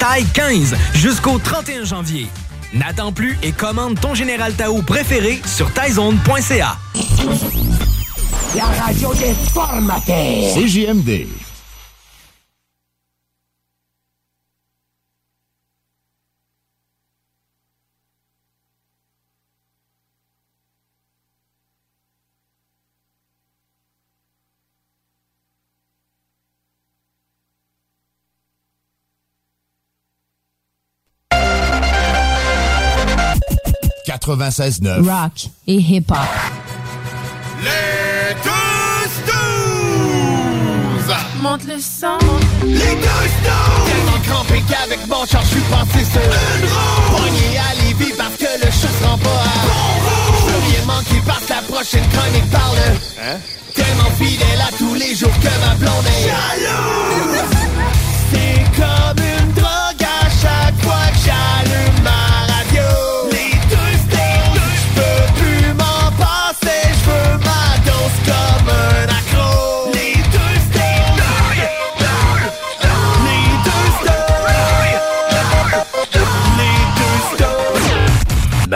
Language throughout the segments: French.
Taille 15 jusqu'au 31 janvier. N'attends plus et commande ton Général Tao préféré sur taizone.ca. La radio des formateurs. CJMD. Rock et hip-hop. Les tous douze! Monte le sang. Les tous douze! Tellement crampé qu'avec mon char, je suis passé sur une roue. À Lévis parce que le chat se rend pas à bon Je veux rien manquer parce que la prochaine chronique parle. Hein? Tellement fidèle à tous les jours que ma blonde est Jaloux!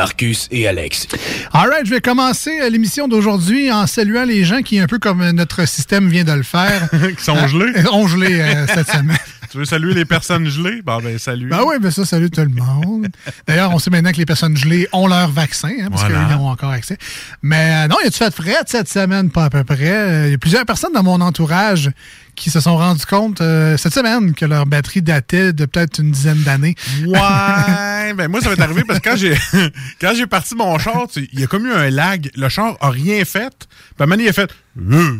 Marcus et Alex. All right, je vais commencer euh, l'émission d'aujourd'hui en saluant les gens qui, un peu comme euh, notre système vient de le faire, qui sont gelés. euh, ont gelé euh, cette semaine. Tu veux saluer les personnes gelées? Bon, ben, salut. Ben oui, ben ça, salut tout le monde. D'ailleurs, on sait maintenant que les personnes gelées ont leur vaccin, hein, parce Voilà. qu'ils ont encore accès. Mais euh, non, il y a-tu fait fret cette semaine, pas à peu près? Euh, Il y a plusieurs personnes dans mon entourage qui se sont rendus compte euh, cette semaine que leur batterie datait de peut-être une dizaine d'années. Ouais, ben moi ça m'est arrivé parce que quand j'ai quand j'ai parti mon char, il y a comme eu un lag, le char a rien fait. Puis à il a fait euh,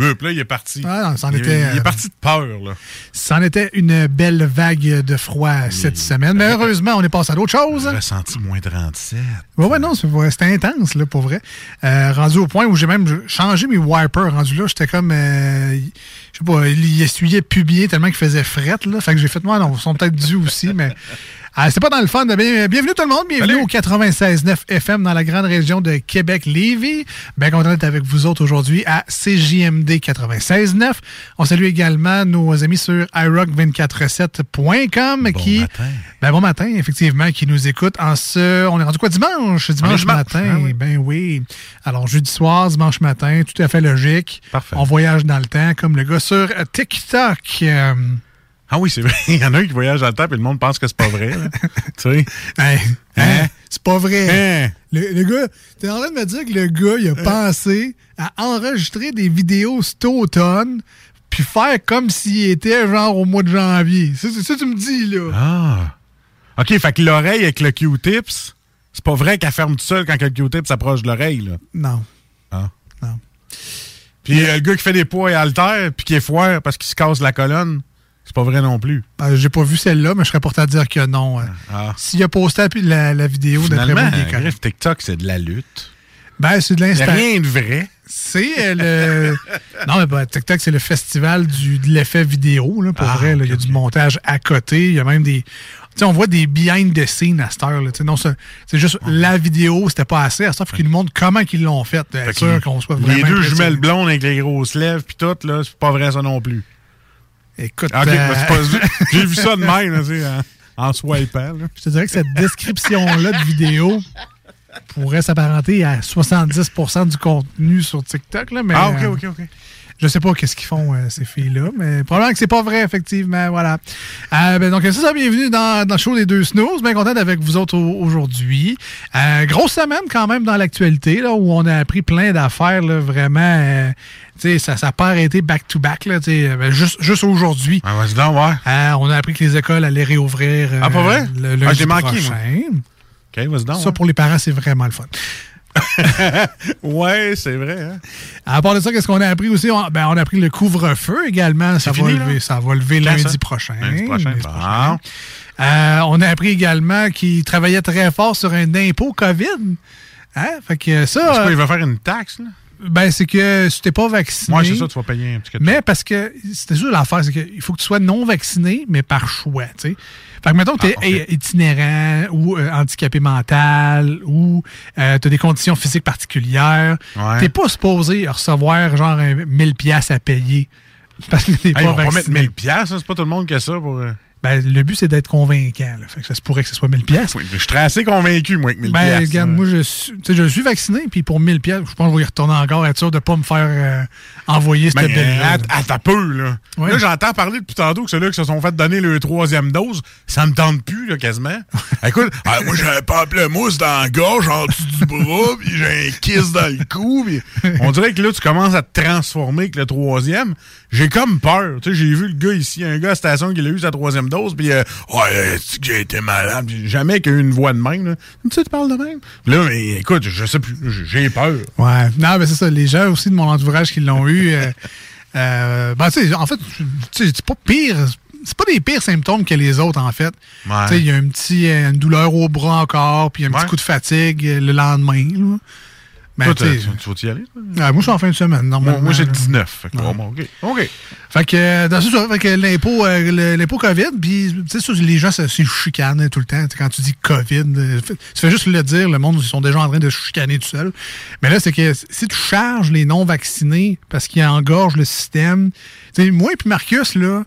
euh, puis là il est parti. Ah, non, il, était, il est parti de peur là. C'en était une belle vague de froid cette semaine. Mais heureusement, on est passé à d'autres choses. J'ai ressenti moins 37. Ouais, ouais, non, c'était intense, là, pour vrai. Euh, rendu au point où j'ai même changé mes wipers. Rendu là, j'étais comme, euh, je sais pas, il essuyait pubier tellement qu'il faisait fret, là. Fait que j'ai fait, moi, non, ils sont peut-être dus aussi, mais ah, c'était pas dans le fun. Bien- bienvenue tout le monde, bienvenue au 96.9 FM dans la grande région de Québec-Lévis. Bien content d'être avec vous autres aujourd'hui à CJMD 96.9. On salue également nos amis sur iRock247.com qui... matin. Ben, bon matin, effectivement, qui nous écoutent en ce... On est rendu quoi, dimanche? Dimanche, dimanche, matin. oui. Ben oui. Alors, jeudi soir, dimanche matin, tout à fait logique. Parfait. On voyage dans le temps, comme le gars sur TikTok. Euh, Ah oui, c'est vrai. Il y en a un qui voyage dans le temps et le monde pense que c'est pas vrai. tu sais? Hey, hein? Hein? C'est pas vrai. Hein? Le, le gars, t'es en train de me dire que le gars, il a pensé à enregistrer des vidéos cet automne puis faire comme s'il était genre au mois de janvier. C'est ça que tu me dis, là. Ah. OK, fait que l'oreille avec le Q-tips, c'est pas vrai qu'elle ferme tout seul quand que le Q-tip s'approche de l'oreille là. Non. Ah. Non. Puis euh, le gars qui fait des poids et haltères puis qui est foire parce qu'il se casse la colonne, c'est pas vrai non plus. Euh, J'ai pas vu celle-là, mais je serais porté à dire que non. euh. Ah. S'il a posté la, la vidéo, Finalement, correct. bref, TikTok, c'est de la lutte. Ben, c'est de l'instant. rien de vrai. C'est euh, le. non, mais bah, TikTok, c'est le festival du, de l'effet vidéo, là, pour Ah, vrai. Il y a du montage à côté. Il y a même des. Tu sais, on voit des behind the scenes à cette heure. là. Non, c'est juste la vidéo, c'était pas assez. À cette heure, il faut qu'ils nous montrent comment ils l'ont fait. Être Fait sûr qu'on soit les vraiment. deux impressionné. jumelles blondes avec les grosses lèvres puis tout, là, c'est pas vrai ça non plus. Écoute, OK, euh, ben, pas- j'ai vu ça de même, là, en, en swipant. là. je te dirais que cette description-là de vidéo pourrait s'apparenter à 70% du contenu sur TikTok. Là, mais, Ah, OK, euh, OK, OK. Je sais pas qu'est-ce qu'ils font, euh, ces filles-là, mais probablement que c'est pas vrai, effectivement. Voilà. Euh, ben, donc, c'est ça, bienvenue dans, dans le show des deux snooze. Bien content d'être avec vous autres au- aujourd'hui. Euh, grosse semaine quand même dans l'actualité, là, où on a appris plein d'affaires, là, vraiment. Euh, sais, ça n'a pas arrêté back-to-back, sais, ben, juste, juste aujourd'hui. Ah, vas-y donc, ouais. Euh, on a appris que les écoles allaient réouvrir euh, Ah, pas vrai? le Ah, lundi j'ai manqué, moi. prochain. OK, vas-y donc. Ça, pour les parents, c'est vraiment le fun. Ouais, c'est vrai. Hein? À part de ça, qu'est-ce qu'on a appris aussi? On, ben, on a appris le couvre-feu également. Ça va, fini, là? lever, ça va lever Quand lundi ça? prochain. Lundi prochain. Lundi prochain. Euh, on a appris également qu'il travaillait très fort sur un impôt COVID. Hein? Fait que ça, euh, va faire une taxe, là? Ben, c'est que si t'es pas vacciné. Moi, c'est ça, tu vas payer un petit Mais parce que c'était sûr l'affaire, c'est qu'il faut que tu sois non vacciné, mais par choix, tu sais. Fait que mettons que tu es Ah, itinérant ou euh, handicapé mental ou tu as des conditions physiques particulières, Ouais. t'es pas supposé recevoir genre un 1000 pièces à payer parce que t'es Hey, pas ils vont pas mettre vacciné. 1000 piastres, hein, c'est pas tout le monde qui a ça pour... Ben, le but, c'est d'être convaincant. Là. Fait que ça se pourrait que ce soit 1000 pièces. Oui, je suis assez convaincu, moi, avec 1000 Ben, regarde, là. moi, je suis, je suis vacciné, puis pour 1000 pièces, je pense que je vais y retourner encore, être sûr de pas me faire euh, envoyer cette Ben, belle-là. à, à ta peu, là. Ouais. Là, j'entends parler depuis tantôt que ceux-là qui se sont fait donner le troisième dose, ça me tente plus, là, quasiment. Écoute, ah, moi, j'ai un pamplemousse dans la gorge, en dessous du bras, puis j'ai un kiss dans le cou, on dirait que là, tu commences à te transformer avec le troisième. J'ai comme peur. Tu sais, j'ai vu le gars ici, un gars à la station qui a eu sa troisième dose, puis euh, que j'ai été malade? Jamais qu'il y a eu une voix de même, là. Tu sais, tu parles de même? Là, mais écoute, je sais plus, j'ai peur. Ouais, non, mais c'est ça. Les gens aussi de mon entourage qui l'ont eu, euh, euh, ben, tu sais, en fait, tu sais, c'est pas pire. C'est pas des pires symptômes que les autres, en fait. Ouais. Tu sais, il y a un petit, euh, une douleur au bras encore, puis un petit coup de fatigue le lendemain. Là. Toi, tu tu, tu vas-y aller? ouais, moi, je suis en fin de semaine, Moi, normalement. moi j'ai là. 19. Fait que, Ouais. bon, OK. OK. Fait que, euh, dans ce ça, fait que l'impôt, euh, l'impôt COVID, puis, tu sais, les gens, c'est chicanent tout le temps. Quand tu dis COVID, euh, tu fais juste le dire, le monde, ils sont déjà en train de se chicaner tout seul. Mais là, c'est que si tu charges les non-vaccinés parce qu'ils engorgent le système, tu sais, moi et puis Marcus, là,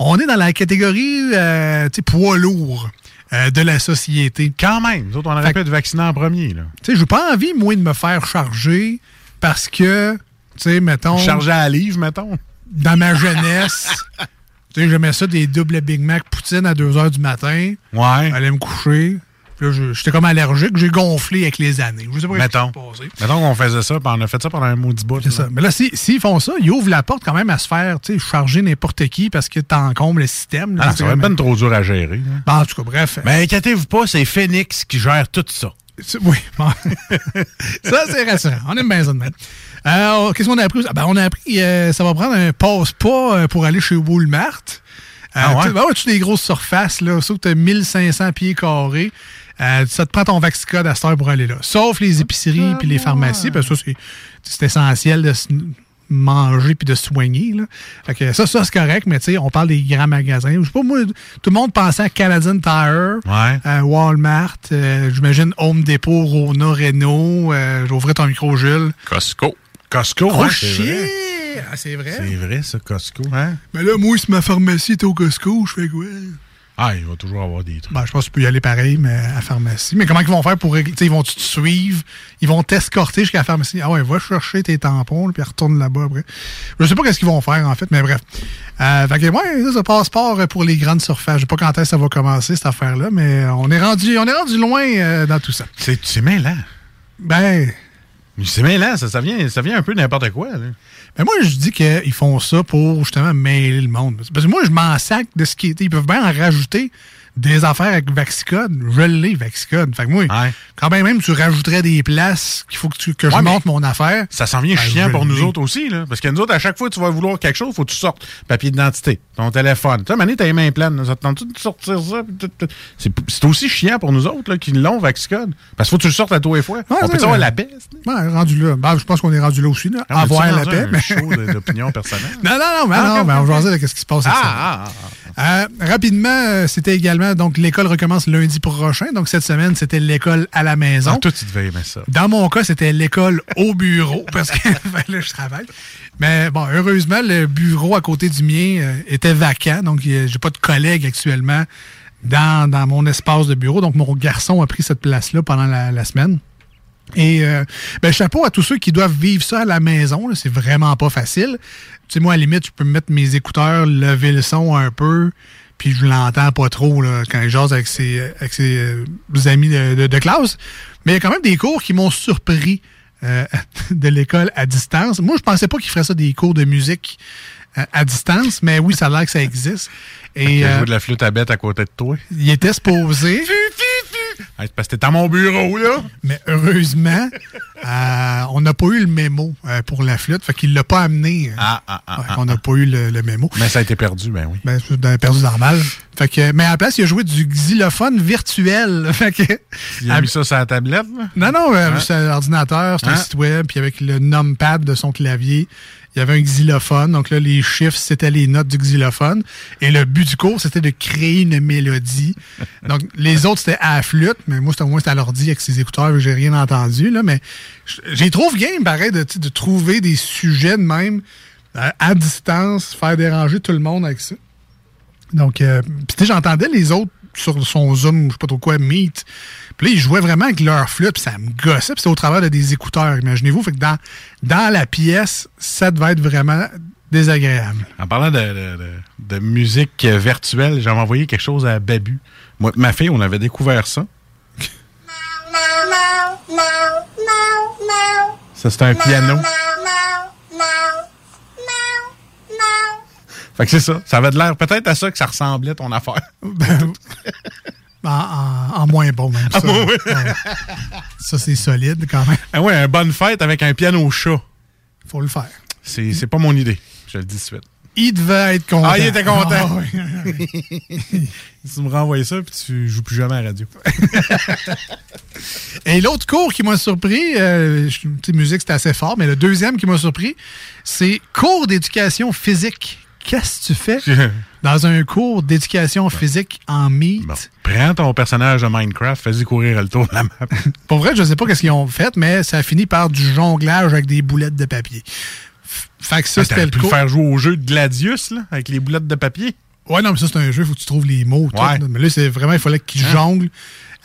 on est dans la catégorie, euh, tu sais, poids lourd euh, de la société. Quand même, nous autres, on aurait pu être vaccinés en premier. Tu sais, j'ai pas envie, moi, de me faire charger parce que, tu sais, mettons Chargé à livre, mettons. dans ma jeunesse, tu sais, j'aimais ça des doubles Big Mac poutine à 2 h du matin. Ouais. J'allais me coucher. Puis là, je- j'étais comme allergique. J'ai gonflé avec les années. Je sais pas ce qui Mettons. s'est passé. Mettons qu'on faisait ça, puis on a fait ça pendant un maudit bout. C'est ça. Mais là, si- s'ils font ça, ils ouvrent la porte quand même à se faire tu sais, charger n'importe qui parce que t'encombres le système. là. Ah, C'est ça va être vraiment- ben trop dur à gérer. Bon, en tout cas, bref. Mais inquiétez-vous pas, c'est Phoenix qui gère tout ça. Oui. bon. ça, c'est rassurant. On aime bien ça de même. Euh, Qu'est-ce qu'on a appris? Ah, ben, on a appris euh, ça va prendre un passe-pas euh, pour aller chez Walmart. Euh, Ah ouais? tu sais, ben ouais, tu as des grosses surfaces, là, sauf que tu as 1500 pieds carrés. Euh, ça te prend ton Vaxicode à cette heure pour aller là. Sauf les épiceries puis les pharmacies, parce que ça, c'est- c'est essentiel de se manger puis de se soigner. Là. Fait que ça, ça c'est correct, mais tu sais, on parle des grands magasins. Je sais pas, moi, tout le monde pensait à Canadian Tire, Ouais. euh, Walmart, euh, j'imagine Home Depot, Rona, Renault. Euh, J'ouvrais ton micro, Jules. Costco. Costco, Oh, ouais, c'est shit! vrai. Ah, c'est vrai. C'est vrai, ça, Costco. Hein? Mais là, moi, si ma pharmacie est au Costco, je fais quoi? Ah, il va toujours avoir des trucs. Ben, je pense que tu peux y aller pareil, mais à la pharmacie. Mais comment ils vont faire pour régler? Tu sais, Ils vont te suivre? Ils vont t'escorter jusqu'à la pharmacie? Ah ouais, va chercher tes tampons, là, puis retourne là-bas après. Je sais pas qu'est-ce qu'ils vont faire, en fait, mais bref. Euh, fait que, ouais, ça, passeport pour les grandes surfaces. Je sais pas quand est-ce que ça va commencer, cette affaire-là, mais on est rendu, on est rendu loin euh, dans tout ça. C'est c'est mêlant. Ben, C'est mêlant, ça, ça, vient, ça vient un peu n'importe quoi. Là. Ben moi, je dis qu'ils font ça pour justement mêler le monde. Parce que moi, je m'en sac de ce qui. Ils peuvent bien en rajouter des affaires avec Vaxicode. Je l'ai, Vaxicode. Fait que moi, Ouais. quand même, même tu rajouterais des places qu'il faut que, tu- que je Ouais, monte mon affaire. Ça s'en vient Ben, chiant pour nous autres aussi, là. Parce que nous autres, à chaque fois que tu vas vouloir quelque chose, faut que tu sortes papier d'identité, ton téléphone. Tu sais, Mané, t'as les mains pleines. Ça te tente de sortir ça? C'est aussi chiant pour nous autres, là, qui l'ont, Vaxicode. Parce qu'il faut que tu le sortes à tous les fois. Ouais, On peut savoir vrai. la paix. Ouais, rendu là. Ben, je pense qu'on est rendu là aussi, là. Ah, Avoir la paix. mais- show de- d'opinion personnelle. Non, non, non, mais Ah, non, mais on va voir ça, qu'est-ce qui se passe ça. Ah, ah, ah. Euh, rapidement, euh, c'était également, donc l'école recommence lundi prochain. Donc cette semaine, c'était l'école à la maison. Ah, toi, tu devais aimer ça. Dans mon cas, c'était l'école au bureau, parce que ben là, je travaille. Mais bon, heureusement, le bureau à côté du mien euh, était vacant, donc j'ai pas de collègues actuellement dans, dans mon espace de bureau. Donc mon garçon a pris cette place-là pendant la, la semaine. Et euh, ben, chapeau à tous ceux qui doivent vivre ça à la maison. C'est vraiment pas facile. Tu sais, moi, à la limite, je peux me mettre mes écouteurs, lever le son un peu, puis je l'entends pas trop là, quand je jase avec ses, avec ses euh, amis de, de- de classe. Mais il y a quand même des cours qui m'ont surpris euh, de l'école à distance. Moi, je pensais pas qu'ils feraient ça des cours de musique euh, à distance, mais oui, ça a l'air que ça existe. Et Il a euh, joué de la flûte à bête à côté de toi. il était supposé. Hey, parce que t'es à mon bureau, là. Mais heureusement, euh, on n'a pas eu le mémo euh, pour la flûte. Fait qu'il l'a pas amené. Ah, ah, ah, Ouais, ah, on n'a pas eu le, le mémo. Mais ça a été perdu, ben oui. Ben, c'est perdu normal. Fait que, mais à la place, il a joué du xylophone virtuel. Fait que, Il a mis ça sur la tablette, là? non, non, euh, Hein? c'est un ordinateur, c'est un Hein? site web, puis avec le numpad de son clavier, il y avait un xylophone. Donc là, les chiffres, c'était les notes du xylophone. Et le but du cours, c'était de créer une mélodie. Donc, les autres, c'était à flûte, mais moi, c'était au moins à l'ordi avec ses écouteurs, j'ai rien entendu. Là, mais j'ai trouvé game, pareil, de, de trouver des sujets de même euh, à distance, faire déranger tout le monde avec ça. Donc, euh, puis j'entendais les autres sur son Zoom, je sais pas trop quoi, Meet. Puis là, ils jouaient vraiment avec leur flûte, puis ça me gossait, puis c'était au travers de des écouteurs, imaginez-vous. Fait que dans, dans la pièce, ça devait être vraiment désagréable. En parlant de, de- de- de musique virtuelle, j'avais envoyé quelque chose à Babu. Moi, ma fille, on avait découvert ça. Ça, c'était un piano. Fait que c'est ça. Ça avait de l'air peut-être à ça que ça ressemblait, ton affaire. Ben, en, en- en moins bon, même ça. Ouais. Ça, c'est solide quand même. Ah ouais, un bonne fête avec un piano chat. Faut le faire. C'est c'est pas mon idée. Je le dis de suite. Il devait être content. Ah, il était content. Ah, oui. tu me renvoies ça, puis tu joues plus jamais à la radio. Et l'autre cours qui m'a surpris, euh, musique c'était assez fort, mais le deuxième qui m'a surpris, c'est cours d'éducation physique. Qu'est-ce que tu fais dans un cours d'éducation physique en Meet? Bon. Prends ton personnage de Minecraft, fais-y courir le tour de la map. Pour vrai, je sais pas qu'est-ce qu'ils ont fait, mais ça a fini par du jonglage avec des boulettes de papier. Fait que ça, c'était T'aurais le pu cours. faire jouer au jeu de Gladius, là, avec les boulettes de papier? Ouais, non, mais ça, c'est un jeu, il faut que tu trouves les mots. Ouais. Hein? mais là, c'est vraiment, il fallait qu'ils jonglent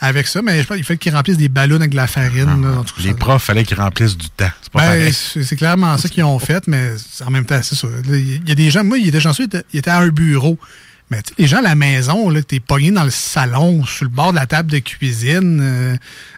avec ça, mais je pense qu'il fallait qu'ils remplissent des ballons avec de la farine. là. En tout cas, Les ça- profs, fallait qu'ils remplissent du temps. C'est Ben, c'est clairement ça qu'ils ont fait, mais en même temps, c'est ça. Il y a des gens, moi, il était chanceux, il était, il était à un bureau. Mais tu sais, les gens à la maison, là, t'es pogné dans le salon, sur le bord de la table de cuisine, euh,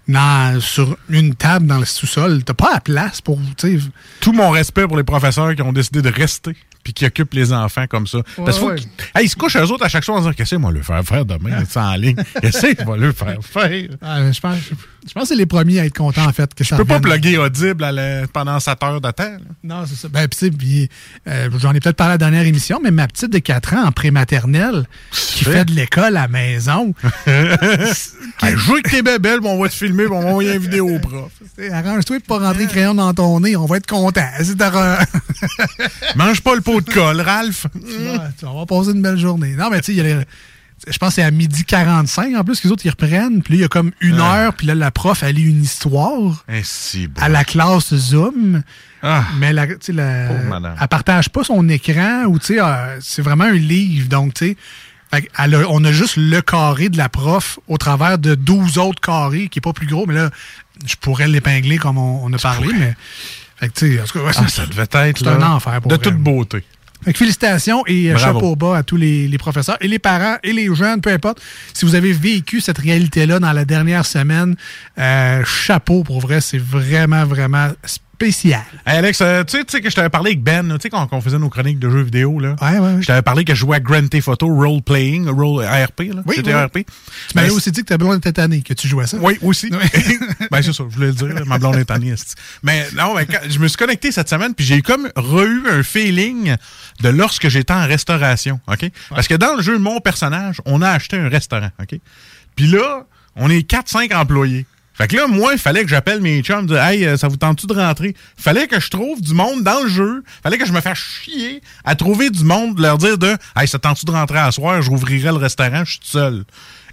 dans, sur une table dans le sous-sol. T'as pas la place pour, tu sais, Tout mon respect pour les professeurs qui ont décidé de rester puis qui occupent les enfants comme ça. Parce qu'il faut ouais. qu'ils- Hey, se couchent eux autres à chaque soir en disant Qu'est-ce que moi le faire? Faire demain C'est en ligne. Qu'est-ce que moi le faire faire? Ah, je pense, je pense que c'est les premiers à être contents, en fait, que Je peux pas plugger Audible à la- pendant 7 heures de temps. là. Non, c'est ça. Ben, puis, euh, j'en ai peut-être parlé à la dernière émission, mais ma petite de 4 ans en prématernelle qui fait de l'école à la maison, Hey, joue avec tes bébelles, on va te filmer, on va envoyer une vidéo au prof. Arrange-toi pour pas rentrer le crayon dans ton nez, on va être content. Mange pas le pot de colle, Ralph. Ouais, tu vas passé une belle journée. Non, mais tu sais, il y a les- je pense que c'est à midi 45 en plus que les autres ils reprennent. Puis là, il y a comme une Ah. heure, puis là, la prof, elle lit une histoire Eh, si, bon. à la classe Zoom. Ah. Mais la, la, elle partage pas son écran ou tu sais, euh, c'est vraiment un livre. Donc, tu sais, a- on a juste le carré de la prof au travers de 12 autres carrés qui est pas plus gros. Mais là, je pourrais l'épingler comme on, on a parlé. Mais, fait que, tu sais, en tout cas, ouais, Ah, ça devait être là, un enfer pour de toute beauté. Fait que félicitations et euh, Bravo. chapeau bas à tous les, les professeurs et les parents et les jeunes, peu importe. Si vous avez vécu cette réalité-là dans la dernière semaine, euh, chapeau pour vrai, c'est vraiment, vraiment spécial. Hey, Alex, euh, tu sais- que je t'avais parlé avec Ben, tu sais, quand on faisait nos chroniques de jeux vidéo, là. Ouais, ouais, ouais. Je t'avais parlé que je jouais à Grand Theft Auto Role Playing, Role ARP, là. Oui, oui. ARP. Tu m'avais Ben, aussi dit que avais besoin de cette année que tu jouais à ça. Oui, aussi. ben, c'est ça, je voulais le dire. là, Ma blonde est esti. Mais non, mais quand- je me suis connecté cette semaine, puis j'ai comme re-eu un feeling de lorsque j'étais en restauration. OK? Parce que dans le jeu, mon personnage, on a acheté un restaurant. OK? Puis là, on est 4-5 employés. Fait que là, moi, il fallait que j'appelle mes chums, dire Hey, euh, ça vous tente-tu de rentrer? Fallait que je trouve du monde dans le jeu. Fallait que je me fasse chier à trouver du monde, de leur dire de Hey, ça tente-tu de rentrer à soir? J'ouvrirai le restaurant, je suis seul.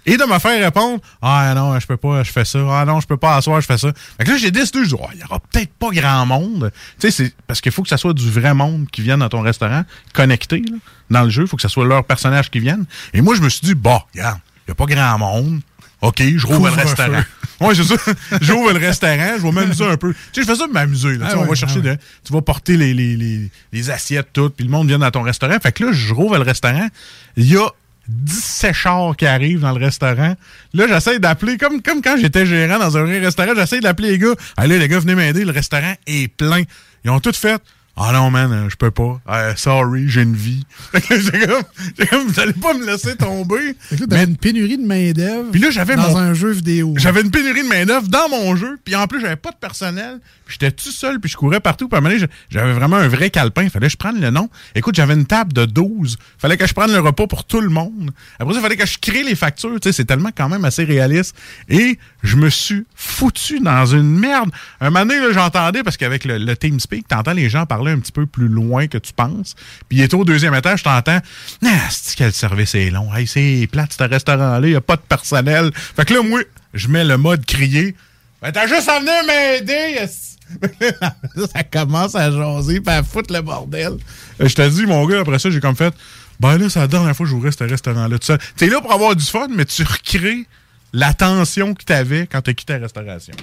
Et de me faire répondre Ah non, je peux pas, je fais ça. Ah non, je peux pas asseoir, je fais ça. Fait que là, j'ai décidé, je dis, Oh, il y aura peut-être pas grand monde. Tu sais, c'est parce qu'il faut que ça soit du vrai monde qui vienne dans ton restaurant, connecté, là, dans le jeu. Il faut que ça soit leur personnage qui vienne. Et moi, je me suis dit, bah, regarde, il y a pas grand monde. OK, je rouvre le restaurant. Ouais, c'est ça. J'ouvre le restaurant, je vais m'amuser un peu. Tu sais, je fais ça pour m'amuser. Ah on ouais, va chercher ah de- Tu vas porter les, les, les, les assiettes toutes, puis le monde vient dans ton restaurant. Fait que là, je rouvre le restaurant. Il y a 10 séchards qui arrivent dans le restaurant. Là, j'essaie d'appeler, comme, comme quand j'étais gérant dans un vrai restaurant, j'essaie d'appeler les gars. Allez, les gars, venez m'aider, le restaurant est plein. Ils ont tout fait. Ah non, man, euh, je peux pas. Euh, sorry, j'ai une vie. J'ai comme, comme, vous allez pas me laisser tomber. Là, t'avais une pénurie de main-d'œuvre Puis là, j'avais dans mon- un jeu vidéo. J'avais une pénurie de main-d'œuvre dans mon jeu, puis en plus, j'avais pas de personnel, puis j'étais tout seul, puis je courais partout, puis à un moment donné, j'avais vraiment un vrai calepin, fallait que je prenne le nom. Écoute, j'avais une table de 12, fallait que je prenne le repas pour tout le monde. Après ça, fallait que je crée les factures, tu sais, c'est tellement quand même assez réaliste. Et je me suis foutu dans une merde. Un moment donné, là, j'entendais, parce qu'avec le, le TeamSpeak, t'entends les gens parler un petit peu plus loin que tu penses, puis il est au deuxième étage, t'entends, ah, c'est quel service est long, hey, c'est plate, ce restaurant-là, il a pas de personnel. Fait que là, moi, je mets le mode crier. Ben, t'as juste à venir m'aider. ça commence à jaser puis à foutre le bordel. Euh, Je te dis, mon gars, après ça, j'ai comme fait. Ben là, c'est la dernière fois que j'ouvrais ce restaurant-là tout seul. T'es là pour avoir du fun, mais tu recrées la tension que t'avais quand t'as quitté la restauration.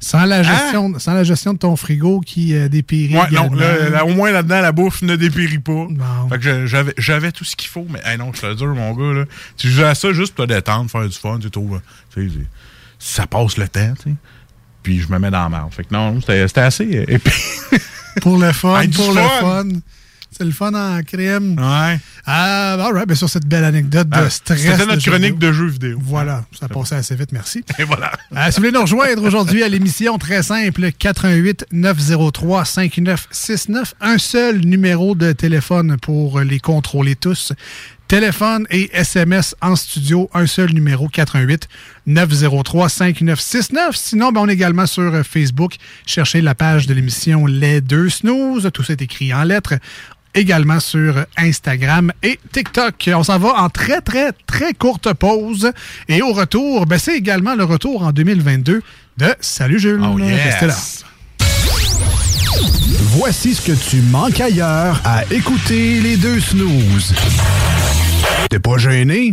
Sans la gestion, sans la gestion de ton frigo qui euh, dépérit. Ouais, non, là, au moins là-dedans, la bouffe ne dépérit pas. Fait que j'avais, j'avais tout ce qu'il faut, mais hey, non, je te le dis, mon gars, là, tu joues à ça juste pour te détendre, faire du fun, tu trouves. Ça passe le temps, tu sais. Puis je me mets dans la merde. Fait que non, c'était, assez épais. Pour le fun, Hey, pour fun. le fun. C'est le fun en crème. ouais. Ah, all right, bien sur cette belle anecdote de Ah, stress. C'était notre de chronique de jeux vidéo. Voilà, ça a passé assez vite, merci. Et voilà. Euh, si vous voulez nous rejoindre aujourd'hui à l'émission, très simple, 88 903 5969. Un seul numéro de téléphone pour les contrôler tous. Téléphone et SMS en studio, un seul numéro, 88 903 5969. Sinon, ben, on est également sur euh, Facebook. Cherchez la page de l'émission Les Deux Snooze. Tout ça est écrit en lettres également sur Instagram et TikTok. On s'en va en très, très, très courte pause. Et au retour, ben, c'est également le retour en 2022 de Salut Jules. Oh, yes. Restez là. Voici ce que tu manques ailleurs à écouter les deux snooze. T'es pas gêné?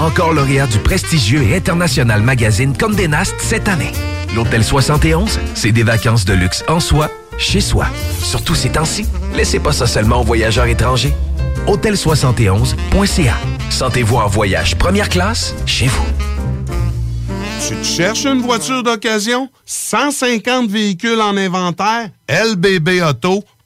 Encore lauréat du prestigieux et international magazine Condé Nast cette année. L'Hôtel 71, c'est des vacances de luxe en soi, chez soi. Surtout ces temps-ci, laissez pas ça seulement aux voyageurs étrangers. Hôtel71.ca. Sentez-vous en voyage première classe chez vous. Tu te cherches une voiture d'occasion? 150 véhicules en inventaire? lbbauto.com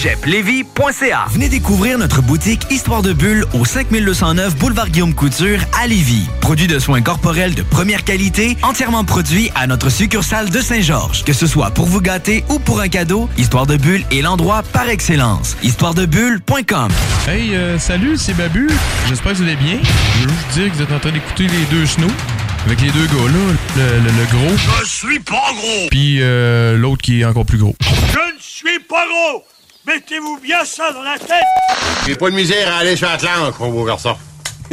cégeplevy.ca Venez découvrir notre boutique Histoire de Bulle au 5209 Boulevard Guillaume Couture à Lévis. Produit de soins corporels de première qualité, entièrement produit à notre succursale de Saint-Georges. Que ce soit pour vous gâter ou pour un cadeau, Histoire de Bulle est l'endroit par excellence. Histoiredebulle.com Hey, euh, salut, c'est Babu. J'espère que vous allez bien. Je veux juste dire que vous êtes en train d'écouter les deux snows. Avec les deux gars-là, le, le- le gros, Je suis pas gros! puis euh, l'autre qui est encore plus gros. Je ne suis pas gros! Mettez-vous bien ça dans la tête! J'ai pas de misère à aller sur Atlantique, mon beau garçon.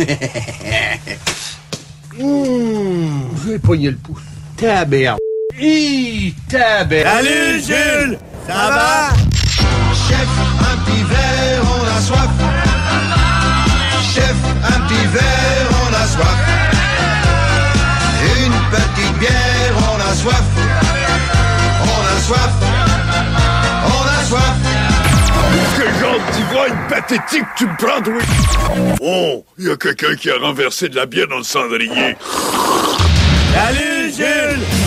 J'ai pogné le pouce. Taberde. Hi, tabé. Salut, Jules! Ça va? Chef, un petit verre, on a soif. Chef, un petit verre, on a soif. Une petite bière, on a soif. On a soif. D'ivrogne pathétique tu me prends, toi? Oh, il y a quelqu'un qui a renversé de la bière dans le cendrier. Salut, Jules!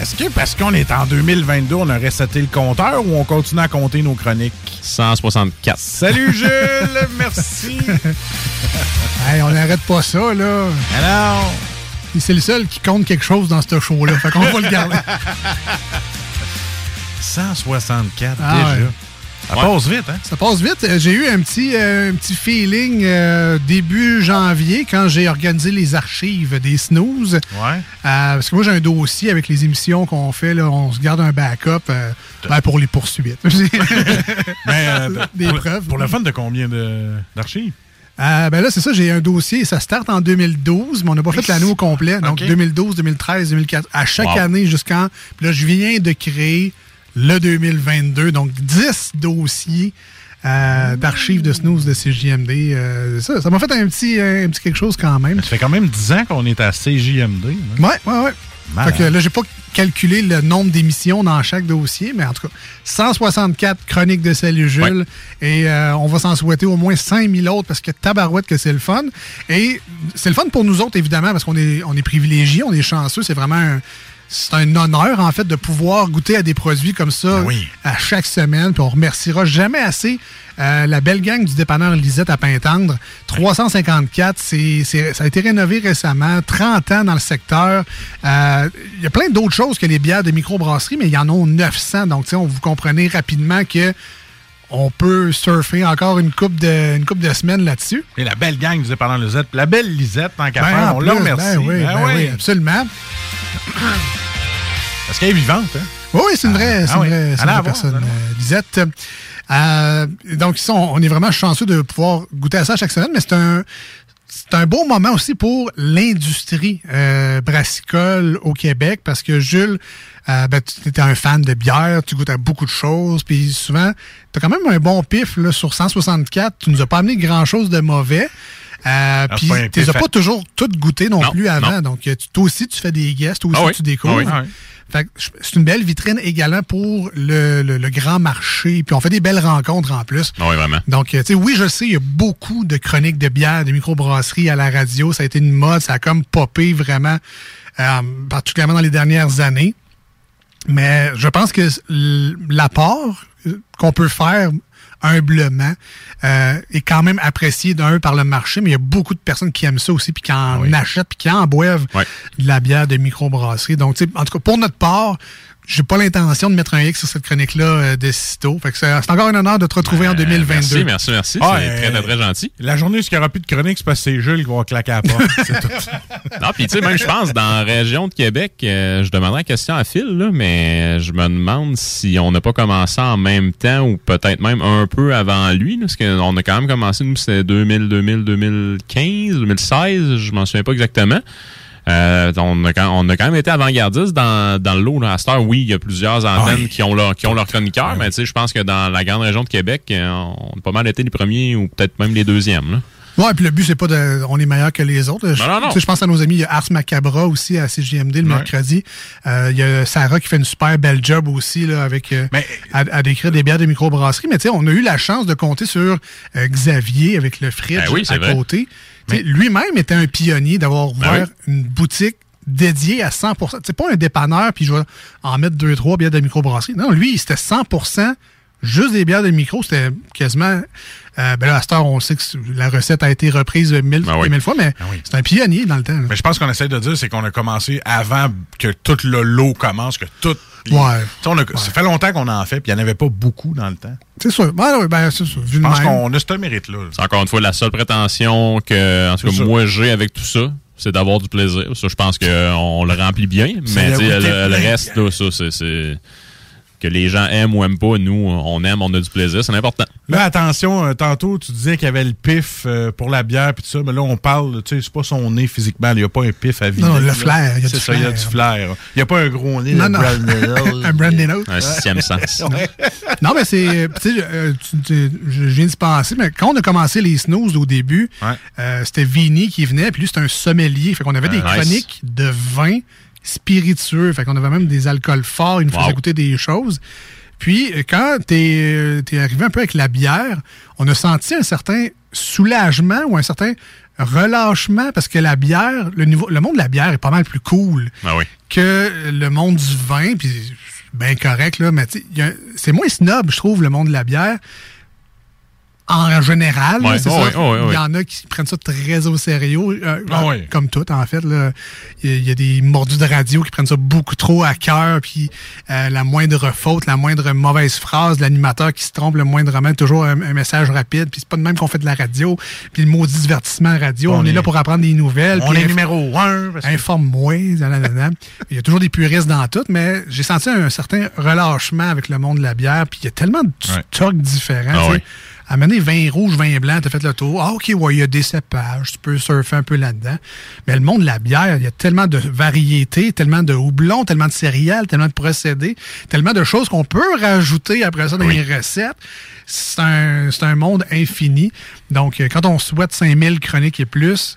Est-ce que parce qu'on est en 2022, on a reseté le compteur ou on continue à compter nos chroniques? 164. Salut Jules, merci. Hey, on n'arrête pas ça, là. Alors. C'est le seul qui compte quelque chose dans ce show-là. Fait qu'on va le garder. 164 Ah déjà. ouais. Ça passe vite, hein? Ça passe vite. Euh, J'ai eu un petit, euh, un petit feeling euh, début janvier quand j'ai organisé les archives des snooze. Ouais. parce que moi, j'ai un dossier avec les émissions qu'on fait. Là, on se garde un backup euh, ben, pour les poursuites. Mais, euh, Des pour, le- preuves. Pour le fun de combien d'archives? Euh, ben là, c'est ça, j'ai un dossier. Ça start en 2012, mais on n'a pas fait l'année au complet. Donc, Ok. 2012, 2013, 2014. À chaque Wow. année jusqu'en. Puis là, je viens de créer le 2022. Donc, 10 dossiers euh, d'archives de snooze de CJMD. Euh, ça ça m'a fait un petit, un petit quelque chose quand même. Ça fait quand même 10 ans qu'on est à CJMD. hein? Ouais, ouais, ouais. Malade. Fait que là, j'ai pas calculé le nombre d'émissions dans chaque dossier, mais en tout cas, 164 chroniques de Salut Jules. Et euh, on va s'en souhaiter au moins 5000 autres parce que tabarouette que c'est le fun. Et c'est le fun pour nous autres, évidemment, parce qu'on est, on est privilégiés, on est chanceux. C'est vraiment un, c'est un honneur, en fait, de pouvoir goûter à des produits comme ça à chaque semaine. Puis on remerciera jamais assez euh, la belle gang du dépanneur Lisette à Pintendre. 354, c'est, c'est- ça a été rénové récemment. 30 ans dans le secteur. Euh, Il y a plein d'autres choses que les bières de microbrasserie, mais il y en a 900. Donc, on vous comprenez rapidement que on peut surfer encore une coupe de, une coupe de semaines là-dessus. Et la belle gang du dépendant Lisette. La belle Lisette, tant qu'à Ben, faire, on la plus, remercie. ben oui, Ben ben oui. oui, absolument. Parce qu'elle est vivante, hein? Oui, oui, c'est une vraie, c'est ah une vraie, c'est une vraie voir, personne, allez. euh, Lisette. Euh, donc, on, on est vraiment chanceux de pouvoir goûter à ça chaque semaine, mais c'est un, c'est un beau moment aussi pour l'industrie euh, brassicole au Québec parce que Jules, euh, ben, tu étais un fan de bière, tu goûtes à beaucoup de choses, puis souvent, tu as quand même un bon pif là, sur 164. Tu nous as pas amené grand-chose de mauvais. Euh, c'est puis tu les as pas toujours toutes goûtées non, Non, plus avant. non. Donc, tu- toi aussi, tu fais des guests, toi aussi, Ah oui, tu découvres. ah oui, ah oui. C'est une belle vitrine également pour le, le- le grand marché. Puis on fait des belles rencontres en plus. Oui, vraiment. Donc, euh, tu sais, oui, je sais, il y a beaucoup de chroniques de bière, de microbrasseries à la radio. Ça a été une mode, ça a comme popé vraiment, euh, particulièrement dans les dernières années. Mais je pense que l'apport euh, qu'on peut faire humblement euh, est quand même apprécié d'un par le marché, mais il y a beaucoup de personnes qui aiment ça aussi, puis qui en achètent, puis qui en boivent de la bière de microbrasserie. Donc, en tout cas, pour notre part, j'ai pas l'intention de mettre un X sur cette chronique-là euh, de sitôt. Fait que c'est encore un honneur de te retrouver en 2022. Merci, merci, merci. Ah, c'est euh, très, très, très gentil. La journée où il n'y aura plus de chronique, c'est parce que c'est Jules qui va claquer à la porte. C'est tout. Non, puis tu sais, même je pense, dans la région de Québec, euh, je demanderai la question à Phil, là, mais je me demande si on n'a pas commencé en même temps ou peut-être même un peu avant lui, là, parce qu'on a quand même commencé, nous, c'était 2000, 2000, 2015, 2016, je m'en souviens pas exactement. Euh, on, a quand, on a quand même été avant-gardiste dans, dans le lot. Là. À cette heure, oui, il y a plusieurs antennes qui ont leur, qui ont leur chroniqueur, mais tu sais, je pense que dans la grande région de Québec, euh, on a pas mal été les premiers ou peut-être même les deuxièmes. Là. Ouais, puis le but, c'est pas de. On est meilleur que les autres. Je, Non, non, non. tu sais, je pense à nos amis. Il y a Ars Macabra aussi à CGMD le Ouais. mercredi. Euh, il y a Sarah qui fait une super belle job aussi là, avec à, à décrire des bières de microbrasserie. Mais tu sais, on a eu la chance de compter sur euh, Xavier avec le fridge Ben oui, c'est à vrai. côté. Lui-même était un pionnier d'avoir Ben ouvert oui. une boutique dédiée à 100% C'est pas un dépanneur, puis je vais en mettre deux, trois bières de microbrasserie. Non, lui, c'était 100% juste des bières de micro. C'était quasiment... euh, ben là, à cette heure, on sait que la recette a été reprise mille, mille fois, mais c'est un pionnier dans le temps. là. Mais je pense qu'on essaie de dire, c'est qu'on a commencé avant que tout le lot commence, que tout. Ouais. On a- Ça fait longtemps qu'on en fait, puis il n'y en avait pas beaucoup dans le temps. C'est sûr. Ben, oui, ben, c'est sûr. Je pense qu'on a ce mérite-là. C'est encore une fois la seule prétention que, en tout cas, moi j'ai avec tout ça, c'est d'avoir du plaisir. Ça, je pense qu'on le remplit bien, mais le, reste, là, ça, c'est que les gens aiment ou aiment pas, nous, on aime, on a du plaisir, c'est important. Là, attention, euh, tantôt, tu disais qu'il y avait le pif euh, pour la bière puis tout ça, mais là, on parle, tu sais, c'est pas son nez physiquement, il n'y a pas un pif à vider. Non, le flair, il y a C'est du ça, il y a flair. du flair. Il n'y a pas un gros nez, Non, le non. Un Brandon Oak. Un sixième sens. Ouais. Non, mais c'est. Tu sais, euh, tu- tu- je viens de penser, mais quand on a commencé les snooze au début, euh, c'était Vinny qui venait, puis lui, c'était un sommelier. Fait qu'on avait des nice. chroniques de vin spiritueux. Fait qu'on avait même des alcools forts. Il nous Wow. goûter des choses. Puis, euh, quand t'es es arrivé un peu avec la bière, on a senti un certain soulagement ou un certain relâchement parce que la bière, le, niveau, le monde de la bière est pas mal plus cool Ah oui. que le monde du vin, puis bien correct, là, mais c'est moins snob, je trouve, le monde de la bière. En général, là, Ouais, c'est oh ça. oh il y en a qui prennent ça très au sérieux, euh, Ah ouais. comme tout, en fait. là. Il y a- il y, a des mordus de radio qui prennent ça beaucoup trop à cœur, puis euh, la moindre faute, la moindre mauvaise phrase, l'animateur qui se trompe le moindrement, toujours un, un message rapide, puis c'est pas de même qu'on fait de la radio, puis le maudit divertissement radio, on, On est, est- là pour apprendre des nouvelles. On est numéro un. que- Informe-moi. Il y a toujours des puristes dans tout, mais j'ai senti un certain relâchement avec le monde de la bière. Puis il y a tellement de Ouais. stocks différents. Ah tu sais. ouais. À mener vin rouge, vin blanc, t'as fait le tour. Ah, OK, ouais, il y a des cépages, tu peux surfer un peu là-dedans. Mais le monde de la bière, il y a tellement de variétés, tellement de houblons, tellement de céréales, tellement de procédés, tellement de choses qu'on peut rajouter après ça dans les recettes. C'est un, c'est un monde infini. Donc, euh, quand on souhaite 5000 chroniques et plus,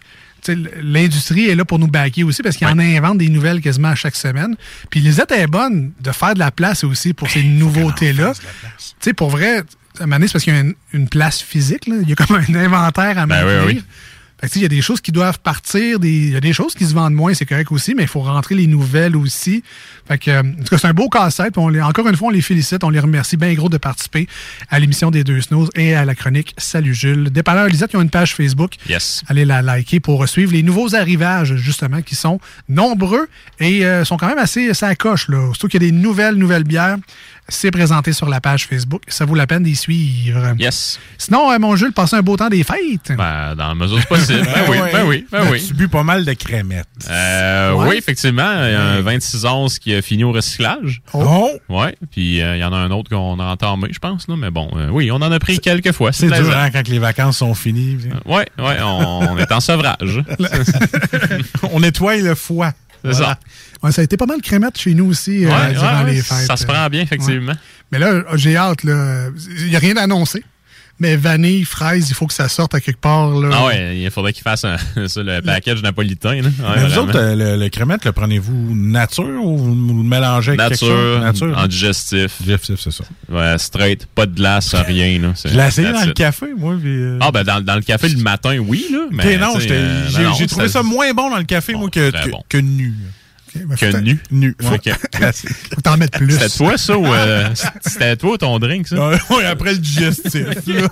l'industrie est là pour nous backer aussi parce qu'il en invente des nouvelles quasiment à chaque semaine. Puis les est bonne de faire de la place aussi pour ces nouveautés-là. Tu sais, pour vrai, à un c'est parce qu'il y a une, une place physique. là. Il y a comme un inventaire à Ben oui, maintenir. oui. Fait que, il y a des choses qui doivent partir, des- il y a des choses qui se vendent moins, c'est correct aussi, mais il faut rentrer les nouvelles aussi. Fait que, euh, en tout cas, c'est un beau casse-tête. on les- Encore une fois, on les félicite, on les remercie bien gros de participer à l'émission des deux snows et à la chronique Salut Jules. Dépanneur Lisette, ils ont une page Facebook. Yes. Allez la liker pour suivre les nouveaux arrivages, justement, qui sont nombreux et euh, sont quand même assez ça coche. Là. Surtout qu'il y a des nouvelles, nouvelles bières. C'est présenté sur la page Facebook. Ça vaut la peine d'y suivre. Yes. Sinon, euh, mon Jules, passez un beau temps des fêtes. Ben, dans la mesure du possible. Ben oui, ben oui, ben oui. Tu bu pas mal de crémettes? Euh, Ouais. Oui, effectivement. Il y a un 26 onces qui a fini au recyclage. Oh! Ouais. Puis euh, il y en a un autre qu'on a entamé, je pense. Là. Mais bon, euh, oui, on en a pris quelques fois. C'est dur hein, quand les vacances sont finies. Ouais, ouais, on, on est en sevrage. on nettoie le foie. C'est ça. Ouais, ça a été pas mal crémette chez nous aussi euh, Ouais, durant ouais, les fêtes. ça se prend bien, effectivement. Ouais. Mais là, j'ai hâte. là. Il n'y a rien d'annoncé. Mais vanille, fraise, il faut que ça sorte à quelque part. Là. Ah ouais, il faudrait qu'il fasse un- ça, le package napolitain. Là. Ouais, Mais vous vraiment. autres, euh, le, le crémette, le prenez-vous nature ou vous le mélangez avec quelque chose? Nature, en digestif. Digestif, c'est ça. Ouais, straight, pas de glace, rien. Là. Je l'ai essayé dans le café, moi. puis, euh, Ah, ben dans, dans le café le matin, oui, là. Mais, non, euh, j'ai trouvé ça moins bon dans le café, moi, que, très que, bon. que nu. Ben, Que nu. Nu. Ouais. Classique. Faut t'en mettre plus. C'était toi, ça, ou euh, c'était toi ton drink, ça? Ouais, ouais, après le digestif. là.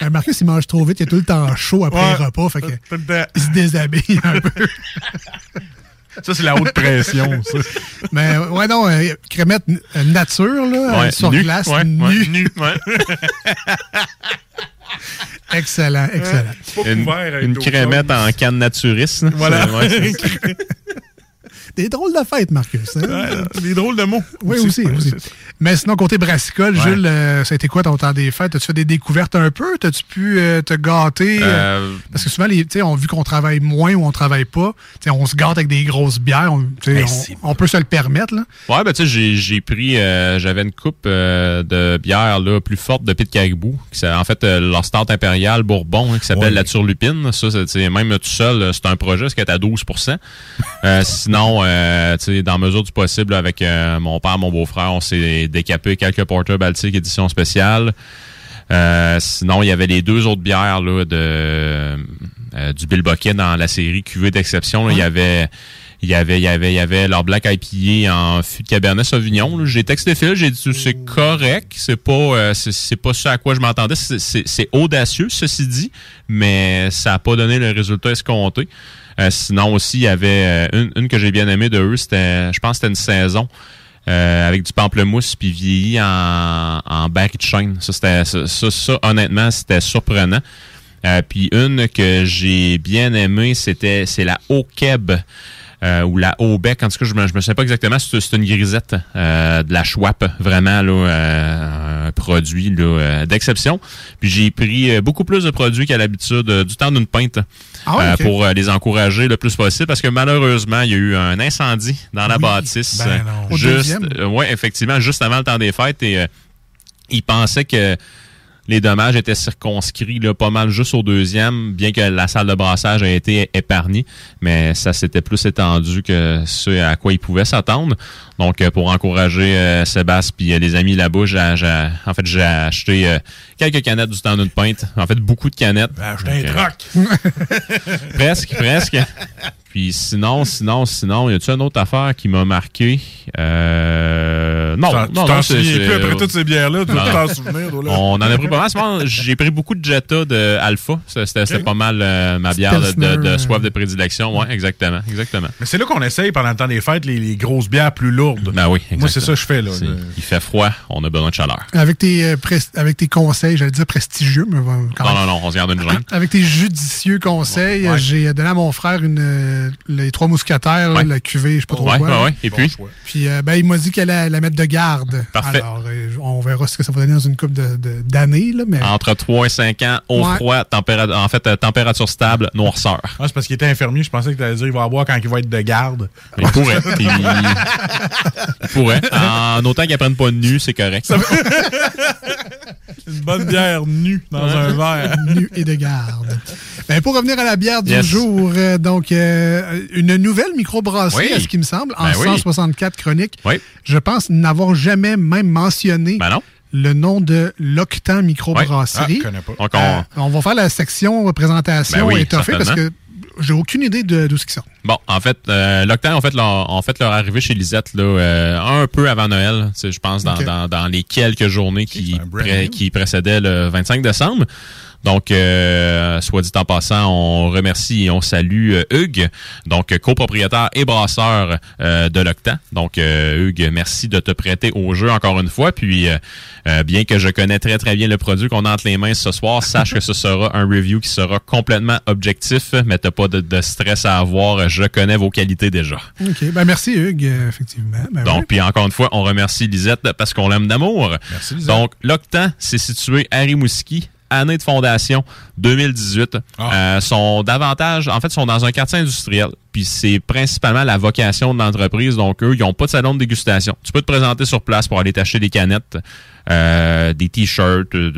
Ben, Marcus, il mange trop vite, il est tout le temps chaud après Ouais. les repas. Fait que, Tout le temps. il se déshabille un peu. Ça, c'est la haute pression, ça. Mais ouais, non, euh, crémette euh, nature, là, Ouais, sur nu, glace, ouais, nu. ouais, nu, ouais. Excellent, excellent. Une, une crémette en canne naturiste. là. Voilà. Des drôles de fêtes, Marcus. hein? Ouais, des drôles de mots. Oui, aussi. Aussi. Mais sinon, côté brassicole, Ouais. Jules, euh, ça a été quoi ton temps des fêtes? As-tu fait des découvertes un peu? T'as-tu pu euh, te gâter? euh, Parce que souvent, les, on vu qu'on travaille moins ou on travaille pas, on se gâte avec des grosses bières. On, Ben, on- peut se le permettre. Là. Ouais, ben tu sais, j'ai, pris, j'avais une coupe de bière là plus forte de Pit Caribou, qui en fait leur start impérial Bourbon, hein, qui s'appelle Ouais. la Turlupine. Ça, même tout seul, c'est un projet, ce qui est à 12 Euh, Sinon, euh, dans mesure du possible, avec euh, mon père, mon beau-frère, on s'est décapé quelques Porter Baltic édition spéciale. Euh, sinon, il y avait les deux autres bières là, de euh, du Bill Bucket dans la série Cuvée d'exception. Il y avait il y avait il y avait il y avait leur Black IPA en fût de Cabernet Sauvignon. J'ai texté Phil, j'ai dit c'est correct, c'est pas euh, c'est, pas ce à quoi je m'attendais. C'est, audacieux ceci dit, mais ça a pas donné le résultat escompté. Euh, sinon aussi il y avait euh, une, une que j'ai bien aimée de eux, c'était je pense c'était une saison. euh, avec du pamplemousse puis vieilli en, en baril de chêne. Ça, c'était, ça, ça, honnêtement, c'était surprenant. Euh, puis une que j'ai bien aimée, c'était c'est la Okeb euh, ou la Aubec. En tout cas, je me, je me souviens pas exactement. C'est une grisette euh, de la Schwab, vraiment là, un produit là, d'exception. Puis j'ai pris beaucoup plus de produits qu'à l'habitude, du temps d'une pinte, Ah euh, pour euh, les encourager le plus possible, parce que malheureusement, il y a eu un incendie dans la bâtisse. ben non. Au Juste, euh, ouais, effectivement, juste avant le temps des fêtes et euh, ils pensaient que les dommages étaient circonscrits là, pas mal juste au deuxième, bien que la salle de brassage a été épargnée, mais ça s'était plus étendu que ce à quoi ils pouvaient s'attendre. Donc, euh, pour encourager euh, Sébastien puis euh, les amis là-bas, j'ai, en fait, j'ai acheté euh, quelques canettes du temps d'une pinte. En fait, beaucoup de canettes. Acheter un Donc, euh, troc. presque, presque. Puis sinon, sinon, sinon, y a-tu une autre affaire qui m'a marqué? Euh, non, Tu t'en- non, tu non, t'en c'est- souviens plus après toutes ces bières-là, tu Non. t'en souvenir, toi, là. On en a pris pas mal. J'ai pris beaucoup de Jetta de Alpha. C'était pas mal euh, ma bière de, de- de Pilsner, soif de prédilection. Ouais, exactement, exactement. Mais c'est là qu'on essaye pendant le temps des fêtes les, les grosses bières plus lourdes. Ben oui, Moi, c'est ça que je fais, là. Il fait froid, on a besoin de chaleur. Avec tes, euh, pres- avec tes conseils, j'allais dire prestigieux, mais bon, quand Non, même. non, non, on se garde une jointe. Avec tes judicieux conseils, Ouais. j'ai donné à mon frère une, euh, les trois mousquetaires, Ouais. la cuvée, je sais pas trop Ouais, quoi. ouais. Et puis? Puis euh, ben, il m'a dit qu'elle allait la mettre de garde. Parfait. Alors, euh, on verra ce que ça va donner dans une couple d'années, de, d'années, là, mais Entre 3 et 5 ans, au Ouais. froid, température, en fait, euh, température stable, noirceur. Ah, c'est parce qu'il était infirmier. Je pensais que tu allais dire qu'il va avoir quand il va être de garde. Il pourrait. Il, il pourrait. En autant qu'il apprenne pas de nu, c'est correct. Une bonne bière nue dans un verre. nu et de garde. Ben, pour revenir à la bière du Yes. jour, euh, donc euh, une nouvelle microbrasserie, Oui. à ce qui me semble, en Ben oui. 164 chroniques. Oui. Je pense n'avoir jamais même mentionné Ben non. le nom de l'Octan Microbrasserie. Ouais. Ah, je connais pas. Donc, on- Euh, on va faire la section représentation Ben oui, étoffée parce que. J'ai aucune idée de- d'où qu'ils sortent. Bon, en fait, euh, l'Octane, en fait, leur, en fait, leur arrivée chez Lisette, là, euh, un peu avant Noël, je pense, dans, dans, dans les quelques journées qui, pré- qui précédaient le 25 décembre. Donc, euh, soit dit en passant, on remercie et on salue euh, Hugues, donc copropriétaire et brasseur euh, de l'Octan. Donc, euh, Hugues, merci de te prêter au jeu encore une fois. Puis, bien que je connais très très bien le produit qu'on a entre les mains ce soir, sache que ce sera un review qui sera complètement objectif, mais t'as pas de, de stress à avoir. Je connais vos qualités déjà. OK. Ben, merci, Hugues, effectivement. Ben, Donc, puis encore une fois, on remercie Lisette parce qu'on l'aime d'amour. Merci, Lisette. Donc, l'Octan, c'est situé à Rimouski. Année de fondation 2018. Ah. Euh, sont davantage, en fait, sont dans un quartier industriel. Puis c'est principalement la vocation de l'entreprise. Donc, eux, ils n'ont pas de salon de dégustation. Tu peux te présenter sur place pour aller t'acheter des canettes, euh, des t-shirts, euh,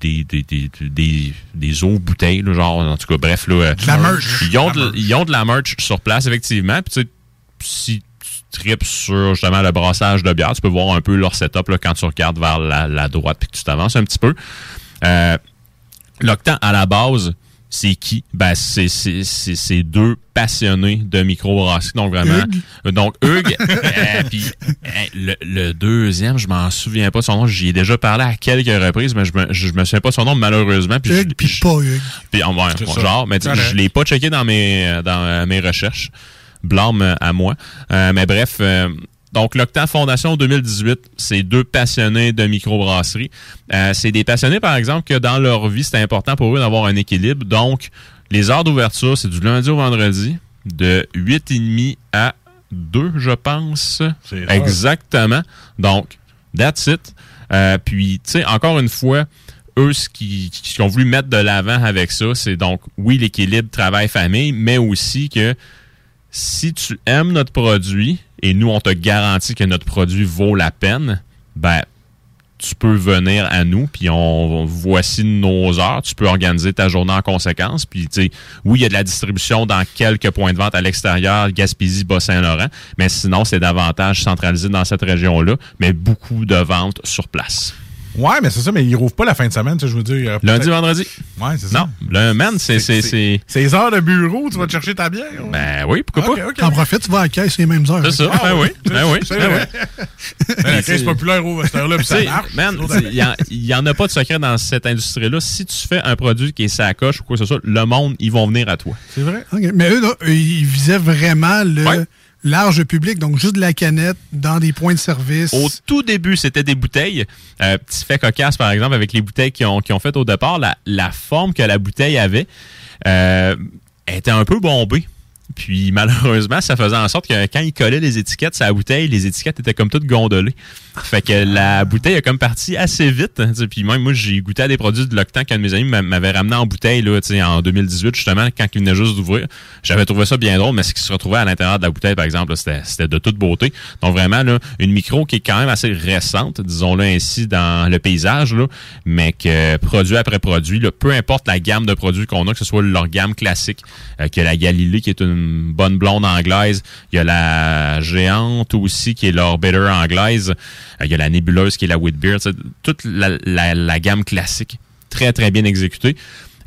des, des, des, des, des eaux bouteilles, là, genre, en tout cas, bref. Là, De la merch. Ils ont de, ils ont de la merch sur place, effectivement. Puis tu sais, si tu tripes sur justement le brassage de bière, tu peux voir un peu leur setup là, quand tu regardes vers la, la droite puis que tu t'avances un petit peu. Euh, L'Octan, à la base, c'est qui? Ben, c'est, c'est, c'est, c'est deux passionnés de microbrasserie. Donc, vraiment. Donc, Hugues. euh, puis, euh, le, le deuxième, je m'en souviens pas de son nom. J'y ai déjà parlé à quelques reprises, mais je me, je me souviens pas de son nom, malheureusement. Puis, je- Hugues, puis pas Hugues. puis, bon, genre, mais tu sais, Correct. je l'ai pas checké dans mes euh, dans euh, mes recherches. Blâme à moi. Euh, mais bref, euh, donc l'Octan Fondation 2018, c'est deux passionnés de microbrasserie. Euh, c'est des passionnés, par exemple, que dans leur vie, c'est important pour eux d'avoir un équilibre. Donc, les heures d'ouverture, c'est du lundi au vendredi, de 8h30 à 2, je pense. Exactement. Donc, that's it. Euh, puis, tu sais, encore une fois, eux, ce qu'ils ce qu'ils ont voulu mettre de l'avant avec ça, c'est donc, oui, l'équilibre travail-famille, mais aussi que si tu aimes notre produit et nous, on te garantit que notre produit vaut la peine, ben, tu peux venir à nous, puis on voici nos heures. Tu peux organiser ta journée en conséquence. Puis, tu sais, oui, il y a de la distribution dans quelques points de vente à l'extérieur, Gaspésie, Bas-Saint-Laurent, mais sinon, c'est davantage centralisé dans cette région-là, mais beaucoup de ventes sur place. Ouais, mais c'est ça, mais ils rouvrent pas la fin de semaine, tu sais, je veux dire. Lundi, vendredi? Ouais, c'est ça. Non, le man, c'est... c'est, c'est... C'est les heures de bureau, tu vas te chercher ta bière. ouais. Ben oui, pourquoi pas? ok. T'en profites, tu vas à la caisse les mêmes heures. C'est ça, Ah ben oui, ben oui, c'est ben oui. Ben, La caisse populaire ouvre à cette heure-là, puis ça marche. man, il y en- a pas de secret dans cette industrie-là. Si tu fais un produit qui est sacoche ou quoi que ce soit, le monde, ils vont venir à toi. C'est vrai. Mais eux, là, ils visaient vraiment le Ouais. Large public, donc juste de la canette dans des points de service. Au tout début, c'était des bouteilles. Euh, petit fait cocasse, par exemple, avec les bouteilles qu'ils ont, qu'ils ont faites au départ, la, la forme que la bouteille avait euh, était un peu bombée. Puis malheureusement, ça faisait en sorte que quand il collait les étiquettes sur la bouteille, les étiquettes étaient comme toutes gondolées. Fait que la bouteille a comme parti assez vite. hein. Puis même moi, j'ai goûté à des produits de l'Octan qu'un de mes amis m'a- m'avait ramené en bouteille là, tu sais, en 2018, justement, quand il venait juste d'ouvrir. J'avais trouvé ça bien drôle, mais ce qui se retrouvait à l'intérieur de la bouteille, par exemple, c'était de toute beauté. Donc vraiment, là, une micro qui est quand même assez récente, disons-le ainsi, dans le paysage, là, mais que produit après produit, là, peu importe la gamme de produits qu'on a, que ce soit leur gamme classique, euh, que la Galilée qui est une bonne blonde anglaise, il y a la géante aussi qui est leur bitter anglaise, euh, il y a la nébuleuse qui est la sais, toute la gamme classique, très très bien exécutée.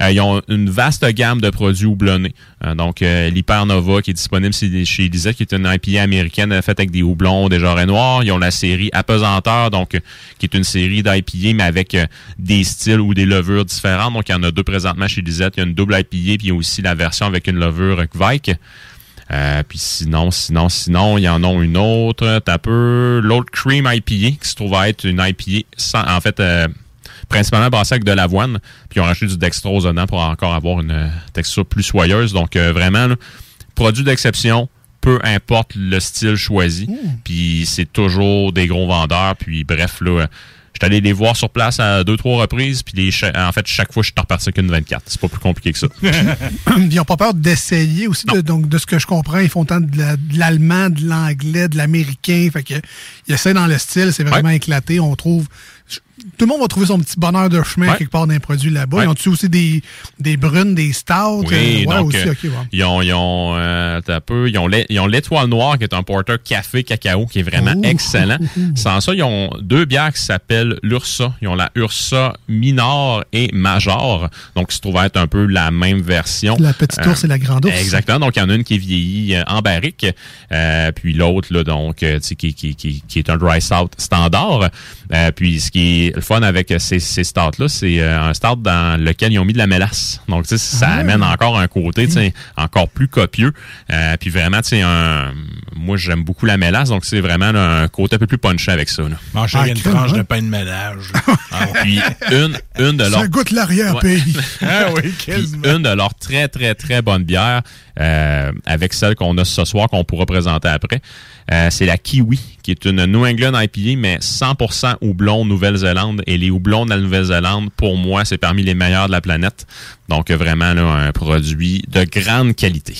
Euh, ils ont une vaste gamme de produits houblonnés. Euh, donc, euh, l'Hypernova qui est disponible chez, Elisa, qui est une IPA américaine euh, faite avec des houblons, des jarrets noirs. Ils ont la série Apesanteur, donc euh, qui est une série d'IPA, mais avec euh, des styles ou des levures différentes. Donc, il y en a deux présentement chez Lisette. Il y a une double IPA, puis il y a aussi la version avec une levure Kvike. Euh, puis sinon, sinon, sinon, il y en a une autre. T'as peu l'autre Cream IPA qui se trouve à être une IPA sans, en fait, euh, principalement brassée avec de l'avoine. Puis ils ont rajouté du dextrose dedans pour encore avoir une euh, texture plus soyeuse. Donc euh, vraiment, là, produit d'exception, peu importe le style choisi. Puis c'est toujours des gros vendeurs. Puis bref, là, euh, je suis allé les voir sur place à deux, trois reprises. Puis les, en fait, chaque fois, je suis reparti avec une 24. C'est pas plus compliqué que ça. Ils n'ont pas peur d'essayer aussi. de- donc, de ce que je comprends, ils font tant de l'allemand, de l'anglais, de l'américain. Fait que, ils essaient dans le style, c'est vraiment éclaté. On trouve. Tout le monde va trouver son petit bonheur de chemin quelque part d'un produit là-bas. Ouais. Ils ont-tu aussi des, des brunes, des stouts? Oui, Euh, ouais, donc, aussi, euh, ils ont, ils ont, euh, peu, ils ont l'étoile noire qui est un porter café cacao qui est vraiment Ouh. excellent. Sans ça, ils ont deux bières qui s'appellent l'Ursa. Ils ont la Ursa Minor et Major, donc qui se trouve être un peu la même version. La petite ours et la grande ours. Exactement. Donc il y en a une qui est vieillie en barrique, puis l'autre là donc qui, qui, qui, qui est un dry stout standard. Puis ce qui est le fun avec euh, ces, ces stouts là, c'est euh, un stout dans lequel ils ont mis de la mélasse. Donc ça Ah. amène encore un côté encore plus copieux. Euh, puis vraiment un moi j'aime beaucoup la mélasse donc c'est vraiment là, un côté un peu plus punché avec ça. Là. Manger Ah, une crème, tranche hein? de pain de ménage. Puis une une de leurs Ça goûte l'arrière-pays. ah oui, une de leurs très, très, très bonnes bières, euh, avec celle qu'on a ce soir, qu'on pourra présenter après, euh, c'est la Kiwi, qui est une New England IPA, mais 100% houblon Nouvelle-Zélande. Et les houblons de la Nouvelle-Zélande, pour moi, c'est parmi les meilleurs de la planète. Donc, vraiment, là, un produit de grande qualité.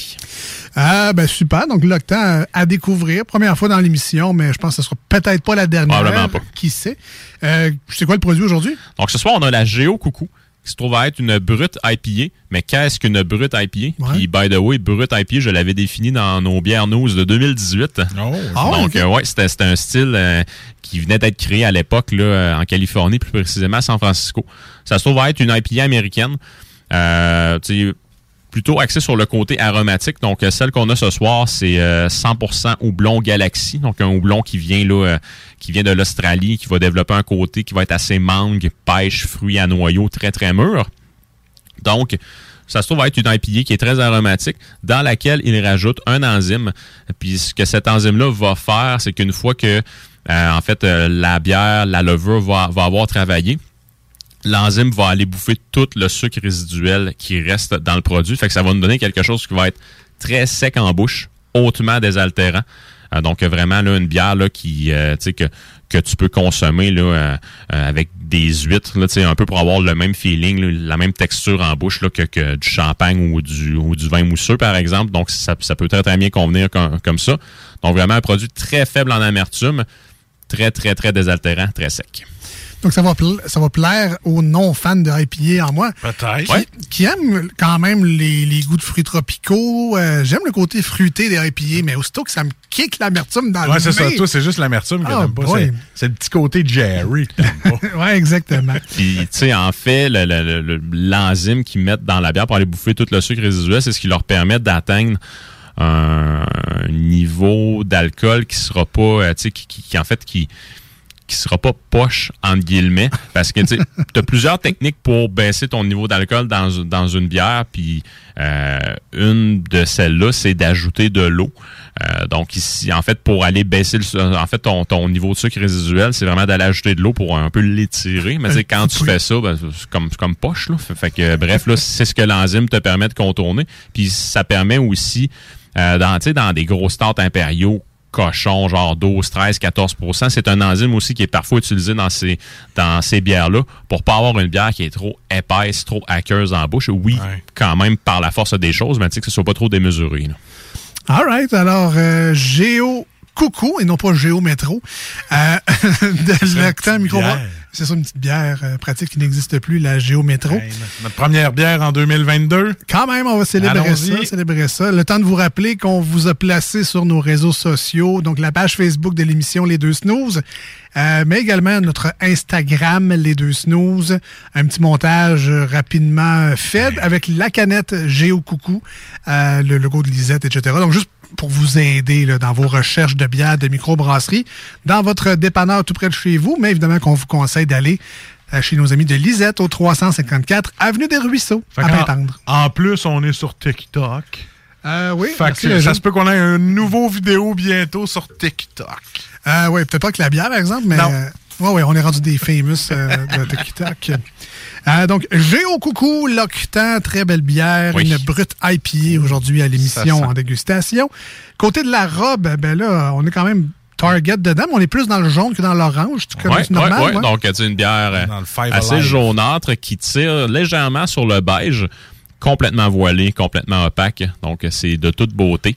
Ah, ben super. Donc, l'Octan à découvrir. Première fois dans l'émission, mais je pense que ce sera peut-être pas la dernière. Probablement pas. Qui sait? Euh, c'est quoi le produit aujourd'hui? Donc, ce soir, on a la Géo Coucou, qui se trouve à être une brute IPA. Mais qu'est-ce qu'une brute IPA? Puis, by the way, brute IPA, je l'avais défini dans nos bières news de 2018. Ah, Donc, ok. euh, ouais, c'était c'était un style euh, qui venait d'être créé à l'époque là, en Californie, plus précisément à San Francisco. Ça se trouve à être une IPA américaine. Euh, plutôt axée sur le côté aromatique. Donc, euh, celle qu'on a ce soir, c'est euh, 100% houblon Galaxy. Donc, un houblon qui vient là, euh, qui vient de l'Australie, qui va développer un côté qui va être assez mangue, pêche, fruits à noyaux, très, très mûr. Donc, ça se trouve être une IPA qui est très aromatique, dans laquelle il rajoute un enzyme. Puis ce que cet enzyme-là va faire, c'est qu'une fois que, euh, en fait, euh, la bière, la levure va avoir travaillé, l'enzyme va aller bouffer tout le sucre résiduel qui reste dans le produit. Fait que ça va nous donner quelque chose qui va être très sec en bouche, hautement désaltérant. Euh, donc vraiment là, une bière qui, euh, que, tu peux consommer là, euh, euh, avec des huîtres, là, un peu pour avoir le même feeling, la même texture en bouche que, du champagne ou du, vin mousseux, par exemple. Donc ça, peut très très bien convenir comme ça. Donc vraiment un produit très faible en amertume, très très très désaltérant, très sec. Donc, ça va, ça va plaire aux non-fans de IPA en moi. Peut-être. Qui, qui aiment quand même les, les goûts de fruits tropicaux. Euh, J'aime le côté fruité des IPA, mais aussitôt que ça me kick l'amertume dans le Ouais, c'est ça. Toi, c'est juste l'amertume que Ah, t'aimes pas. C'est- C'est le petit côté Jerry que pas. ouais, exactement. Puis, tu sais, en fait, le- le- le- l'enzyme qu'ils mettent dans la bière pour aller bouffer tout le sucre résiduel, c'est ce qui leur permet d'atteindre un, niveau d'alcool qui sera pas, euh, tu sais, qui, qui- qui, en fait, qui qui sera pas poche entre guillemets parce que tu as plusieurs techniques pour baisser ton niveau d'alcool dans, dans une bière puis euh, une de celles-là c'est d'ajouter de l'eau. Euh, donc ici en fait pour aller baisser le, en fait ton, ton niveau de sucre résiduel c'est vraiment d'aller ajouter de l'eau pour un peu l'étirer. Mais sais, quand tu fais ça ben, c'est comme comme poche là. Fait, que bref là c'est ce que l'enzyme te permet de contourner. Puis ça permet aussi euh, dans, tu sais, dans des gros stouts impériaux cochons, genre 12, 13, 14% C'est un enzyme aussi qui est parfois utilisé dans ces, dans ces bières-là pour pas avoir une bière qui est trop épaisse, trop aqueuse en bouche. Oui, quand même, par la force des choses, mais tu sais que ce soit pas trop démesuré. All right. Alors, euh, Géo Coucou, et non pas Géo Métro, euh, de bière. C'est ça, une petite bière euh, pratique qui n'existe plus, la Géo Métro. Notre première bière en 2022. Quand même, on va célébrer ça, célébrer ça. Le temps de vous rappeler qu'on vous a placé sur nos réseaux sociaux, donc la page Facebook de l'émission Les Deux Snooze, euh, mais également notre Instagram Les Deux Snooze. Un petit montage rapidement fait avec la canette Géo Coucou, euh, le logo de Lisette, etc. Donc juste pour vous aider là, dans vos recherches de bières de microbrasserie, dans votre dépanneur tout près de chez vous, mais évidemment qu'on vous conseille d'aller euh, chez nos amis de Lisette au 354 Avenue des Ruisseaux, Fait à Pintendre. En plus, on est sur TikTok. Euh, oui, Fait merci, que le ça se peut qu'on ait une nouveau vidéo bientôt sur TikTok. Euh, oui, peut-être pas que la bière, par exemple, mais. Non. euh, ouais, ouais, on est rendu des famous euh, de TikTok. Euh, donc, Géo Coucou, l'Octan, très belle bière, Oui. une brute IPA aujourd'hui à l'émission en dégustation. Côté de la robe, ben là, on est quand même Target dedans, mais on est plus dans le jaune que dans l'orange. Tu connais Ouais, normal, ouais, ouais. ouais? Donc, c'est une bière assez Alive. jaunâtre qui tire légèrement sur le beige, complètement voilée, complètement opaque. Donc, c'est de toute beauté.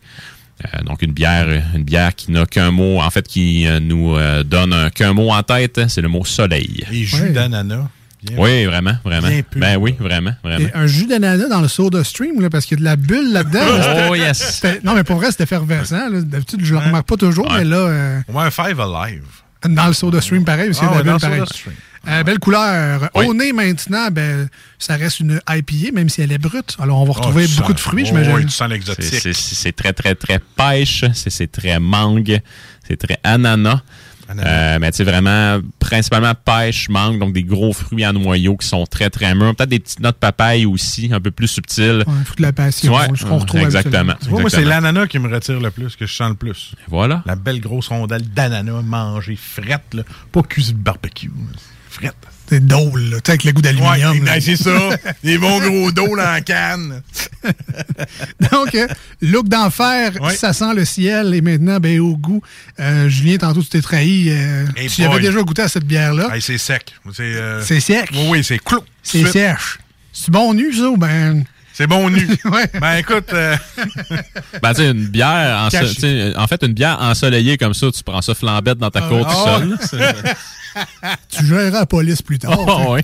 Euh, donc, une bière, une bière qui n'a qu'un mot, en fait, qui euh, nous euh, donne un- qu'un mot en tête, c'est le mot soleil. Et jus d'ananas. Bien- Oui, vraiment, vraiment. Bien pur. Ben oui, vraiment, vraiment. Et un jus d'ananas dans le soda stream, là, parce qu'il y a de la bulle là-dedans. là, Oh yes! Non, mais pour vrai, c'est effervescent. D'habitude, je le remarque pas toujours, Ouais. mais là, euh, Au moins un Five Alive. dans le soda stream, pareil, parce qu'il y a Ah de la ouais, bulle pareil. Euh, belle couleur. Oui. Au nez, maintenant, ben, ça reste une IPA, même si elle est brute. Alors, on va retrouver Oh, tu beaucoup sens- de fruits, oh, j'imagine. Oui, tu sens C'est- l'exotique. c'est- très, très, très pêche. C'est très mangue. C'est très ananas. Euh, mais c'est vraiment principalement pêche, mangue, donc des gros fruits à noyaux qui sont très, très mûrs. Peut-être des petites notes papaye aussi, un peu plus subtiles. Ouais, fruit de la passion, Ouais, ce qu'on retrouve exactement. Tu vois, moi, c'est l'ananas qui me retire le plus, que je sens le plus. Voilà. La belle grosse rondelle d'ananas mangée frette, là. Pas cuisine de barbecue. là. Frette. C'est drôle, là, tu sais, avec le goût d'aluminium. Ouais, ben, c'est ça. Des bons gros dos dans la canne. Donc, euh, look d'enfer, Ouais. ça sent le ciel. Et maintenant, ben, au goût, euh, Julien, tantôt, tu t'es trahi. euh, Hey tu avais déjà goûté à cette bière-là. Hey, c'est sec. C'est euh, C'est sec. Oui, oui, c'est clou. C'est sèche. C'est bon nu, ça, ou ben? C'est bon nu. Ouais. Ben écoute, euh, Ben, tu sais, une bière, sais, en fait, une bière ensoleillée comme ça, tu prends ça flambette dans ta côte ah, tout seul. là. C'est- Tu géreras la police plus tard. Oh.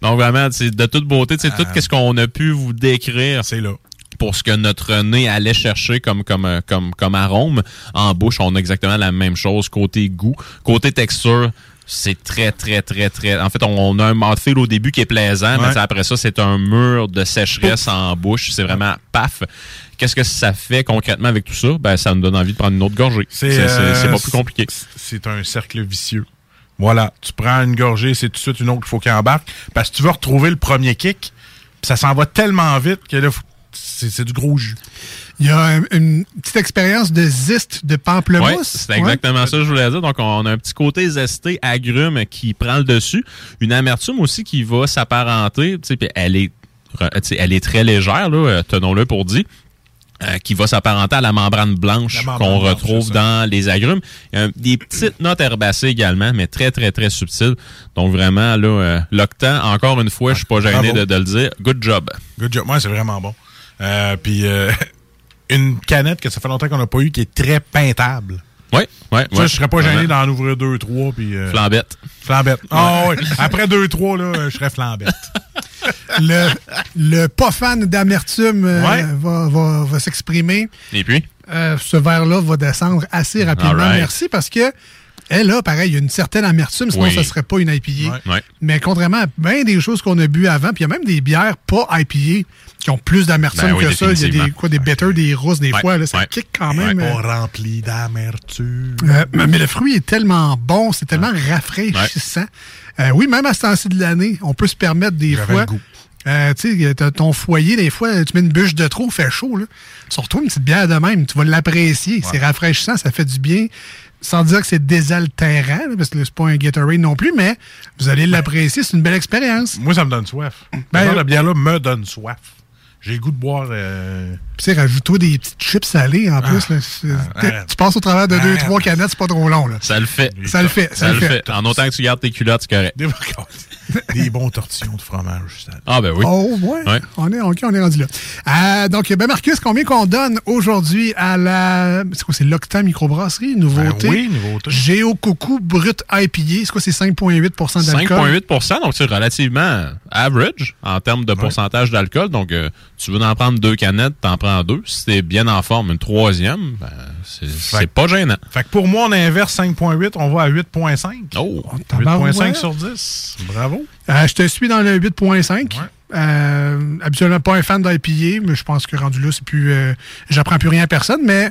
Donc, vraiment, c'est de toute beauté, tu sais, tout ce qu'on a pu vous décrire c'est là. pour ce que notre nez allait chercher comme, comme, euh, comme, comme arôme en bouche, on a exactement la même chose côté goût. Côté texture, c'est très, très, très, très... En fait, on, on a un mouthfeel au début qui est plaisant, mais Ouais. après ça, c'est un mur de sécheresse en bouche. C'est vraiment paf. Qu'est-ce que ça fait concrètement avec tout ça? Ben, ça nous donne envie de prendre une autre gorgée. C'est euh, pas plus compliqué. C'est un cercle vicieux. Voilà, tu prends une gorgée, c'est tout de suite une autre qu'il faut qu'il embarque. Parce que tu veux retrouver le premier kick, ça s'en va tellement vite que là, faut- c'est du gros jus. Il y a un- une petite expérience de zeste de Oui, pamplemousse. c'est exactement ça que je voulais dire. Donc, on a un petit côté zesté, agrume qui prend le dessus. Une amertume aussi qui va s'apparenter. Elle est, elle très légère, euh, tenons-le pour dit. euh, qui va s'apparenter à la membrane blanche qu'on retrouve dans les agrumes. Il y a des petites notes herbacées également, mais très, très, très subtiles. Donc vraiment, là, euh, l'octan, encore une fois, je suis pas gêné de le dire. Good job. Good job. Moi, c'est vraiment bon. Euh, puis euh, une canette que ça fait longtemps qu'on n'a pas eu qui est très peintable. Oui, oui, Ça, oui. je serais pas gêné d'en ouvrir deux, trois. Puis, euh, Flambette. Flambette. Ah oui. Après deux, trois, là, je serais flambette. Le, le pas fan d'amertume euh, Ouais. va, va- va s'exprimer. Et puis? Euh, ce verre-là va descendre assez rapidement. Right. Merci parce que elle a, pareil, il y a une certaine amertume, sinon Oui. ça serait pas une IPA. Ouais. Mais contrairement à bien des choses qu'on a bu avant, puis il y a même des bières pas IPA qui ont plus d'amertume Ben oui, que ça. Il y a des, quoi, des bitters, des rousses, des Ouais, fois. Là, ça ouais. kick quand même. euh, Pas rempli d'amertume. euh, mais le fruit est tellement bon, c'est tellement rafraîchissant. Euh, oui, même à ce temps-ci de l'année, on peut se permettre des fois. le goût. euh, tu ton foyer, des fois, tu mets une bûche de trop, fait chaud. Là. Surtout une petite bière de même, tu vas l'apprécier. C'est rafraîchissant, ça fait du bien. Sans dire que c'est désaltérant, parce que c'est pas un Gatorade non plus, mais vous allez l'apprécier, c'est une belle expérience. Moi, ça me donne soif. Ben, Ben, la bière-là me donne soif. J'ai le goût de boire. euh, Puis, tu sais, rajoute-toi des petites chips salées en plus. là. C'est- arrête. tu passes au travers de deux, Arrête. trois canettes, c'est pas trop long. Là. Ça le fait. Ça le fait, ça, le fait. En autant que tu gardes tes culottes, c'est correct. Des, bons tortillons de fromage. ça. Ah, ben oui. Oh, ouais. Ouais. On, est, ok, on est rendu là. Euh, donc, ben Marcus, combien qu'on donne aujourd'hui à la. C'est quoi, c'est l'Octa Microbrasserie, nouveauté? Ben oui, nouveauté. Géo Coco Brut IPA. C'est quoi, c'est 5,8% d'alcool? 5,8% donc c'est relativement average en termes de pourcentage d'alcool. Donc, euh, tu veux en prendre deux canettes, t'en prends deux. Si t'es bien en forme, une troisième, ben, c'est pas gênant. Fait que pour moi, on inverse 5.8, on va à 8.5. Oh, 8.5 sur 10. Bravo. Euh, je te suis dans le 8.5. Euh, habituellement pas un fan d'IPA, mais je pense que rendu là, c'est plus. euh, J'apprends plus rien à personne, mais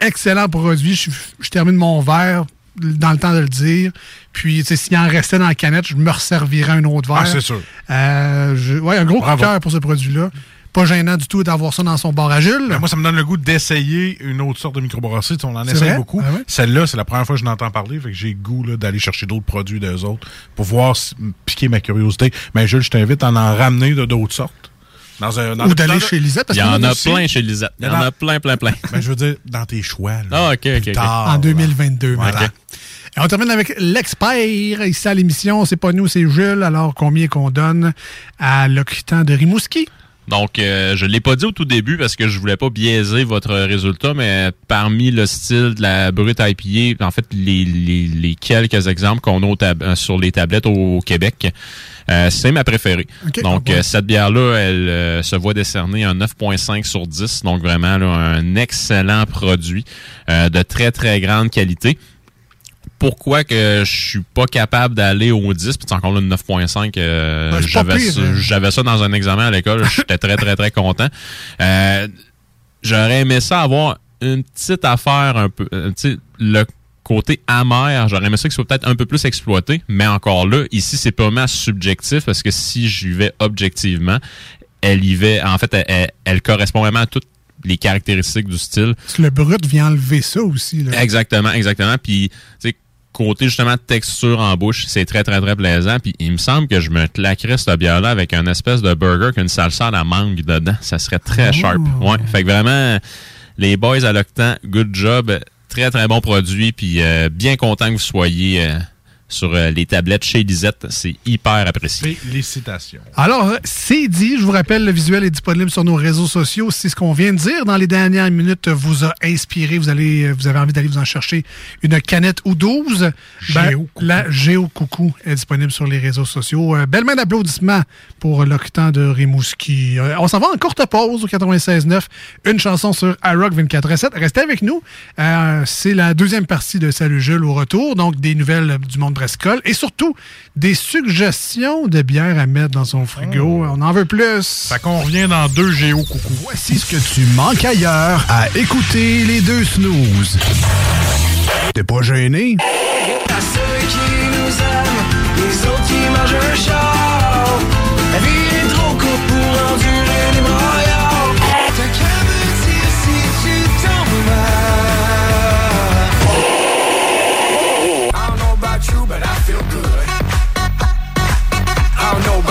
excellent produit. Je, je termine mon verre dans le temps de le dire. Puis, tu sais, s'il en restait dans la canette, je me resservirais un autre verre. Ah, c'est sûr. Euh, je- ouais, un gros coup de cœur pour ce produit-là. Pas gênant du tout d'avoir ça dans son bar à Jules. Ben, moi, ça me donne le goût d'essayer une autre sorte de microbrasserie. On en vrai? beaucoup. Ah ouais? Celle-là, c'est la première fois que je l'entends parler. Fait que j'ai le goût d'aller chercher d'autres produits d'eux autres pour voir, piquer ma curiosité. Mais Jules, je t'invite à en ramener de d'autres sortes. Dans un, dans Ou le- d'aller chez Lisette. Parce Il y en a aussi- plein chez Lisette. Il y en a plein, plein, plein. Ben, je veux dire, dans tes choix. là. Ah, OK, OK. Plus OK. tard, En là. 2022. Voilà. maintenant. Et on termine avec l'expert ici à l'émission. C'est pas nous, c'est Jules. Alors, combien qu'on donne à l'Occitan de Rimouski? Donc, euh, je l'ai pas dit au tout début parce que je voulais pas biaiser votre résultat, mais parmi le style de la brute IPA, en fait, les, les, les quelques exemples qu'on a tab- euh, sur les tablettes au, Québec, euh, c'est ma préférée. Donc, ah euh, cette bière-là, elle euh, se voit décerner un 9.5 sur 10. Donc, vraiment, là, un excellent produit euh, de très, très grande qualité pourquoi que je suis pas capable d'aller au 10 puis c'est encore là une 9.5 euh, Ben, pas j'avais ça- hein. j'avais ça dans un examen à l'école j'étais très très très content Euh, j'aurais aimé ça avoir une petite affaire un peu euh, le côté amer j'aurais aimé ça qu'il soit peut-être un peu plus exploité mais encore là ici c'est purement subjectif parce que si j'y vais objectivement elle y va en fait elle, elle- elle correspond vraiment à toutes les caractéristiques du style Parce que le brut vient enlever ça aussi. Là. Exactement, exactement. Puis, tu sais, côté justement texture en bouche, c'est très, très, très plaisant. Puis, il me semble que je me claquerais cette bière-là avec un espèce de burger qu'une salsa à la mangue dedans. Ça serait très sharp. Ouais. Fait que vraiment, les boys à l'octan, good job. Très, très bon produit. Puis, euh, bien content que vous soyez euh, sur euh, les tablettes chez Lisette. C'est hyper apprécié. Félicitations. Alors, c'est dit. Je vous rappelle, le visuel est disponible sur nos réseaux sociaux. Si ce qu'on vient de dire dans les dernières minutes vous a inspiré, vous allez, vous avez envie d'aller vous en chercher une canette ou 12, ben, Géo la Géo Coucou est disponible sur les réseaux sociaux. Euh, belle main d'applaudissements pour l'Octan de Rimouski. Euh, on s'en va en courte pause au 96.9. Une chanson sur iRock 24.7. Restez avec nous. Euh, c'est la deuxième partie de Salut Jules au retour. Donc, des nouvelles du monde et surtout des suggestions de bières à mettre dans son frigo. On en veut plus. Fait qu'on revient dans deux géo coucou. Voici ce que tu manques ailleurs à écouter les deux snooze. T'es pas gêné? À ceux qui nous aiment, les autres qui mangent un char. La vie est trop courte pour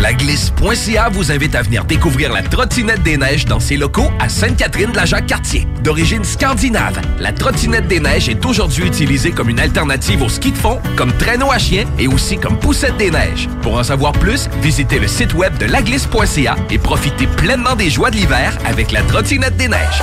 La Glisse.ca vous invite à venir découvrir la trottinette des neiges dans ses locaux à Sainte-Catherine de la Jacques-Cartier. D'origine scandinave, la trottinette des neiges est aujourd'hui utilisée comme une alternative au ski de fond, comme traîneau à chien et aussi comme poussette des neiges. Pour en savoir plus, visitez le site web de laglisse.ca et profitez pleinement des joies de l'hiver avec la trottinette des neiges.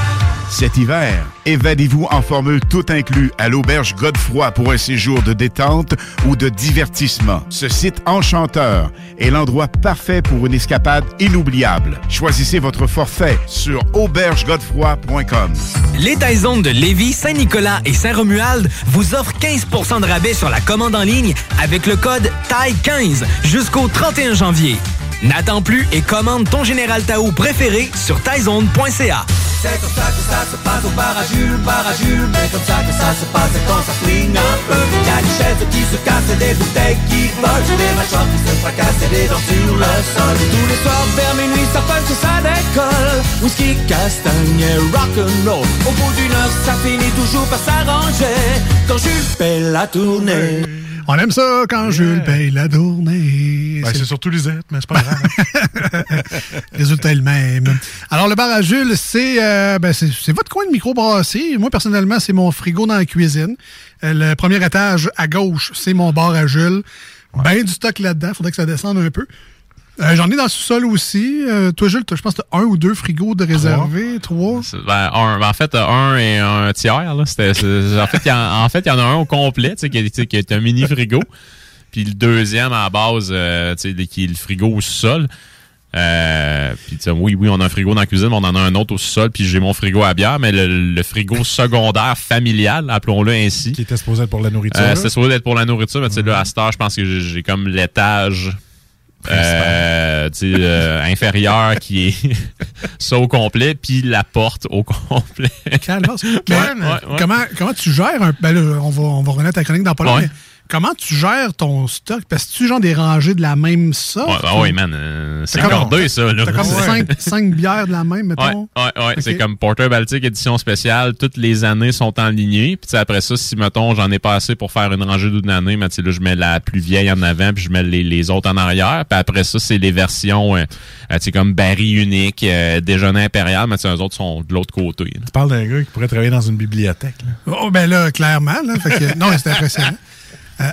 Cet hiver, évadez-vous en formule tout inclus à l'auberge Godefroy pour un séjour de détente ou de divertissement. Ce site enchanteur est l'endroit parfait pour une escapade inoubliable. Choisissez votre forfait sur aubergegodefroy.com. Les Taizones de Lévis, Saint-Nicolas et Saint-Romuald vous offrent 15% de rabais sur la commande en ligne avec le code TAI15 jusqu'au 31 janvier. N'attends plus et commande ton Général Tao préféré sur taizone.ca. C'est comme ça que ça se passe au bar à Jules, bar à Jules comme ça que ça se passe quand ça swing un peu. Y'a des chaises qui se cassent, des bouteilles qui volent Des machins qui se fracassent et des dents sur le sol. Tous les soirs vers minuit ça punch et ça décolle. Whisky, castagne et rock'n'roll. Au bout d'une heure ça finit toujours par s'arranger. Quand Jules paie la tournée On aime ça quand Jules paye la tournée. Ben, c'est surtout Lisette, mais c'est pas grave. Résultat est le même. Alors, le bar à Jules, c'est euh, ben, votre coin de microbrasserie. Moi, personnellement, c'est mon frigo dans la cuisine. Euh, le premier étage à gauche, c'est mon bar à Jules. Ben du stock là-dedans. Faudrait que ça descende un peu. Euh, J'en ai dans le sous-sol aussi. Euh, toi, Jules, je pense que tu un ou deux frigos de réservés. Trois. Ben, un, ben, en fait, un et un tiers. Là, en fait, il y en, en fait, il y en a un au complet, tu sais, qui, est- tu sais, qui est un mini frigo. Puis le deuxième à la base, euh, tu sais, qui est le frigo au sol. Euh, puis tu sais, oui, oui, on a un frigo dans la cuisine, mais on en a un autre au sol, puis j'ai mon frigo à bière, mais le, le frigo secondaire familial, appelons-le ainsi. Qui était supposé être pour la nourriture. Euh, C'était supposé être pour la nourriture, mais tu sais, là, à cette heure, je pense que j'ai comme l'étage euh, euh, inférieur qui est ça au complet, puis la porte au complet. Calvasse. Mais, Ouais, ouais, ouais. Comment, comment tu gères un. Ben là, on va, on va remettre ta chronique dans pas long, Ouais. mais comment tu gères ton stock? Parce que tu genre des rangées de la même sorte? Ouais, ah ouais, man, euh, c'est deux, ça. T'as comme Ouais. cinq, cinq bières de la même, mettons? ouais, ouais. C'est comme Porter Baltic édition spéciale. Toutes les années sont en lignée. Puis après ça, si, mettons, j'en ai pas assez pour faire une rangée d'une année, mais là, je mets la plus vieille en avant, puis je mets les, les autres en arrière. Puis après ça, c'est les versions, euh, euh, tu sais, comme Barry unique, euh, déjeuner impérial, mais eux autres sont de l'autre côté. là. Tu parles d'un gars qui pourrait travailler dans une bibliothèque. là. Oh, ben là, clairement. Là, fait que, non, c'était impressionnant. Euh,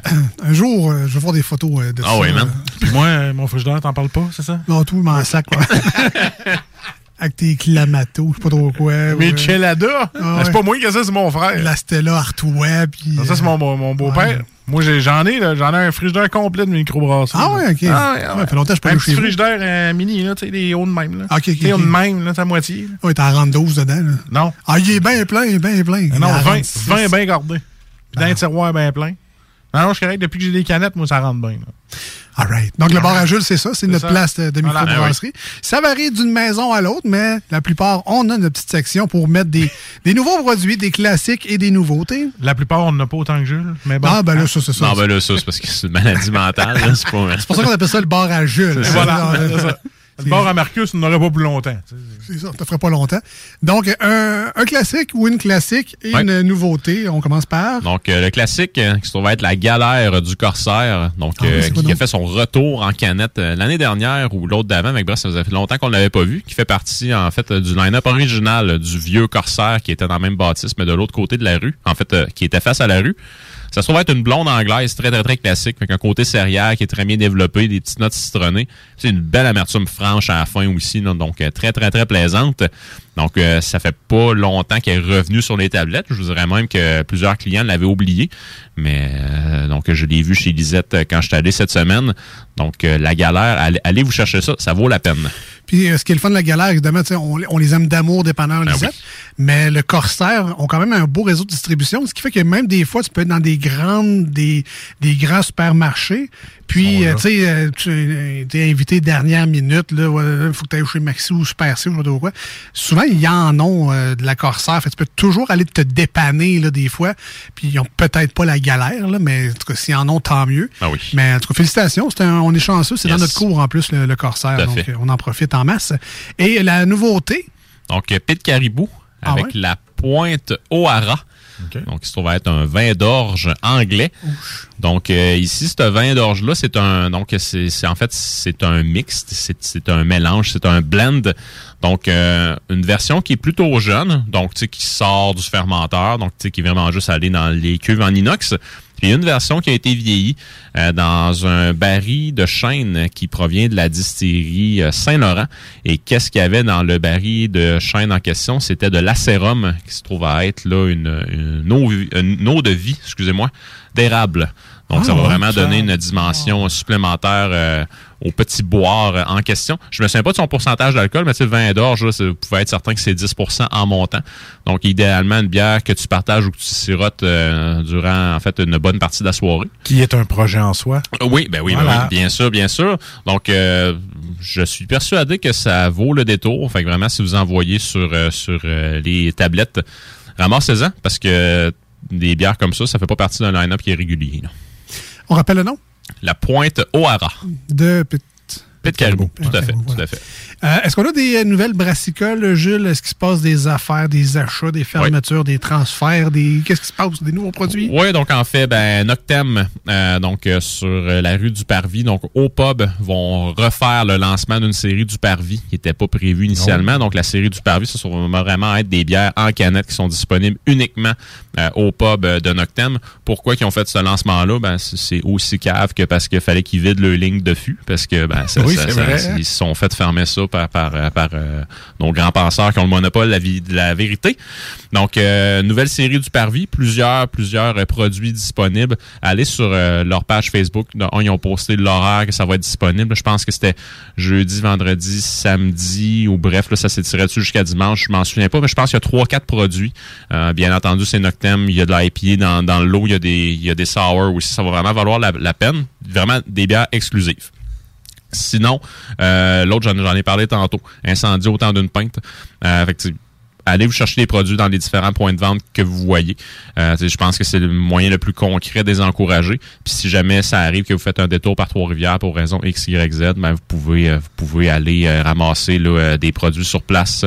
un jour, euh, je vais voir des photos euh, de Ah ça. oui, man. euh, Puis moi, euh, mon frigidaire, t'en parles pas, c'est ça? Non, tout, m'en sac, quoi. Avec tes clamatos, je sais pas trop quoi. Mais. Chelada! Ah C'est ouais. pas moi qui ai ça, c'est mon frère. La Stella Artois, puis... Ça, c'est euh, mon, mon- beau-père. ouais. Moi, j'en ai, là, j'en ai un frigidaire complet de microbrasserie. Ah ouais, ok. Ah ouais, Ah ah ouais, ouais. fait longtemps que je pas Un petit vous. frigidaire euh, mini, là, tu sais, des hauts de même, là. Ok, ok, hauts ok. de même, là, c'est à moitié. là. Ouais, t'en rentres 12 dedans, là. Non. Ah, il est bien plein, il est bien plein. Non, Il en 20, rentre six. 20 bien gardé. Puis dans un tiroir bien plein. Non, non, je suis correct. Depuis que j'ai des canettes, moi, ça rentre bien. là. All right. Donc, le bar à Jules, c'est ça. C'est notre ça. place de, de Voilà. microbrasserie. Ça varie d'une maison à l'autre, mais la plupart, on a notre petite section pour mettre des, des nouveaux produits, des classiques et des nouveautés. La plupart, on n'en a pas autant que Jules. Mais bon. Ah, ben là, ça, c'est ça. Non, ben là, ça, c'est parce que c'est une maladie mentale. C'est. C'est pour ça qu'on appelle ça le bar à Jules. Voilà. Le bord à Marcus, on n'aurait pas plus longtemps. C'est ça, ça te ferait pas longtemps. Donc, un, un classique ou une classique et Ouais. une nouveauté. On commence par? Donc, euh, le classique, euh, qui se trouve être la galère du Corsaire, donc Ah euh, qui a fait son retour en canette euh, l'année dernière ou l'autre d'avant, mais bref, ça faisait longtemps qu'on ne l'avait pas vu, qui fait partie, en fait, du line-up original du vieux Corsaire qui était dans le même bâtisse, mais de l'autre côté de la rue, en fait, euh, qui était face à la rue. Ça se trouve être une blonde anglaise très, très, très classique, avec un côté céréal qui est très bien développé, des petites notes citronnées. C'est une belle amertume franche à la fin aussi, donc euh, très, très, très plaisante. Donc, euh, ça fait pas longtemps qu'elle est revenue sur les tablettes. Je vous dirais même que plusieurs clients l'avaient oublié. Mais euh, donc, je l'ai vu chez Lisette euh, quand je suis allé cette semaine. Donc, euh, la galère, allez vous chercher ça, ça vaut la peine. Puis euh, ce qui est le fun de la galère, évidemment, tu sais, on, on les aime d'amour, dépanneur Ben Lisette. Mais le Corsair ont quand même un beau réseau de distribution, ce qui fait que même des fois, tu peux être dans des grandes, des, des grands supermarchés. Puis, euh, tu sais, euh, tu es invité dernière minute, là, il faut que tu ailles chez Maxi ou Super C ou je sais pas quoi. Souvent, il y en ont euh, de la Corsair. Fait tu peux toujours aller te dépanner, là, des fois. Puis, ils ont peut-être pas la galère, là, mais en tout cas, s'ils en ont, tant mieux. Ah oui. Mais en tout cas, félicitations. Un- on est chanceux. C'est Yes. dans notre cours, en plus, le, le Corsair. Donc, fait. on en profite en masse. Et la nouveauté, Donc, Pit Caribou Ah avec ouais? la pointe O'Hara. Donc, il se trouve être un vin d'orge anglais. Donc, euh, ici, ce vin d'orge-là, c'est un, donc, c'est, en fait, c'est un mix, c'est, c'est un mélange, c'est un blend. Donc, euh, une version qui est plutôt jeune, donc, tu sais, qui sort du fermenteur, donc, tu sais, qui est vraiment juste allé dans les cuves en inox. Puis une version qui a été vieillie euh, dans un baril de chêne qui provient de la distillerie euh, Saint-Laurent. Et qu'est-ce qu'il y avait dans le baril de chêne en question? C'était de l'acérum qui se trouve à être là une, une, eau, une eau de vie, excusez-moi, d'érable. Donc, Ah, ça va ouais, vraiment ça- donner une dimension supplémentaire euh, au petit boire euh, en question. Je me souviens pas de son pourcentage d'alcool, mais tu sais, le vin d'orge, vous pouvez être certain que c'est 10 en montant. Donc, idéalement, une bière que tu partages ou que tu sirotes euh, durant, en fait, une bonne partie de la soirée. Qui est un projet en soi. Oui, ben oui, ben oui, bien sûr, bien sûr. Donc, euh, je suis persuadé que ça vaut le détour. Fait que vraiment, si vous envoyez sur, euh, sur euh, les tablettes, ramassez-en parce que des bières comme ça, ça fait pas partie d'un line-up qui est régulier. là. On rappelle le nom? La pointe O'Hara. de Pit- Pit Caribou, tout à fait, tout à fait. Euh, Est-ce qu'on a des euh, nouvelles brassicoles, Jules? Est-ce qu'il se passe des affaires, des achats, des fermetures, des transferts, des. Qu'est-ce qui se passe? Des nouveaux produits? Oui, donc en fait, ben, Noctem, euh, donc euh, sur euh, la rue du Parvis, donc au pub, vont refaire le lancement d'une série du Parvis qui n'était pas prévu initialement. Donc la série du Parvis, ce sont vraiment être des bières en canette qui sont disponibles uniquement euh, au pub de Noctem. Pourquoi ils ont fait ce lancement-là? Ben, c'est aussi cave que parce qu'il fallait qu'ils vident leur ligne de fût, parce que ben, ça- Oui, ça- ça- hein? ils se sont fait fermer ça par, par, euh, par euh, nos grands penseurs qui ont le monopole de la, vie- de la vérité. Donc, euh, nouvelle série du Parvis, plusieurs, plusieurs euh, produits disponibles. Allez sur euh, leur page Facebook. Ils ont posté l'horaire que ça va être disponible. Je pense que c'était jeudi, vendredi, samedi, ou bref, ça s'étirait dessus jusqu'à dimanche. Je m'en souviens pas, mais je pense qu'il y a trois, quatre produits. Euh, bien entendu, c'est Noctem. Il y a de l'IPA dans, dans le lot. Il y a des, il y a des sour aussi. Ça va vraiment valoir la, la peine. Vraiment des bières exclusives. Sinon, euh, l'autre, j'en ai parlé tantôt. Incendie autant d'une pinte. Euh, fait que, allez vous chercher des produits dans les différents points de vente que vous voyez. Euh, je pense que c'est le moyen le plus concret des encourager. Puis si jamais ça arrive que vous faites un détour par Trois-Rivières pour raison X, Y, Z, ben, vous pouvez euh, vous pouvez aller euh, ramasser là, des produits sur place.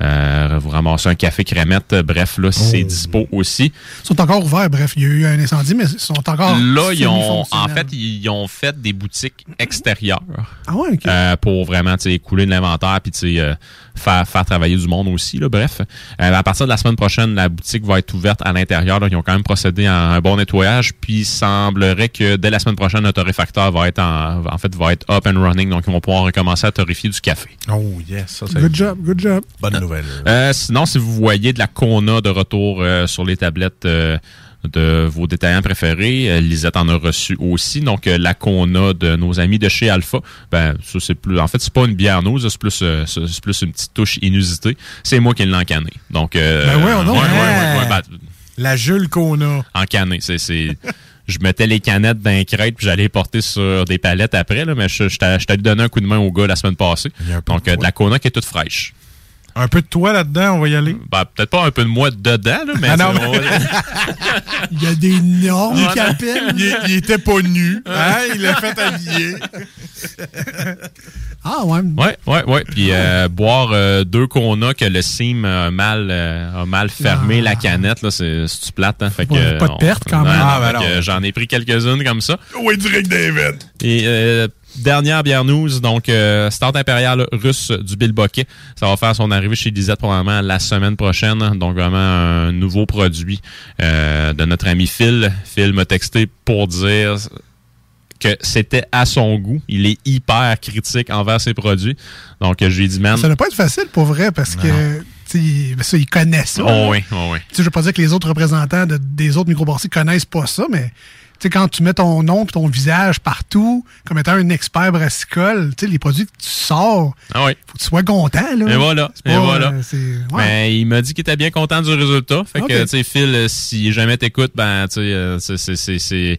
Euh, vous ramassez un café crémette. Bref, là, c'est dispo aussi. Ils sont encore ouverts, bref. Il y a eu un incendie, mais ils sont encore. Là, ils ont, en fait, ils ont fait des boutiques extérieures. Ah ouais. Euh, pour vraiment écouler de l'inventaire puis faire, faire travailler du monde aussi. Là, bref, Euh, à partir de la semaine prochaine, la boutique va être ouverte à l'intérieur. Ils ont quand même procédé à un bon nettoyage. Puis il semblerait que dès la semaine prochaine, le torréfacteur va être en, en fait va être up and running. Donc ils vont pouvoir recommencer à torréfier du café. Oh, yes. Ça, c'est Good job, good job. bonne nouvelle. Euh, sinon, si vous voyez de la Kona de retour euh, sur les tablettes euh, de vos détaillants préférés, euh, Lisette en a reçu aussi. Donc, euh, la Kona de nos amis de chez Alpha, ben, ça, c'est plus. En fait, c'est pas une bière nose, c'est plus, euh, c'est plus une petite touche inusitée. C'est moi qui l'ai encanné. Donc, euh, Ben ouais, on ouais, ouais, ben, La Jules qu'on a. encanné. C'est, c'est, je mettais les canettes d'un crête puis j'allais les porter sur des palettes après, là, mais je, je t'ai je t'ai donné un coup de main au gars la semaine passée. Donc, de la Kona qui est toute fraîche. Un peu de toi là-dedans, on va y aller? Ben, peut-être pas un peu de moi dedans, là, mais Ah non, c'est- mais- Il y a des normes Ah, qui non. appellent. il, il était pas nu. Hein? Il l'a fait habiller. Ah ouais. Ouais, ouais, ouais. Puis euh, boire euh, deux qu'on a que le sim a mal, euh, a mal fermé la canette, là, c'est c'est plate, hein? Fait que, Ouais, pas de on- perte, quand même. Ah, ben. J'en ai pris quelques-unes comme ça. Oui, direct David. Et euh, dernière bière news, donc euh, Start Impérial russe du Bill Boquet. Ça va faire son arrivée chez Lisette probablement la semaine prochaine. Donc vraiment un nouveau produit euh, de notre ami Phil. Phil m'a texté pour dire que c'était à son goût. Il est hyper critique envers ses produits. Donc, je lui ai dit, man, Ça ne pas être facile pour vrai parce que ben ça, ils connaissent ça. Oh oui, oh oui. Je veux pas dire que les autres représentants de- des autres microbrasseries connaissent pas ça, mais sais, quand tu mets ton nom et ton visage partout, comme étant un expert brassicole, tu sais, les produits que tu sors, Ah oui. faut que tu sois content, là. Et voilà. C'est Et pas, voilà. euh, ouais. Ben, il m'a dit qu'il était bien content du résultat. Fait que, tu sais, Phil, euh, si jamais t'écoutes, ben, tu sais, euh, c'est-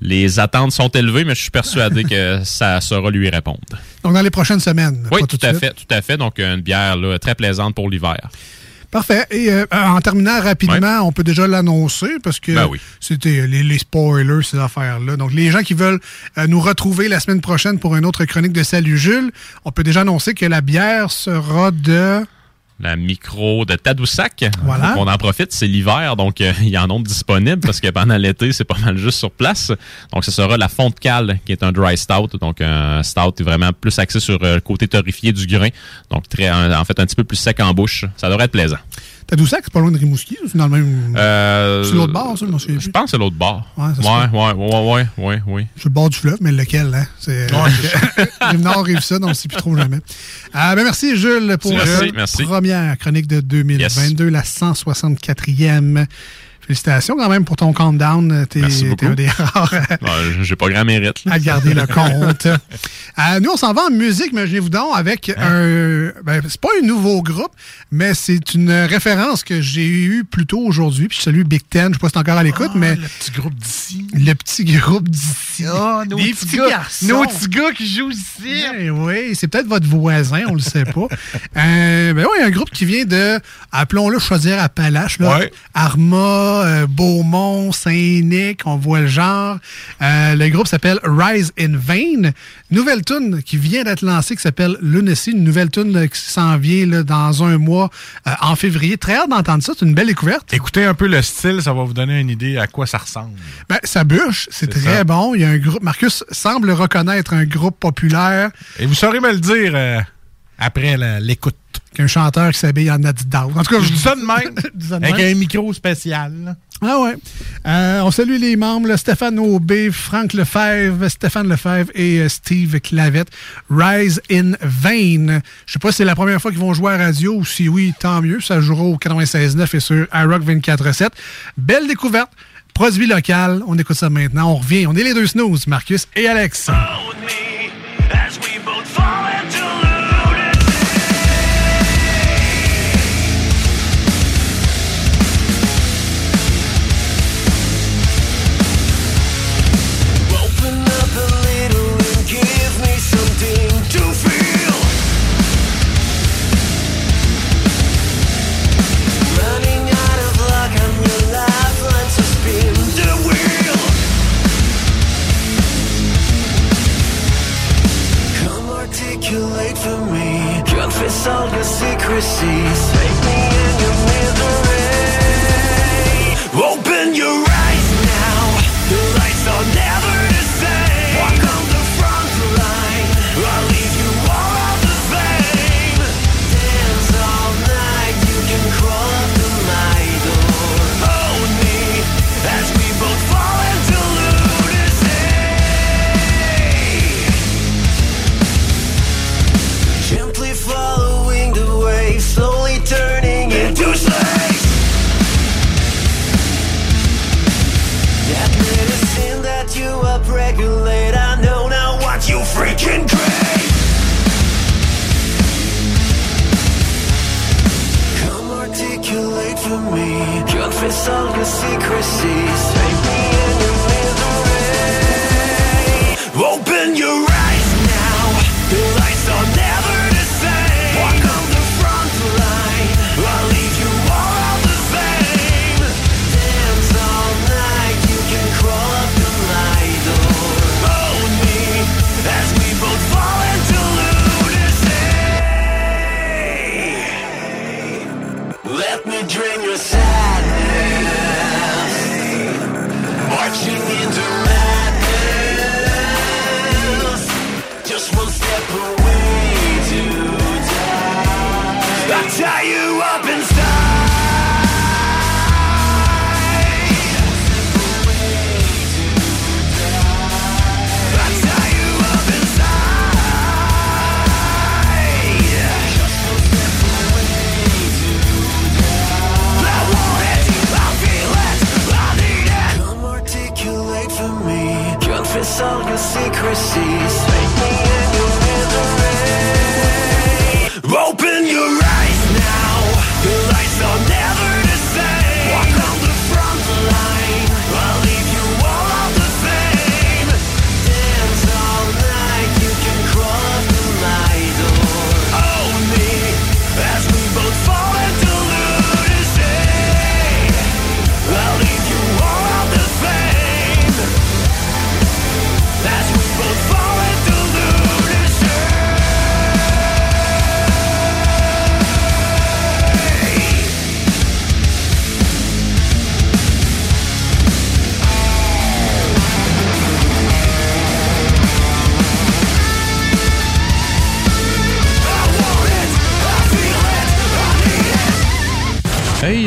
les attentes sont élevées, mais je suis persuadé que ça saura lui répondre. Donc, dans les prochaines semaines. Oui, pas tout de à fait, tout à fait. Donc, une bière là, très plaisante pour l'hiver. Parfait. Et euh, en terminant rapidement, on peut déjà l'annoncer parce que Ben oui. c'était les, les spoilers, ces affaires-là. Donc, les gens qui veulent euh, nous retrouver la semaine prochaine pour une autre chronique de Salut Jules, on peut déjà annoncer que la bière sera de... La micro de Tadoussac. Voilà. Qu'on en profite, c'est l'hiver, donc euh, il y en a disponible parce que pendant l'été, c'est pas mal juste sur place. Donc, ce sera la Fonte Cale, qui est un dry stout, donc un stout vraiment plus axé sur euh, le côté torréfié du grain. Donc, très, en fait, un petit peu plus sec en bouche. Ça devrait être plaisant. Tadoussac, c'est pas loin de Rimouski, ou c'est dans le même... Euh, C'est l'autre bord, ça, souviens Je pense que c'est l'autre bord. Ouais, ouais, ouais, ouais, ouais, ouais, ouais. Sur le bord du fleuve, mais lequel, hein? C'est rive nord, rive sud, on ne sait plus trop jamais. Ah, ben merci, Jules, pour Merci, merci. première chronique de 2022, la 164e. Félicitations quand même pour ton countdown. T'es Merci t'es beaucoup. un des rares Ouais, J'ai pas grand mérite. là. à garder le compte. Euh, nous, on s'en va en musique, imaginez-vous donc, avec Hein? un... Ben, c'est pas un nouveau groupe, mais c'est une référence que j'ai eue plus tôt aujourd'hui. Puis je salue Big Ten, je sais pas si c'est encore à l'écoute, mais... Ah, Le petit groupe d'ici. Le petit groupe d'ici. nos Des petits petits gars- garçons. nos petits gars qui jouent ici. Eh oui, c'est peut-être votre voisin, on le sait pas. Euh, ben oui, un groupe qui vient de, appelons-le choisir à Palache, là. Ouais. Arma, euh, Beaumont, Saint-Nic, on voit le genre. Euh, le groupe s'appelle Rise in Vain. Nouvelle tune qui vient d'être lancée qui s'appelle Lunacy, une nouvelle tune qui s'en vient là, dans un mois euh, en février. Très hâte d'entendre ça, c'est une belle découverte. Écoutez un peu le style, ça va vous donner une idée à quoi ça ressemble. Ben, ça bûche, c'est très ça. bon. Il y a un groupe, Marcus semble reconnaître un groupe populaire. Et vous saurez me le dire après l'écoute. Qu'un chanteur qui s'habille en Adidas. En tout cas, Je dis ça de même, dis ça de avec même. un micro spécial. là. Ah ouais. Euh, on salue les membres, là, Stéphane Aubé, Franck Lefebvre, Stéphane Lefebvre et euh, Steve Clavette. Rise in Vain. Je sais pas si c'est la première fois qu'ils vont jouer à radio ou si oui, tant mieux. Ça jouera au 96.9 et sur iRock 24.7. Belle découverte. Produit local. On écoute ça maintenant. On revient. On est les deux snooze, Marcus et Alex. All your secrecies. Take me in your misery. Open your eyes now. The lights are confess all your secrecies. all your secrecies.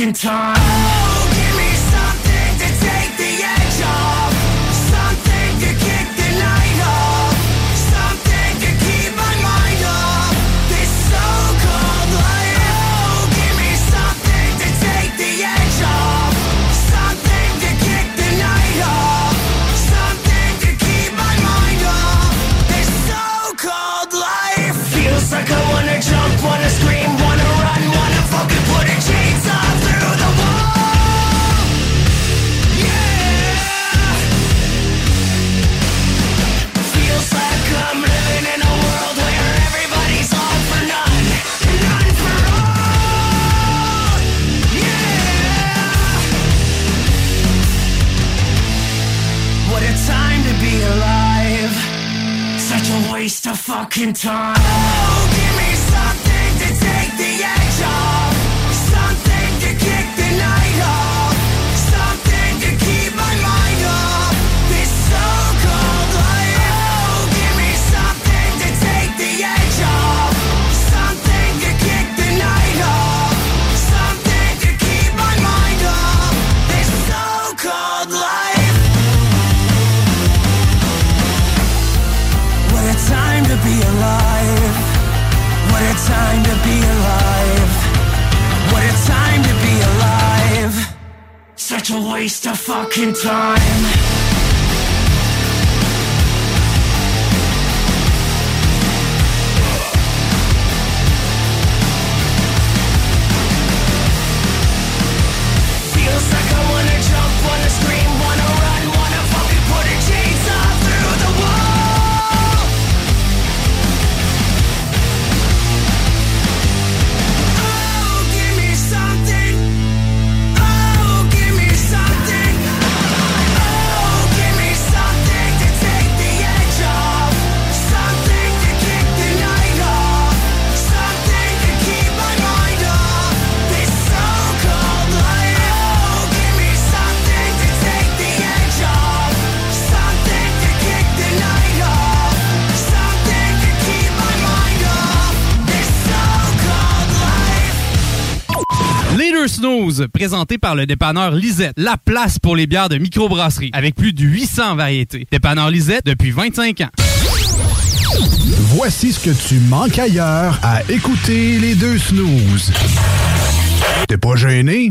In time. In time. in time. présenté par le dépanneur Lisette, la place pour les bières de microbrasserie, avec plus de 800 variétés. Dépanneur Lisette depuis 25 ans. Voici ce que tu manques ailleurs à écouter les deux snooze. T'es pas gêné?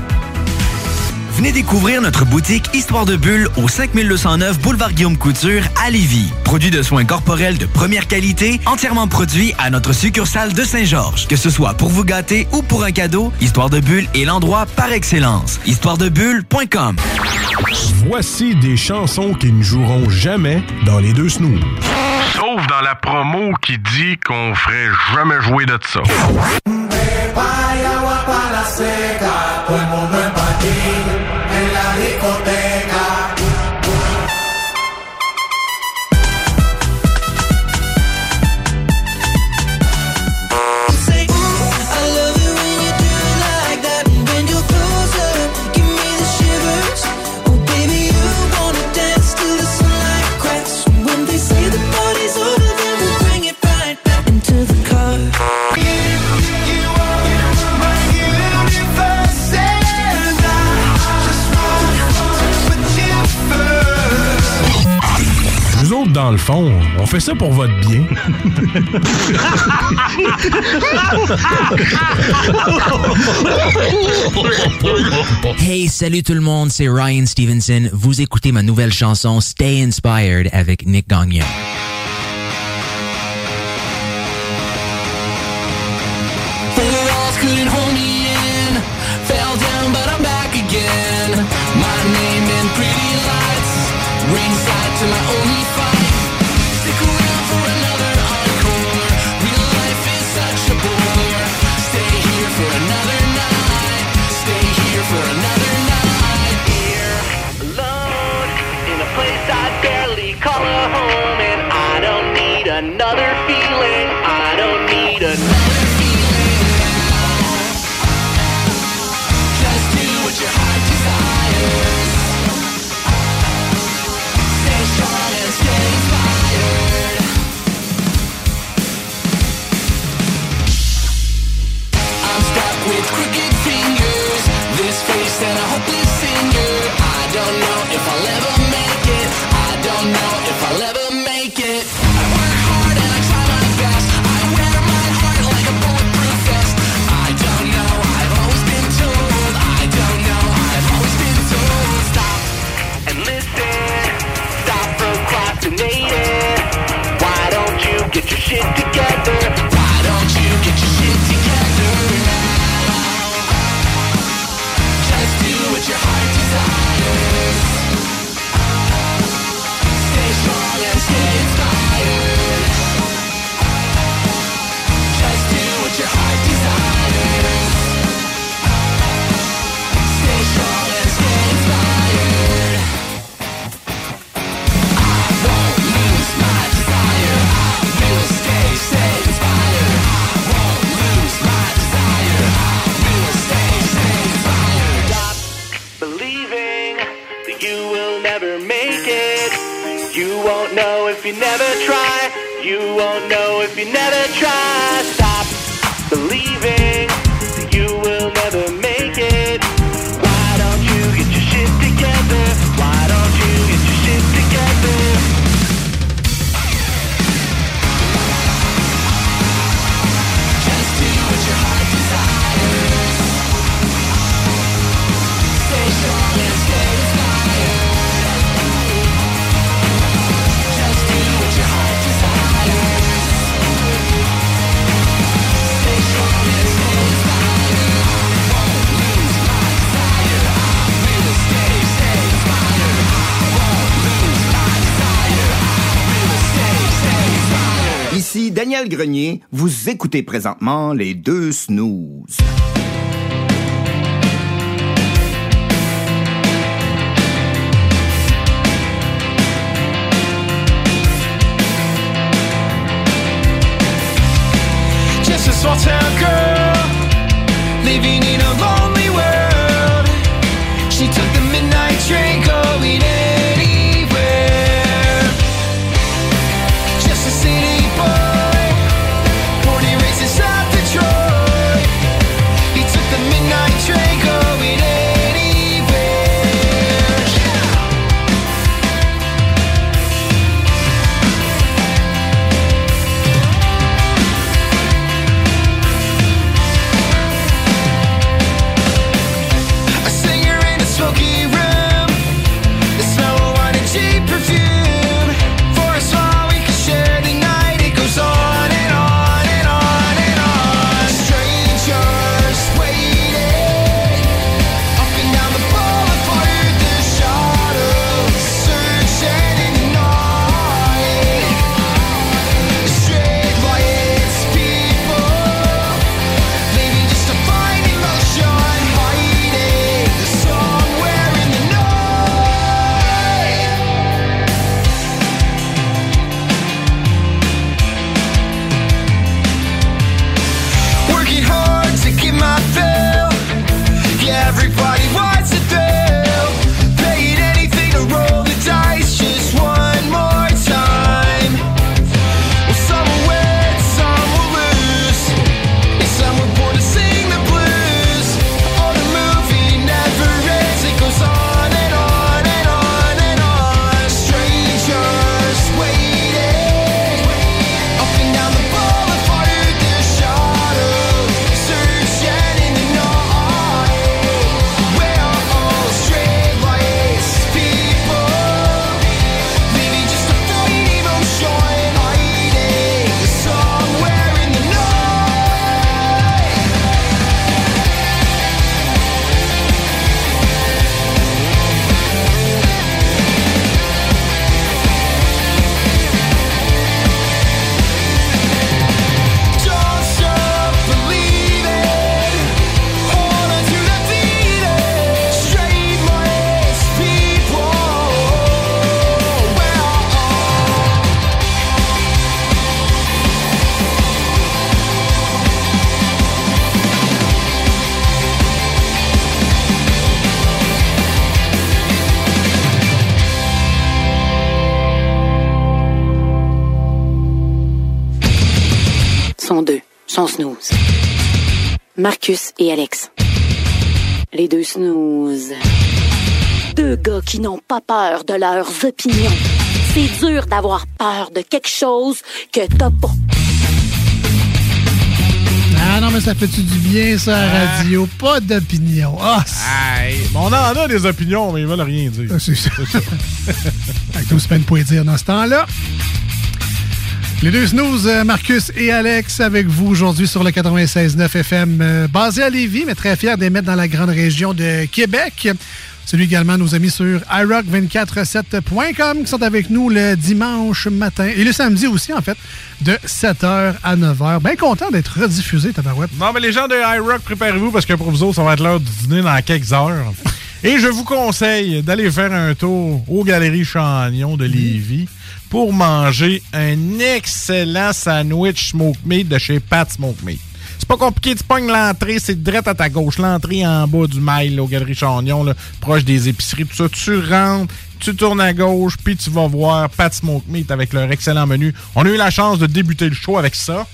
Venez découvrir notre boutique Histoire de Bulle au 5209 Boulevard Guillaume Couture à Lévis. Produit de soins corporels de première qualité, entièrement produit à notre succursale de Saint-Georges. Que ce soit pour vous gâter ou pour un cadeau, Histoire de Bulle est l'endroit par excellence. Histoiredebulle.com Voici des chansons qui ne joueront jamais dans les deux snooze. Sauf dans la promo qui dit qu'on ferait jamais jouer de ça. Dans le fond, on fait ça pour votre bien. Hey, salut tout le monde, c'est Ryan Stevenson. Vous écoutez ma nouvelle chanson Stay Inspired avec Nick Gagnon. Grenier, vous écoutez présentement les deux snooze. Just a small town girl living in a lonely world. She took the midnight et Alex. Les deux snooze. Deux gars qui n'ont pas peur de leurs opinions. C'est dur d'avoir peur de quelque chose que t'as pas. Ah non, mais ça fait-tu du bien, ça, la radio? Pas d'opinion. Ah, on en a des opinions, mais ils veulent rien dire. c'est ça. Avec tout pour dire dans ce temps-là. Les deux snooze, euh, Marcus et Alex, avec vous aujourd'hui sur le 96.9 FM, euh, basé à Lévis, mais très fier d'émettre dans la grande région de Québec. Celui également nos amis sur iRock247.com qui sont avec nous le dimanche matin et le samedi aussi, en fait, de 7h à 9h. Bien content d'être rediffusé, Tabarouette. Non, mais les gens de iRock, préparez-vous parce que pour vous autres, ça va être l'heure du dîner dans quelques heures. Et je vous conseille d'aller faire un tour aux Galeries Chagnon de Lévis pour manger un excellent sandwich smoke meat de chez Pat Smoke Meat. C'est pas compliqué, tu pognes l'entrée, c'est direct à ta gauche. L'entrée en bas du mail, là, au Galerie Chagnon, là, proche des épiceries, tout ça. Tu rentres, tu tournes à gauche, puis tu vas voir Pat Smoke Meat avec leur excellent menu. On a eu la chance de débuter le show avec ça.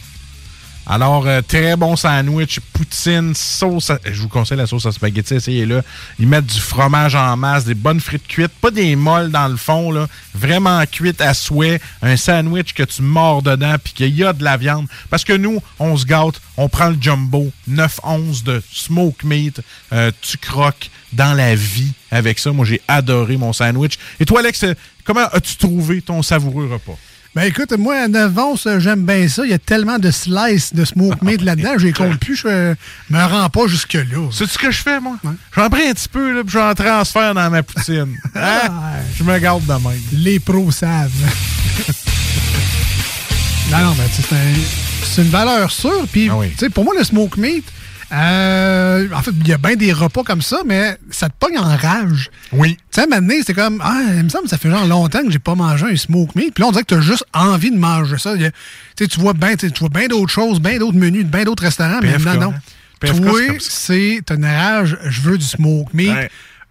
Alors, euh, très bon sandwich, poutine, sauce. je vous conseille la sauce à spaghetti, essayez-le. Ils mettent du fromage en masse, des bonnes frites cuites, pas des molles dans le fond, là. Vraiment cuites à souhait. Un sandwich que tu mords dedans, puis qu'il y a de la viande. Parce que nous, on se gâte, on prend le jumbo, 9 onces de smoke meat, euh, tu croques dans la vie avec ça. Moi, j'ai adoré mon sandwich. Et toi, Alex, euh, comment as-tu trouvé ton savoureux repas? Ben écoute, moi, à 9 onces, j'aime bien ça. Il y a tellement de slices de smoke meat là-dedans, j'ai compte plus, je me rends pas jusque-là. C'est ce que je fais, moi? J'en prends un petit peu, là, puis j'en transfère dans ma poutine. Hein? Je me garde de même. Les pros savent. non, non, sais, c'est un- c'est une valeur sûre. Puis, tu sais, pour moi, le smoke meat, euh, en fait, il y a bien des repas comme ça, mais ça te pogne en rage. Oui. Tu sais, maintenant, c'est comme, ah, il me semble que ça fait genre longtemps que j'ai pas mangé un smoke meat. Puis là, on dirait que tu as juste envie de manger ça. A- Tu vois bien bien d'autres choses, bien d'autres menus, bien d'autres restaurants, mais non, non. hein? PFK, Toi, c'est t'as une rage, je veux du smoke meat. Ouais.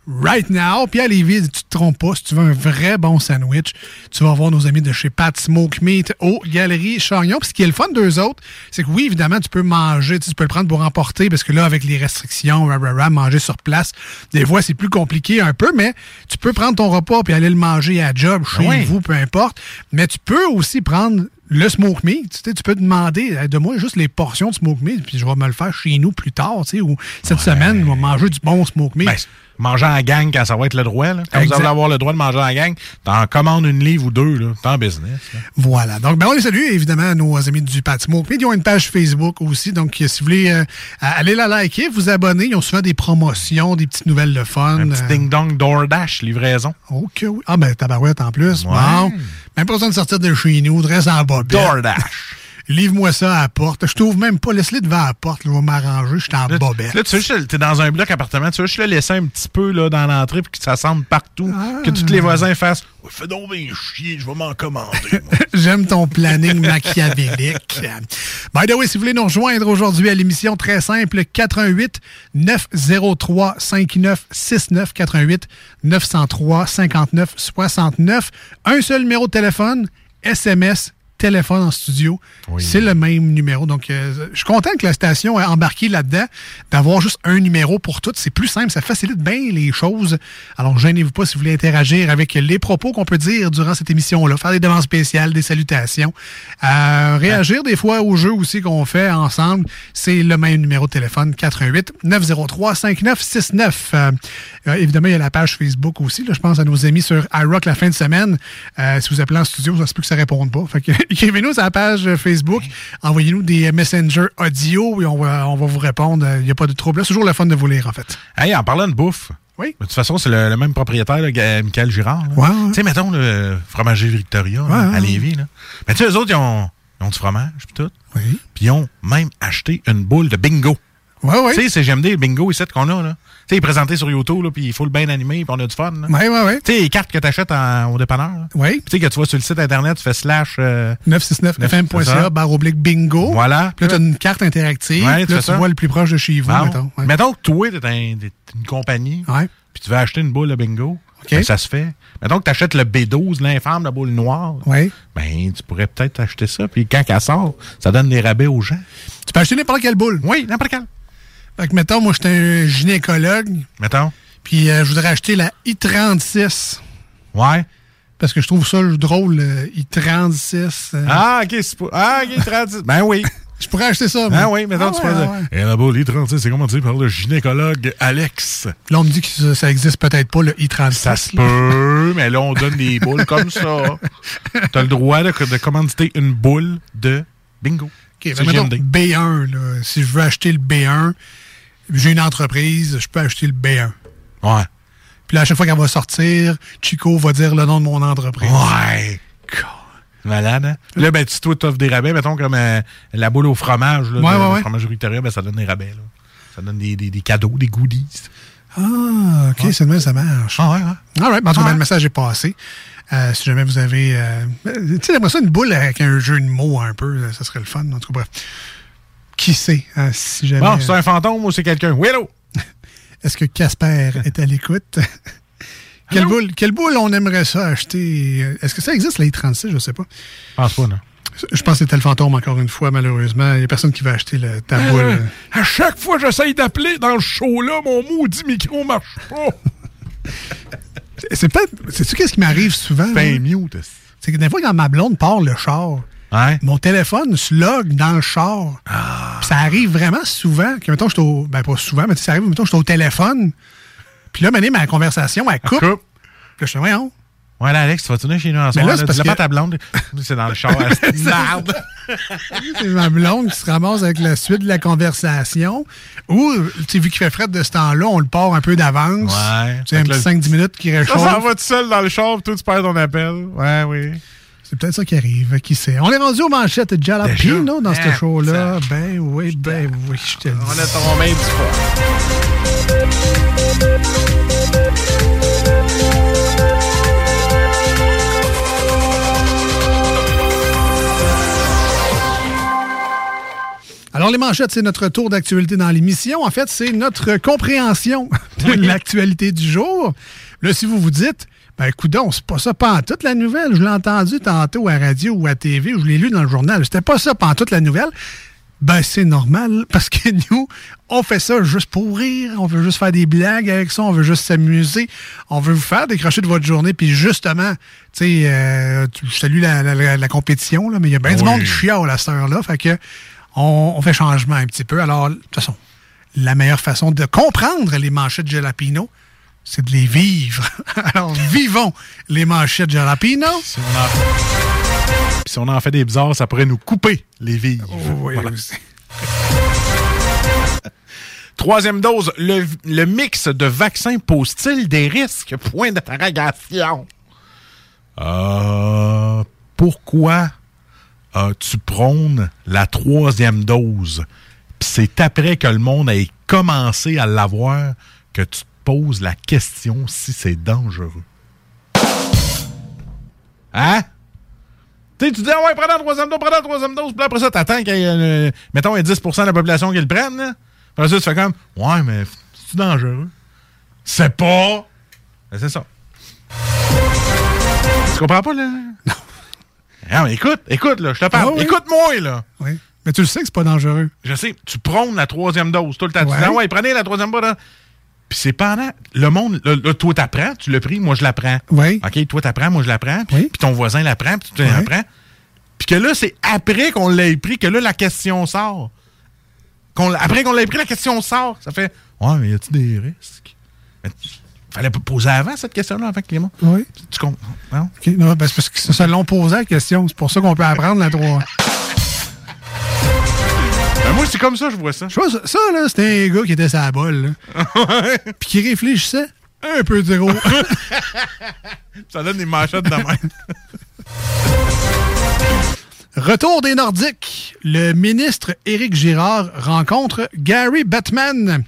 Right now, puis à Lévis, tu te trompes pas, si tu veux un vrai bon sandwich, tu vas voir nos amis de chez Pat Smoke Meat aux Galeries Chagnon. Puis ce qui est le fun d'eux autres, c'est que oui, évidemment, tu peux manger, tu peux le prendre pour emporter, parce que là, avec les restrictions, rah, rah, rah, manger sur place, des fois, c'est plus compliqué un peu, mais tu peux prendre ton repas puis aller le manger à job, chez oui. vous, peu importe. Mais tu peux aussi prendre le smoke meat, tu sais, tu peux demander de moi juste les portions de smoke meat, puis je vais me le faire chez nous plus tard, tu sais, ou cette semaine, on va manger du bon smoke meat. Ben, manger en gang quand ça va être le droit. Là. Quand Exact. vous allez avoir le droit de manger en gang, t'en commandes une livre ou deux, là. T'es en business. là. Voilà. Donc, ben, on les salue, évidemment, nos amis du Pat Smoke. Meat. Ils ont une page Facebook aussi. Donc, euh, si vous voulez euh, aller la liker, vous abonner, ils ont souvent des promotions, des petites nouvelles de fun. Un petit Euh, ding-dong DoorDash, livraison. OK, oui. Ah, ben, tabarouette en plus. Ouais. Bon. Même pas besoin de sortir de chez nous, de reste en bas. DoorDash. Livre-moi ça à la porte. Je t'ouvre même pas. Laisse-les devant la porte. là, Je vais m'arranger. Je suis en bobette. Là, tu sais, t'es dans un bloc appartement, tu veux juste le laisser un petit peu là, dans l'entrée puis que ça sente partout. Que tous les voisins fassent Fais donc bien chier, je vais m'en commander. J'aime ton planning machiavélique. By the way, si vous voulez nous rejoindre aujourd'hui à l'émission, très simple, 88 903 5969 88 903 59 69. Un seul numéro de téléphone, SMS, téléphone en studio. C'est le même numéro. Donc, euh, je suis content que la station ait embarqué là-dedans, d'avoir juste un numéro pour toutes. C'est plus simple, ça facilite bien les choses. Alors, gênez-vous pas si vous voulez interagir avec les propos qu'on peut dire durant cette émission-là, faire des demandes spéciales, des salutations, euh, réagir des fois aux jeux aussi qu'on fait ensemble. C'est le même numéro de téléphone, 88 903 5969. Euh, euh, évidemment, il y a la page Facebook aussi. Là, je pense à nos amis sur iRock la fin de semaine. Euh, si vous appelez en studio, ça se peut que ça ne réponde pas. Fait que, écrivez-nous sur la page Facebook. Envoyez-nous des messengers audio et on va, on va vous répondre. Il n'y a pas de trouble. C'est toujours le fun de vous lire, en fait. Hey, en parlant de bouffe. Oui. De toute façon, c'est le, le même propriétaire, là, Michael Girard. là. Ouais, ouais. Tu sais, mettons, le fromager Victoria là, à. Lévis. Là. Mais tu sais, eux autres, ils ont, ils ont du fromage puis tout. Oui. Puis ils ont même acheté une boule de bingo. Ouais, ouais. Tu sais, c'est GMD, le bingo ici qu'on a. là. Tu sais, il est présenté sur YouTube, là, puis il faut le bien animé, puis on a du fun. là. Ouais, ouais, ouais. Tu sais, les cartes que tu achètes au dépanneur. Oui. Tu sais, que tu vois sur le site internet, tu fais slash. euh, 969fm.ca, barre oblique bingo. Voilà. Puis là, tu as une carte interactive. Ouais, tu là, tu ça. vois le plus proche de chez vous, Bon. mettons. Ouais. Mettons que toi, t'es un- une compagnie, puis tu veux acheter une boule de bingo. Ben, ça se fait. Mettons que tu achètes le B12, l'infâme, la boule noire. Oui. Ben, tu pourrais peut-être acheter ça, puis quand elle sort, ça donne des rabais aux gens. Tu peux acheter n'importe quelle boule. Oui, n'importe quelle. Fait que, mettons, moi, j'étais un gynécologue. Mettons. Puis euh, je voudrais acheter la I-36. Ouais. Parce que je trouve ça drôle, le I-36. euh. Ah, ok, c'est pas. Ah, ok, 30. Ben oui. Je pourrais acheter ça. Ben oui, mettons, Ah tu ouais, peux ah dire. ouais. Et la boule I-36, c'est commenté par le gynécologue Alex? Là, on me dit que ça, ça existe peut-être pas, le I-36. Ça se peut, mais là, on donne des boules comme ça. T'as le droit de, de commanditer une boule de bingo. OK, fait, mettons, GMD. B1, là, si je veux acheter le B1, j'ai une entreprise, je peux acheter le B1. Ouais. Puis là, à chaque fois qu'elle va sortir, Chico va dire le nom de mon entreprise. Ouais. Malade, hein? Là, ben, tu toi, t'offres des rabais, mettons, comme euh, la boule au fromage, là, Ouais, de- ouais, le ouais. fromage Victoria, ben, ça donne des rabais, là. Ça donne des, des- des cadeaux, des goodies. Ah, OK, c'est de même ça marche. Ah ouais, ouais. All right. Ben, En tout cas, le message est passé. Euh, si jamais vous avez... euh, tu sais, j'aimerais ça une boule avec un jeu de mots un peu. Ça serait le fun. En tout cas, bref. Qui sait, hein, si jamais... Bon, c'est un fantôme ou c'est quelqu'un? Oui, allô? Est-ce que Casper est à l'écoute? quelle, boule, quelle boule on aimerait ça acheter? Est-ce que ça existe, les 36? Je sais pas. Je pense pas, non. Je pense que c'était le fantôme, encore une fois, malheureusement. Il n'y a personne qui va acheter le, ta boule. Euh, à chaque fois que j'essaye d'appeler dans le show-là, mon maudit micro marche pas. C'est peut-être. Sais-tu qu'est-ce qui m'arrive souvent? Ben, mute. C'est que des fois, quand ma blonde part le char, mon téléphone se log dans le char. Ah. Ça arrive vraiment souvent que, mettons, je suis au. Ben, pas souvent, mais ça arrive, mettons, je suis au téléphone. Puis là, mané, ma conversation, elle coupe. Puis là, je fais, voyons. Ouais, là, Alex, tu vas tourner chez nous en soir. là, là, parce pas ta blonde. C'est dans le char. c'est merde. C'est ma blonde qui se ramasse avec la suite de la conversation. Ou, tu sais, vu qu'il fait fret de ce temps-là, on le part un peu d'avance. Ouais. Tu sais, un petit là- 5-10 minutes qui Ça, réchauffe. ça va tout seul dans le char, puis toi, tu perds ton appel. Ouais, oui. C'est peut-être ça qui arrive, qui sait. On est rendu aux manchettes de Jalapino dans ce Ah, show-là. Ben oui, ben oui, je te le dis. On a tombé du fois. Alors, les manchettes, c'est notre tour d'actualité dans l'émission. En fait, c'est notre compréhension de l'actualité du jour. Là, si vous vous dites, ben, coudon, c'est pas ça toute la nouvelle. Je l'ai entendu tantôt à radio ou à TV, ou je l'ai lu dans le journal. C'était pas ça toute la nouvelle. Ben, c'est normal, parce que nous, on fait ça juste pour rire. On veut juste faire des blagues avec ça. On veut juste s'amuser. On veut vous faire décrocher de votre journée. Puis justement, tu sais, euh, tu- je salue la, la- la- la compétition, là, mais il y a bien du Oui. monde qui chiale à cette heure-là. Fait que on, on fait changement un petit peu. Alors, de toute façon, la meilleure façon de comprendre les manchettes Jalapino, c'est de les vivre. Alors, vivons les manchettes Jalapino. Si on en, si on en fait des bizarres, ça pourrait nous couper les vies. oui, Voilà. Troisième dose, le, le mix de vaccins pose-t-il des risques? Point d'interrogation. Euh, pourquoi euh, tu prônes la troisième dose? Puis c'est après que le monde ait commencé à l'avoir que tu te poses la question si c'est dangereux. Hein? Tu sais, tu dis, ah ouais, prends la troisième dose, prends la troisième dose, puis après ça, t'attends qu'il y ait, euh, mettons, il y ait 10% de la population qui le prenne, là. Après ça, tu fais comme, ouais, mais c'est dangereux? C'est pas. Ben, c'est ça. Tu comprends pas, là? Non. Non, mais écoute, écoute, là, je te parle. Ah oui. Écoute-moi, là. Oui. Mais tu le sais que c'est pas dangereux. Je sais, tu prônes la troisième dose tout le temps. Tu dis, ah ouais, prenez la troisième dose. Puis c'est pendant. Le monde, là, là, toi, t'apprends, tu l'as pris, moi, je l'apprends. Oui. OK, toi, t'apprends, moi, je l'apprends. Puis puis ton voisin l'apprend, puis tu l'apprends. Puis que là, c'est après qu'on l'ait pris que là, la question sort. Après qu'on l'ait pris, la question sort. Ça fait, ouais, mais y a-tu des risques? Mais fallait pas poser avant cette question-là, avant Clément. Oui. Tu comprends? Non? OK. Non, ben, c'est parce que ça l'ont posé la question. C'est pour ça qu'on peut apprendre la 3. Ben, moi, c'est comme ça, je vois ça. Je vois ça, ça, là, c'était un gars qui était sa bolle. Puis qui réfléchissait un peu trop. ça donne des manchettes de même. Retour des Nordiques. Le ministre Éric Girard rencontre Gary Batman.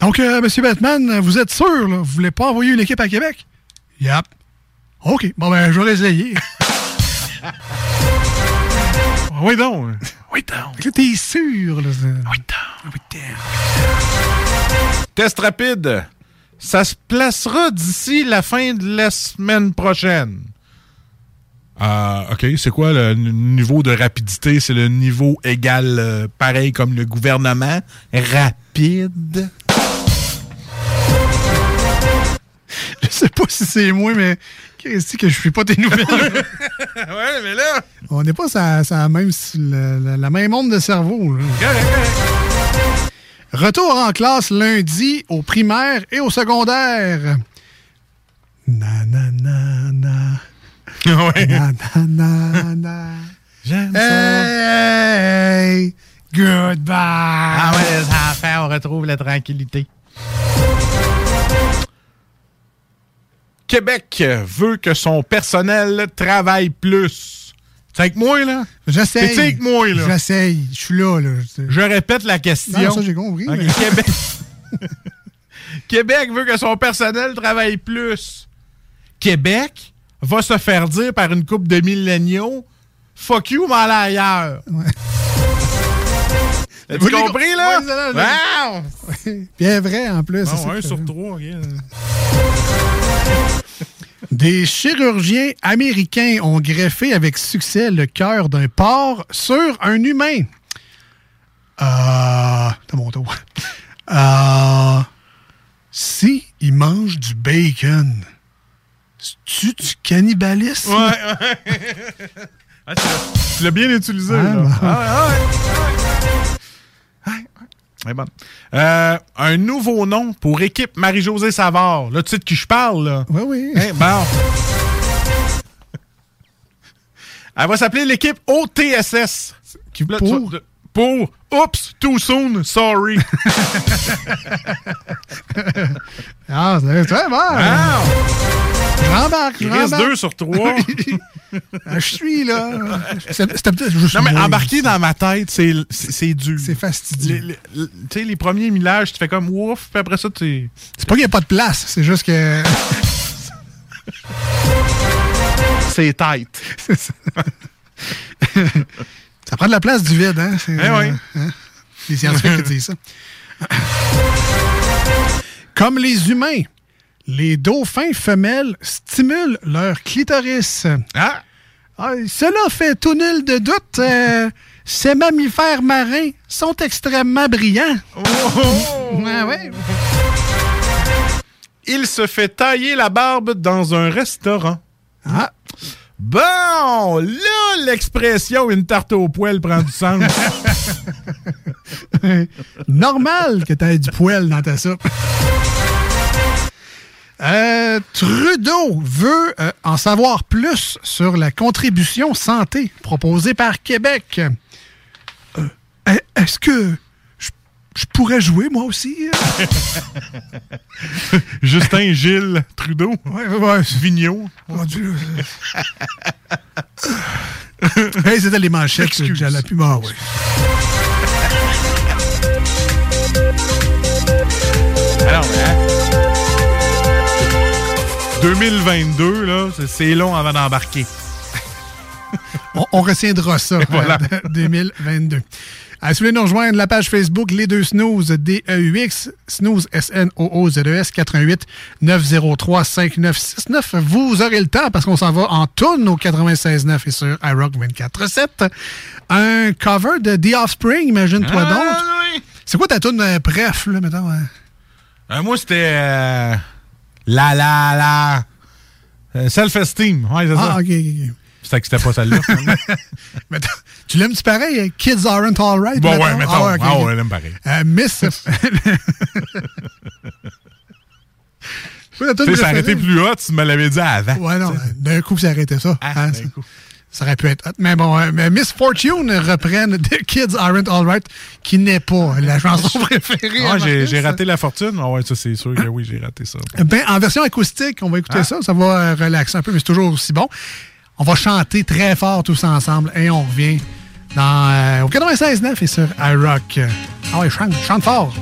Donc, euh, Monsieur Batman, vous êtes sûr, là, vous voulez pas envoyer une équipe à Québec? Yep. OK. Bon, ben, je vais essayer. oui, donc. T'es sûr, là. Oui, donc. Oui, Test rapide. Ça se placera d'ici la fin de la semaine prochaine. Ah, OK. C'est quoi le niveau de rapidité? C'est le niveau égal, euh, pareil comme le gouvernement? Rapide. Je sais pas si c'est moi, mais qu'est-ce que je suis pas tes nouvelles? ouais, mais là. On n'est pas sur la même, la, la- la même onde de cerveau. là. Retour en classe lundi au primaire et au secondaire. Na na na na. Ouais. Na na na na. J'aime Hey, goodbye. Ah ouais, les enfants, on retrouve la tranquillité. Québec veut que son personnel travaille plus. Tu avec moi, là? J'essaye. T'es avec moi, là? J'essaye. Je suis là, là. Je répète la question. Non, ça, j'ai compris, mais- Québec... Québec veut que son personnel travaille plus. Québec va se faire dire par une couple de milléniaux Fuck you, mais allez ailleurs. As-tu compris, là? Ouais, ça, là, Wow! Bien vrai, en plus. c'est Bon, un que- sur trois. ok. Des chirurgiens américains ont greffé avec succès le cœur d'un porc sur un humain. Euh. T'as mon tour. Euh. Si il mange du bacon, c'est-tu du cannibalisme? Ouais, ouais. Ah, tu l'as- tu bien utilisé, Ah, là. Ah, ouais, ouais. Ouais, Ouais, bonne. Euh, un nouveau nom pour équipe Marie-Josée Savard. Là, tu sais de qui je parle, là. Oui, oui. Hein, bon. Elle va s'appeler l'équipe OTSS. Qui, là, Pour? pour Oops, too soon, sorry. Ah, c'est très bon. Ah! Je rembarque, je Il reste deux sur trois. Ah, je suis là. C'est- C'était peut-être juste Non, mais moi. embarquer dans ma tête, c'est dur. C'est fastidieux. Tu sais, les premiers millages, tu fais comme ouf, puis après ça, tu. C'est pas qu'il n'y a pas de place, c'est juste que. C'est tight. C'est ça. Ça prend de la place du vide, hein? Eh oui. hein? Les scientifiques qui disent ça. Comme les humains, les dauphins femelles stimulent leur clitoris. Ah! cela fait tout nul de doute. euh, ces mammifères marins sont extrêmement brillants. Ouais, ouais. Il se fait tailler la barbe dans un restaurant. Ah. Bon, là, l'expression une tarte au poêle prend du sens. Normal que tu aies du poêle dans ta soupe. Euh, Trudeau veut euh, en savoir plus sur la contribution santé proposée par Québec. Euh, est- Est-ce que je, pourrais jouer moi aussi? Justin Gilles Trudeau. Ouais, ouais. Vigneault. Mon Dieu. hey, c'était les manchettes de Jalapy. Ah, ouais. Alors, hein? 2022, là, c'est- long avant d'embarquer. On, on retiendra ça. Voilà. euh, 2022. À si vous voulez nous rejoindre, la page Facebook Les Deux Snooze, D-E-U-X, Snooze, S-N-O-O-Z-E-S, 88 903 5969. Vous aurez le temps parce qu'on s'en va en tourne au 96.9 et sur iRock 24.7. Un cover de The Offspring, imagine-toi Ah, donc. C'est quoi ta euh, bref, là, mettons? hein? Euh, moi, c'était. euh, la la la. euh, Self-esteem. Ouais, c'est ça. Ah, ok, ok, ok. C'était que c'était pas celle-là. Tu l'aimes-tu pareil? euh, Kids Aren't Alright? Bon, ouais, mettons? Ah, ok, Ah, ouais, elle aime pareil. Euh, Miss. Tu sais, été plus hot si tu me l'avais dit avant. Ouais, non, d'un coup, ça arrêté ça. Ah, Hein, ça, ça aurait pu être hot. Mais bon, euh, mais Miss Fortune reprenne The Kids Aren't Alright, qui n'est pas la chanson préférée. Ah, j'ai raté la fortune. Ah, ouais, ça, c'est sûr que oui, j'ai raté ça. Ben, en version acoustique, on va écouter Ah. ça. Ça va euh, relaxer un peu, mais c'est toujours aussi bon. On va chanter très fort tous ensemble et on revient dans, euh, au 96.9 et sur iRock. Ah ouais, chante, chante fort.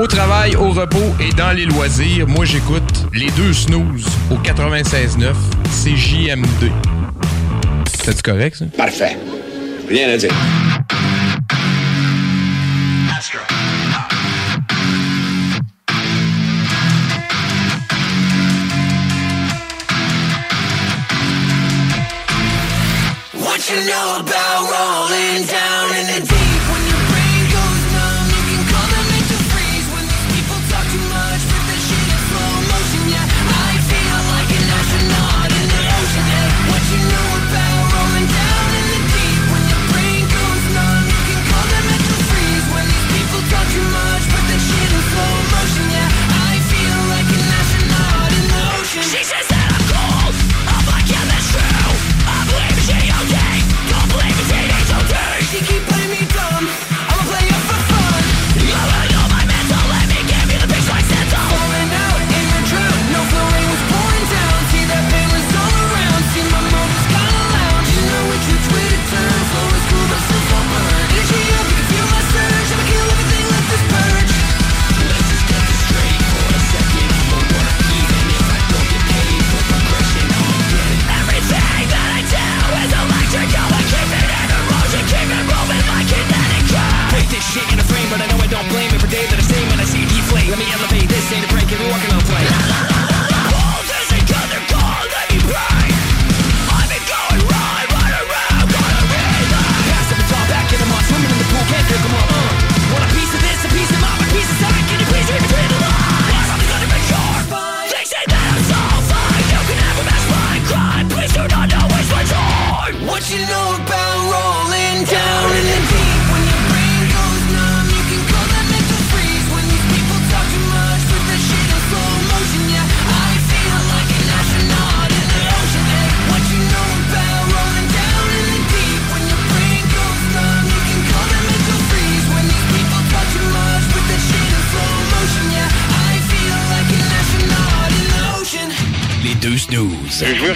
Au travail, au repos et dans les loisirs, moi j'écoute les deux snooze au 96.9 CJMD. C'est correct ça? Parfait. Rien à dire.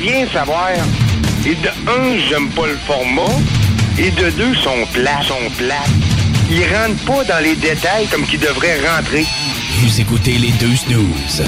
Rien savoir. Et de un, j'aime pas le format. Et de deux, sont plats, sont plats. Ils rentrent pas dans les détails comme qu'ils devraient rentrer. Vous écoutez les deux snooze.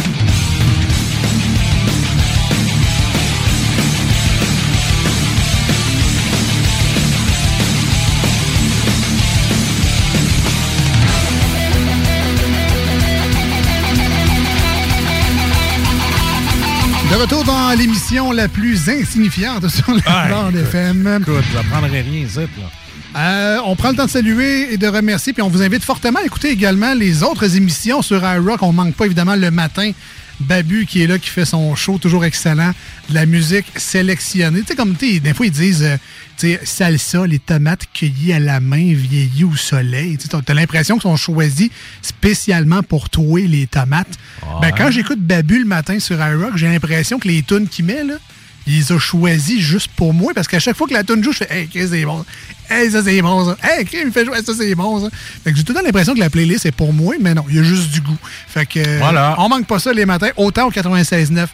De retour dans l'émission la plus insignifiante sur la Ah, bande écoute, FM. Écoute, j'apprendrai rien, zip, là. Euh, on prend le temps de saluer et de remercier, puis on vous invite fortement à écouter également les autres émissions sur iRock. On ne manque pas évidemment le matin. Babu qui est là, qui fait son show toujours excellent, de la musique sélectionnée. Tu sais, comme tu des fois ils disent, euh, tu sais, salsa, les tomates cueillies à la main, vieillies au soleil. Tu as l'impression qu'ils sont choisis spécialement pour trouer les tomates. Ben, quand j'écoute Babu le matin sur iRock, j'ai l'impression que les tunes qu'il met, là, il les a choisis juste pour moi parce qu'à chaque fois que la tune joue, je fais Hey, Chris, c'est bon. Hey, ça c'est bon, ça. Hey, Chris, il me fait jouer, ça c'est bon, ça. Fait que j'ai tout le temps l'impression que la playlist est pour moi, mais non, il y a juste du goût. Fait que. Voilà. On manque pas ça les matins, autant au 96.9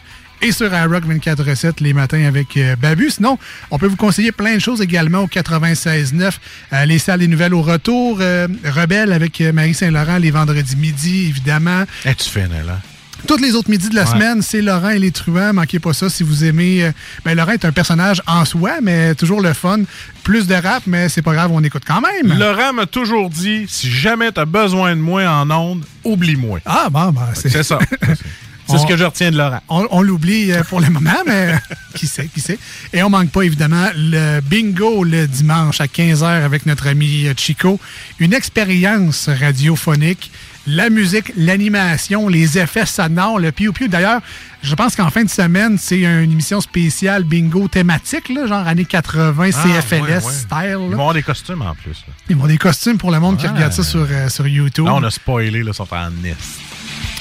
et sur iRock 24.7 les matins avec euh, Babu. Sinon, on peut vous conseiller plein de choses également au 96.9. Euh, les salles des nouvelles au retour. euh, Rebelle avec Marie Saint-Laurent les vendredis midi, évidemment. Es-tu fine, là? Tous les autres midis de la Ouais. semaine, c'est Laurent et les truands. Manquez pas ça si vous aimez. ben, Laurent est un personnage en soi, mais toujours le fun. Plus de rap, mais c'est pas grave, on écoute quand même. Laurent m'a toujours dit si jamais t'as besoin de moi en ondes, oublie-moi. Ah, bon, ben, c'est C'est ça. C'est ce que je retiens de Laurent. On, on l'oublie euh, pour le moment, mais qui sait, qui sait. Et on manque pas, évidemment, le bingo le dimanche à 15h avec notre ami euh, Chico. Une expérience radiophonique. La musique, l'animation, les effets sonores, le piou-piou. D'ailleurs, je pense qu'en fin de semaine, c'est une émission spéciale bingo thématique, là, genre années 80, Ah, CFLS ouais, ouais. style. Ils vont avoir des costumes en plus. là. Ils vont des costumes pour le monde qui regarde ça sur, euh, sur YouTube. Là, on a spoilé, là, ils sont en nest.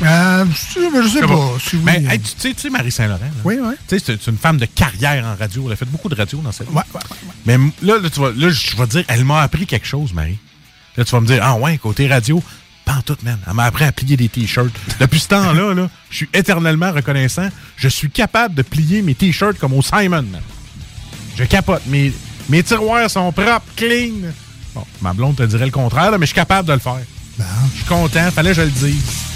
Euh, je sais pas. si oui, Mais hey, tu sais, tu sais, Marie Saint-Laurent. Oui, oui. Tu sais, c'est une femme de carrière en radio. Elle a fait beaucoup de radio dans sa vie. Ouais, ouais, Mais là, là, tu vas, là, je vais te dire, elle m'a appris quelque chose, Marie. Là, tu vas me dire, ah ouais, côté radio, pas en tout, man. Elle m'a appris à plier des t-shirts. Depuis ce temps-là, là, je suis éternellement reconnaissant. Je suis capable de plier mes t-shirts comme au Simon, man. Je capote. Mes, mes tiroirs sont propres, clean. Bon, ma blonde te dirait le contraire, là, mais je suis capable de le faire. Je suis content, fallait que je le dise.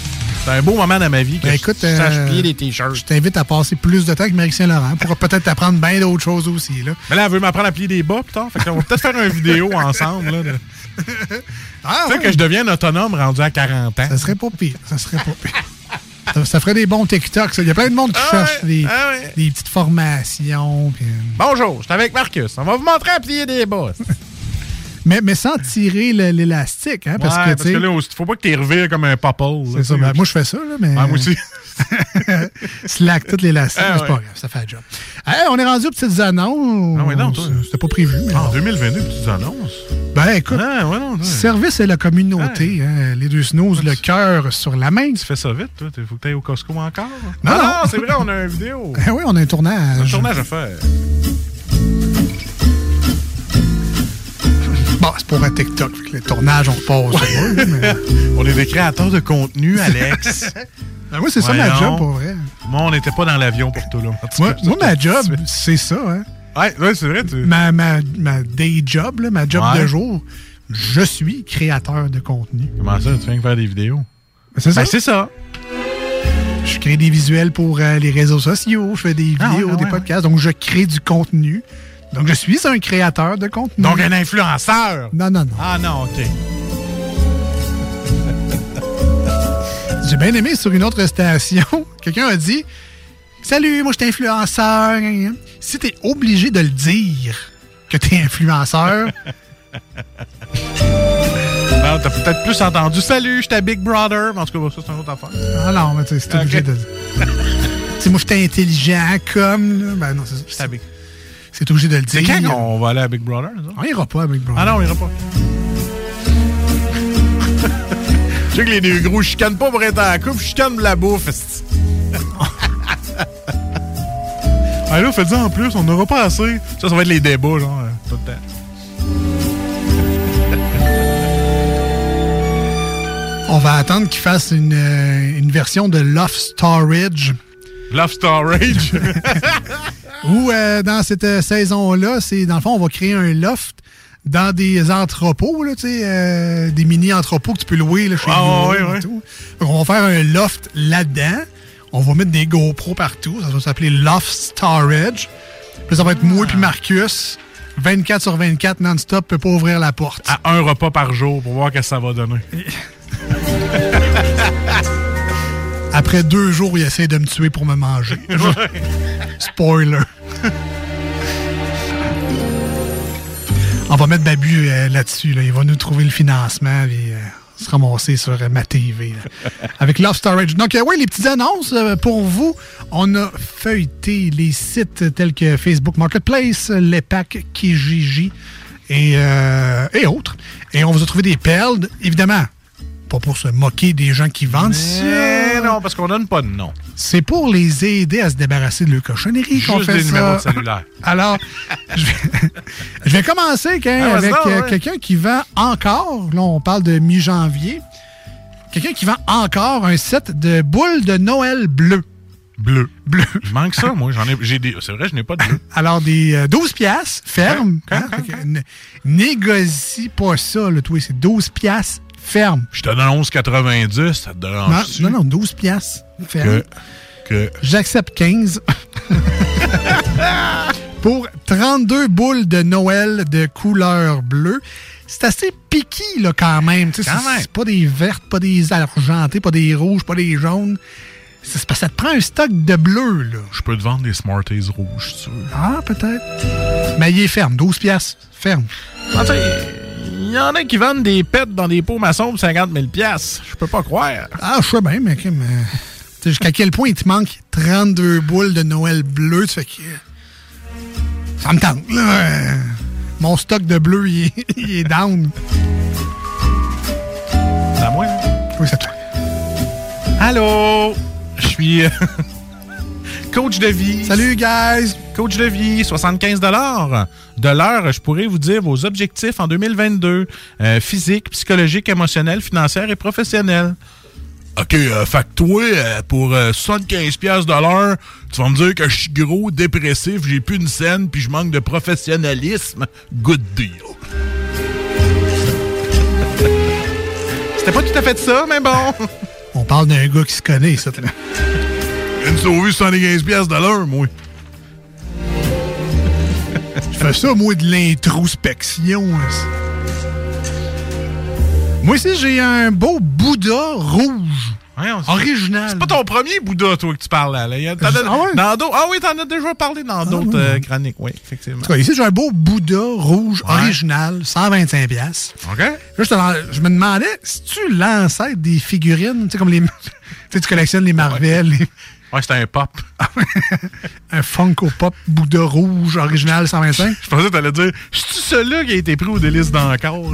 C'est un beau moment dans ma vie que Ben, je écoute, sache euh, plier des t-shirts. Je t'invite à passer plus de temps avec Marie Saint-Laurent pour peut-être t'apprendre bien d'autres choses aussi. Là. Mais là, elle veut m'apprendre à plier des bas, putain. Fait qu'on va peut-être faire une vidéo ensemble. Là, de- Ah, ouais. que je devienne autonome rendu à 40 ans. Ça serait pas pire. Ça serait pas pire. Ça, ça ferait des bons TikTok. ça. Il y a plein de monde qui Ah cherche ouais, des, ah ouais. des petites formations. euh, Bonjour, je suis avec Marcus. On va vous montrer à plier des bas. Mais, mais sans tirer l'élastique. Hein, parce Ouais, que, parce que là, il faut pas que tu revires comme un popple. C'est ça. Ben, moi, je fais ça, là, mais. Ah, moi aussi. Slack toute l'élastique, Ah, mais c'est pas grave, ça fait le job. Hey, on est rendu aux petites annonces. Ah, non, toi. C'était pas prévu. mais En bon. 2022, petites annonces. Ben, écoute, ouais, non, ouais. service et la communauté, hein, les deux snooze, le cœur sur la main. Tu fais ça vite, toi. Il faut que tu ailles au Costco encore. Non, non. c'est vrai, on a une vidéo. Ben oui, on a un tournage. Un tournage à faire. Bon, c'est pour un TikTok. fait que le tournage, on mais- On est des créateurs de contenu, Alex. Ben, moi, c'est ça ma job, pour vrai. Moi, on n'était pas dans l'avion pour tout, là. Moi, moi, ma job, c'est ça. Hein. Ouais, ouais c'est vrai. Tu... Ma, ma, ma day job, là, ma job Ouais. de jour, je suis créateur de contenu. Comment ça, tu viens de faire des vidéos? Ben, c'est ça. Ben, c'est ça. Je crée des visuels pour euh, les réseaux sociaux, je fais des Ah, vidéos, ouais, des podcasts, donc je crée du contenu. Donc je suis un créateur de contenu. Donc, un influenceur. Non, non, non. Ah non, OK. J'ai bien aimé sur une autre station, quelqu'un a dit Salut, moi je suis influenceur. Si t'es obligé de le dire que t'es influenceur, Non, t'as peut-être plus entendu « Salut, je suis Big Brother », mais en tout cas, ça, c'est une autre affaire. ah non, mais tu sais, c'est obligé de. Tu sais, moi je suis intelligent comme. Là. Ben non, c'est Big- C'est obligé de le C'est dire. quand qu'on va aller à Big Brother, nous? On ira pas avec Brother. Ah non, on ira pas. Je sais que les deux gros chicanent pas pour être en couple, chicanent de la bouffe. ah là, faites-en en plus, on n'aura pas assez. Ça, ça va être les débats, genre, euh, tout le temps. On va attendre qu'il fasse une, euh, une version de Love Storage. Love Storage. Où, euh, dans cette euh, saison-là, c'est dans le fond, on va créer un loft dans des entrepôts, là, tu sais, euh, des mini-entrepôts que tu peux louer là, chez Ah, ouais, et ouais. tout. Donc, on va faire un loft là-dedans. On va mettre des GoPros partout. Ça va s'appeler Loft Storage. Puis ça va être moi Ah. puis Marcus. 24 sur 24 non-stop, peut pas ouvrir la porte. À un repas par jour pour voir ce que ça va donner. Après deux jours, il essaie de me tuer pour me manger. Spoiler. On va mettre Babu euh, là-dessus. là. Il va nous trouver le financement et euh, se ramasser sur euh, ma TV. là. Avec Love Storage. Donc, euh, oui, les petites annonces pour vous. On a feuilleté les sites tels que Facebook Marketplace, l'EPAC, Kijiji et, et autres. Et on vous a trouvé des perles, évidemment. Pas pour se moquer des gens qui vendent. Eh non, parce qu'on donne pas de nom. C'est pour les aider à se débarrasser de leur cochonnerie qu'on fait des ça. numéros de cellulaire. Alors, je vais, je vais commencer quand, Ah, avec euh, ouais. quelqu'un qui vend encore, là on parle de mi-janvier, quelqu'un qui vend encore un set de boules de Noël bleues. Bleu. Bleu. Je manque ça, moi. J'en ai, j'ai des, c'est vrai, je n'ai pas de bleu. Alors, des euh, 12 piastres, ferme. hein, négocie pas ça, là, toi, c'est 12 piastres, ferme. Je te donne 11,90, ça te Non, dérange non, non, 12 piastres, ferme. que, que J'accepte 15. Pour 32 boules de Noël de couleur bleue. C'est assez piqué, là, quand même. C'est- pas des vertes, pas des argentées, pas des rouges, pas des jaunes. C'est parce que ça te prend un stock de bleu, là. je peux te vendre des Smarties rouges, si tu veux. Ah, peut-être. Mais il est ferme, 12 piastres. Ferme. Il y en a qui vendent des pets dans des pots maçons pour 50 000 piastres. Je peux pas croire. Ah, je sais bien, mais sais, jusqu'à quel point il te manque 32 boules de Noël bleu, fais que. Ça me tente, là. Mon stock de bleu, il est, il est down. C'est à moi, là? Oui, c'est toi. Allô? Je suis euh, coach de vie. Salut, guys! Coach de vie, 75 De l'heure, je pourrais vous dire vos objectifs en 2022. euh, physique, psychologique, émotionnel, financier et professionnel. OK, euh, fait que toi, euh, pour euh, 75 pièces de l'heure, tu vas me dire que je suis gros, dépressif, j'ai plus une scène, puis je manque de professionnalisme. Good deal. C'était pas tout à fait ça, mais bon. On parle d'un gars qui se connaît, ça. De sauver 75 piastres de l'heure, moi. Je fais ça, moi, de l'introspection. Moi aussi, j'ai un beau Bouddha rouge. Original. C'est pas ton premier Bouddha, toi, que tu parles là. Y a- Ah ouais? dans d'autres- ah oui, t'en as déjà parlé dans d'autres ouais. euh, chroniques, oui, effectivement. En tout cas, ici, j'ai un beau Bouddha rouge original, 125 pièces. OK. Là, je, me demandais, si tu l'ancêtre des figurines, tu sais, comme les. tu sais, tu collectionnes les Marvel, les- Ouais, c'était un pop. un Funko Pop Bouddha rouge original 125. Je pensais que t'allais dire, c'est-tu celui-là qui a été pris au délice d'encore?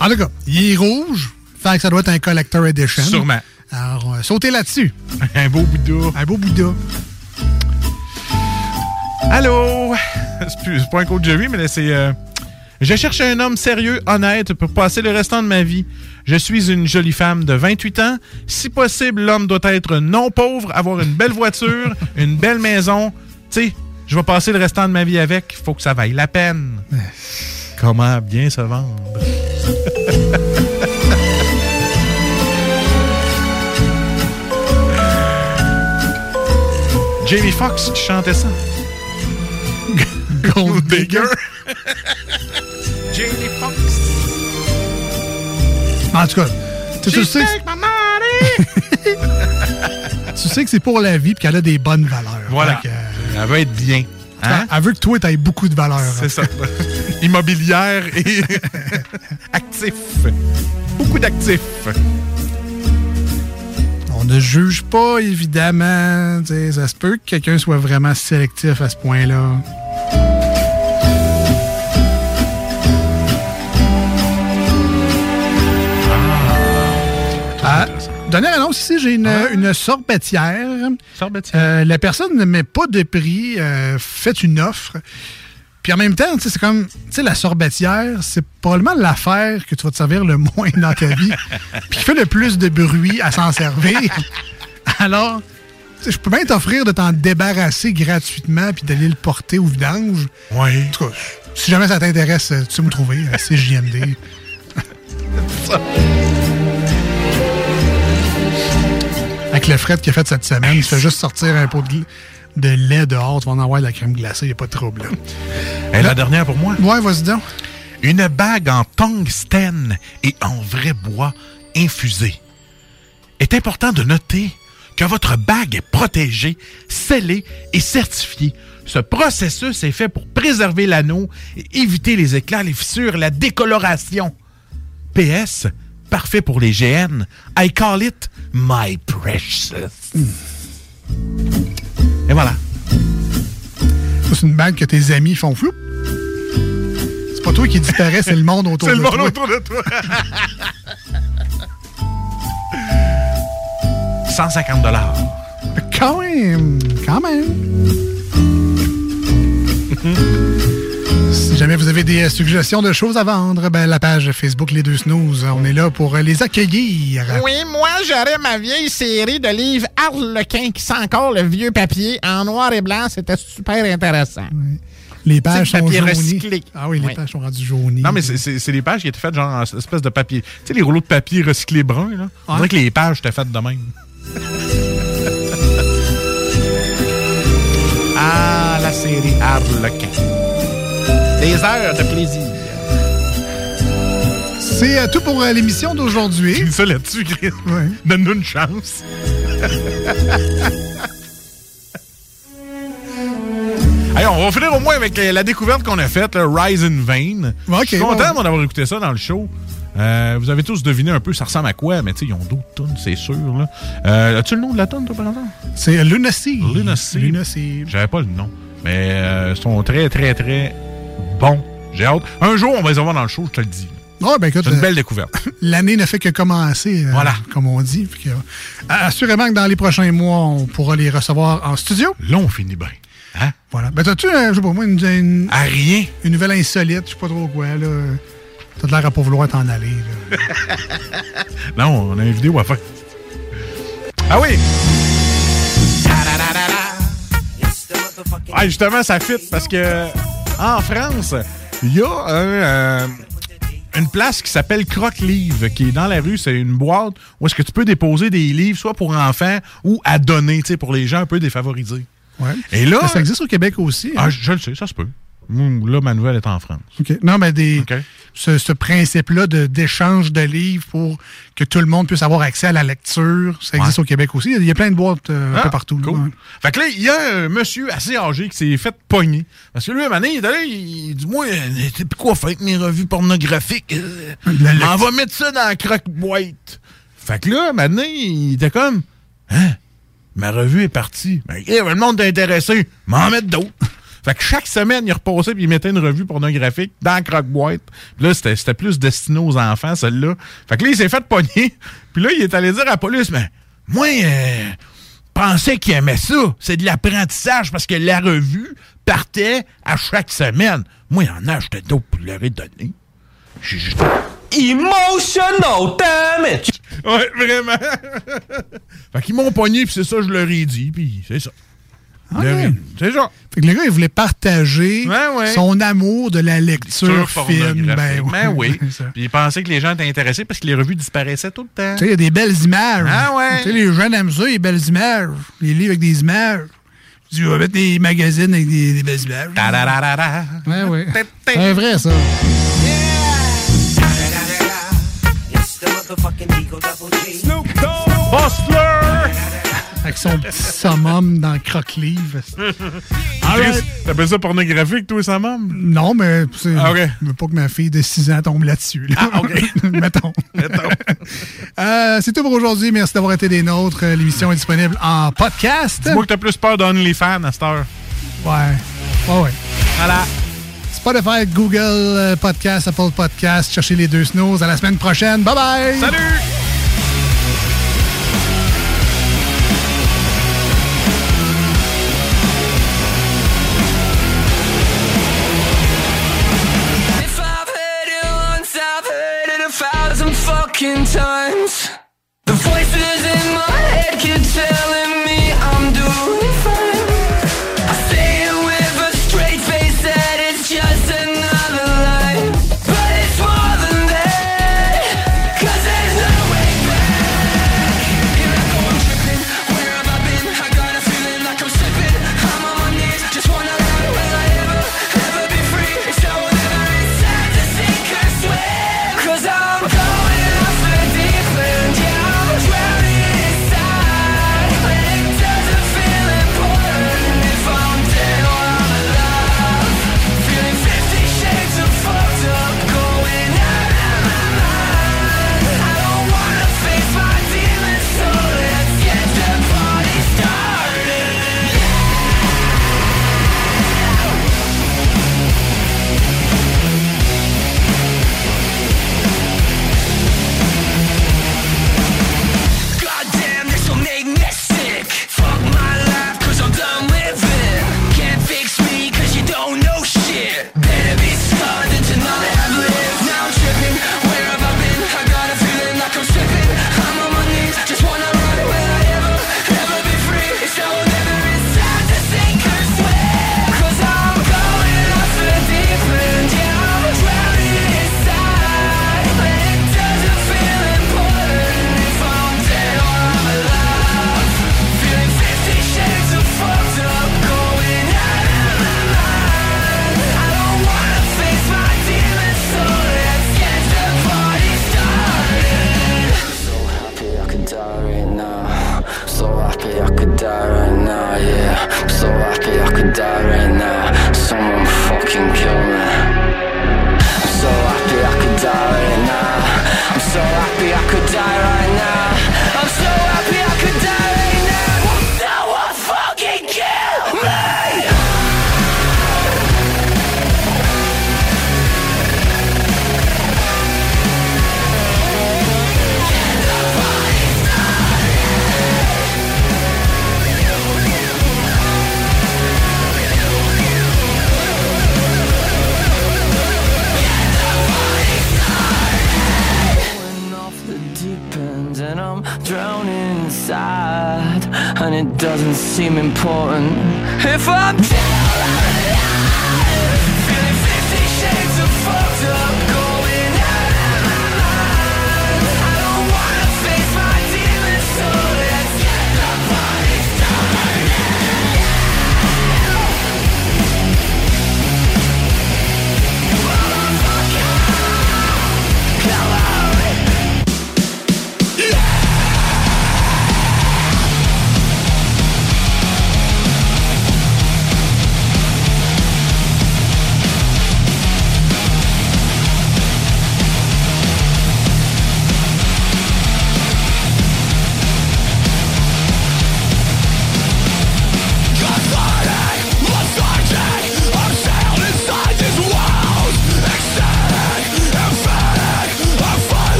En tout cas, il est rouge, fait que ça doit être un Collector Edition. Sûrement. Alors, euh, sautez là-dessus. un beau Bouddha. Un beau Bouddha. Allô? C'est pas un code Jerry, mais là, c'est. euh, Je cherche un homme sérieux, honnête, pour passer le restant de ma vie. Je suis une jolie femme de 28 ans. Si possible, l'homme doit être non pauvre, avoir une belle voiture, une belle maison. Tu sais, je vais passer le restant de ma vie avec. Faut que ça vaille la peine. Comment bien se vendre? Jamie Foxx qui chantait ça. Gold Digger. Jamie Foxx. En tout cas, tu, tu sais, tu sais que c'est pour la vie et qu'elle a des bonnes valeurs. Voilà. Que, euh, Elle va être bien. Hein? Elle veut que toi, tu aies beaucoup de valeurs. C'est ça. Immobilière et actif. Beaucoup d'actifs. On ne juge pas, évidemment. Ça se peut que quelqu'un soit vraiment sélectif à ce point-là. Dernière annonce ici, j'ai une, une sorbetière. Sorbetière. Euh, la personne ne met pas de prix, euh, fait une offre. Puis en même temps, tu sais, c'est comme, tu sais, la sorbetière, c'est probablement l'affaire que tu vas te servir le moins dans ta vie, puis qui fait le plus de bruit à s'en servir. Alors, je peux bien t'offrir de t'en débarrasser gratuitement puis d'aller le porter au vidange. Oui. En tout cas, si jamais ça t'intéresse, euh, tu sais me trouver, à CJMD. Avec le fret qu'il a fait cette semaine, il fait juste sortir un pot de, lait dehors, tu vas en avoir de la crème glacée, il n'y a pas de trouble. là. Et la dernière pour moi. Ouais, vas-y donc. Une bague en tungstène et en vrai bois infusé. Est important de noter que votre bague est protégée, scellée et certifiée. Ce processus est fait pour préserver l'anneau et éviter les éclats, les fissures, la décoloration. PS, parfait pour les GN. I call it my precious. Et voilà. C'est une bague que tes amis font flou. C'est pas toi qui disparaît, c'est le monde autour C'est de le monde toi. autour de toi. 150 dollars. Quand même, quand même. si jamais vous avez des euh, suggestions de choses à vendre, ben, la page Facebook Les Deux Snooze, on est là pour euh, les accueillir. Oui, moi, j'aurais ma vieille série de livres Harlequin qui sent encore le vieux papier en noir et blanc. C'était super intéressant. Les pages sont papier jaunies. recyclé. Ah oui, les Oui. pages sont rendues jaunies. Non, mais c'est- les pages qui étaient faites genre en espèce de papier. Tu sais, les rouleaux de papier recyclés bruns, là. On Ouais. dirait que les pages étaient faites de même. ah, la série Harlequin. Des heures de plaisir. C'est euh, tout pour euh, l'émission d'aujourd'hui. Finis ça là-dessus, Chris. Donne-nous une chance. Hey, on va finir au moins avec euh, la découverte qu'on a faite, le Rise in Vain. Ok, Je suis content d'avoir écouté ça dans le show. Euh, vous avez tous deviné un peu ça ressemble à quoi, mais tu sais, ils ont d'autres tunes, c'est sûr. Là. Euh, As-tu le nom de la tune, toi, par exemple? C'est Lunacy. Lunacy. Lunacy. J'avais pas le nom. Mais euh, ils sont très, très, très bons. J'ai hâte. Un jour, on va les avoir dans le show, je te le dis. Ah, ben écoute, C'est une euh, belle découverte. L'année ne fait que commencer, euh, Voilà. comme on dit. Que, euh, assurément que dans les prochains mois, on pourra les recevoir en studio. Là, on finit bien. Hein? Voilà. Ben, t'as-tu, euh, je sais pas moi, une, une, À rien. une nouvelle insolite, je sais pas trop quoi, là. T'as de l'air à pas vouloir t'en aller, là. Non, on a une vidéo à faire. Ah oui! Ah, justement, ça fit parce que en France, il y a un, euh, une place qui s'appelle Croque Livre, qui est dans la rue. C'est une boîte où est-ce que tu peux déposer des livres, soit pour enfants ou à donner, pour les gens un peu défavorisés. Ouais. Et là- Ça existe au Québec aussi. hein? Ah, je, je le sais, ça se peut. Là, ma nouvelle est en France. Non, mais des, ce, ce principe-là d'échange de livres pour que tout le monde puisse avoir accès à la lecture, ça existe Ouais. au Québec aussi. Il y a plein de boîtes euh, un Ah, peu partout. cool. Ouais. Fait que là, il y a un monsieur assez âgé qui s'est fait pogner. Parce que lui, à un il est allé, il dit Moi, euh, t'es plus quoi faire avec mes revues pornographiques euh, On va mettre ça dans la croque-boîte. Fait que là, maintenant, il était comme Hein Ma revue est partie. Ben, le monde est intéressé. M'en mettre d'autres. Fait que chaque semaine, il repassait puis il mettait une revue pornographique dans croque-boîte. Puis là, c'était plus destiné aux enfants, celle-là. Fait que là, il s'est fait pogner. Puis là, il est allé dire à la police, mais moi, euh, pensais qu'il aimait ça. C'est de l'apprentissage parce que la revue partait à chaque semaine. Moi, il en a acheté d'autres pour leur donner. J'ai juste... Emotional damage! Ouais, vraiment. fait qu'ils m'ont pogné, puis c'est ça, je leur ai dit, puis c'est ça. Ah ouais. C'est ça. Fait que le gars, il voulait partager ouais. son amour de la lecture fine. Ben, Ben oui. Puis il pensait que les gens étaient intéressés parce que les revues disparaissaient tout le temps. Tu sais, il y a des belles images. Ah ouais. Tu sais, les jeunes aiment ça, les belles images. Les livres avec des images. Tu dis, on va mettre des magazines avec des, des belles images. Ouais, ouais. C'est vrai, ça. Bustler! Avec son petit summum dans le croque-livre. Chris, T'appelles ça pornographique, toi, même? Non, mais c'est- Ah, ok. je veux pas que ma fille de 6 ans tombe là-dessus. là. Ah, OK. Mettons. Euh, c'est tout pour aujourd'hui. Merci d'avoir été des nôtres. L'émission est disponible en podcast. Dis-moi que t'as plus peur d'OnlyFans à cette heure. Ouais. Ouais, ouais. Voilà. Spotify, Google euh, Podcast, Apple Podcast. Cherchez les deux snows. À la semaine prochaine. Bye bye. Salut! Fucking times. The voices in my head keep telling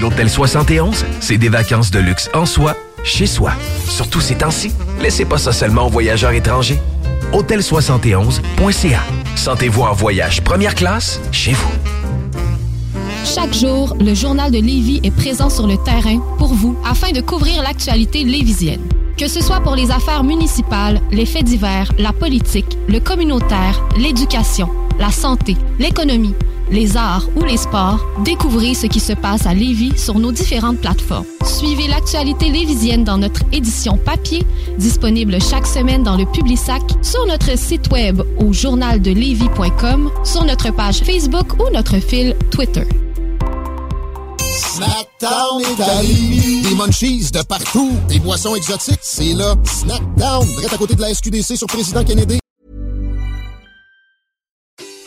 L'Hôtel 71, c'est des vacances de luxe en soi, chez soi. Surtout ces temps-ci, laissez pas ça seulement aux voyageurs étrangers. Hôtel71.ca. Sentez-vous en voyage première classe chez vous. Chaque jour, le journal de Lévis est présent sur le terrain pour vous afin de couvrir l'actualité lévisienne. Que ce soit pour les affaires municipales, les faits divers, la politique, le communautaire, l'éducation, la santé, l'économie, les arts ou les sports, découvrez ce qui se passe à Lévis sur nos différentes plateformes. Suivez l'actualité lévisienne dans notre édition papier, disponible chaque semaine dans le Publisac, sur notre site web au journaldelevis.com, sur notre page Facebook ou notre fil Twitter. Snackdown. Des munchies de partout. Des boissons exotiques, c'est là. Snackdown, à côté de la SQDC sur Président Kennedy.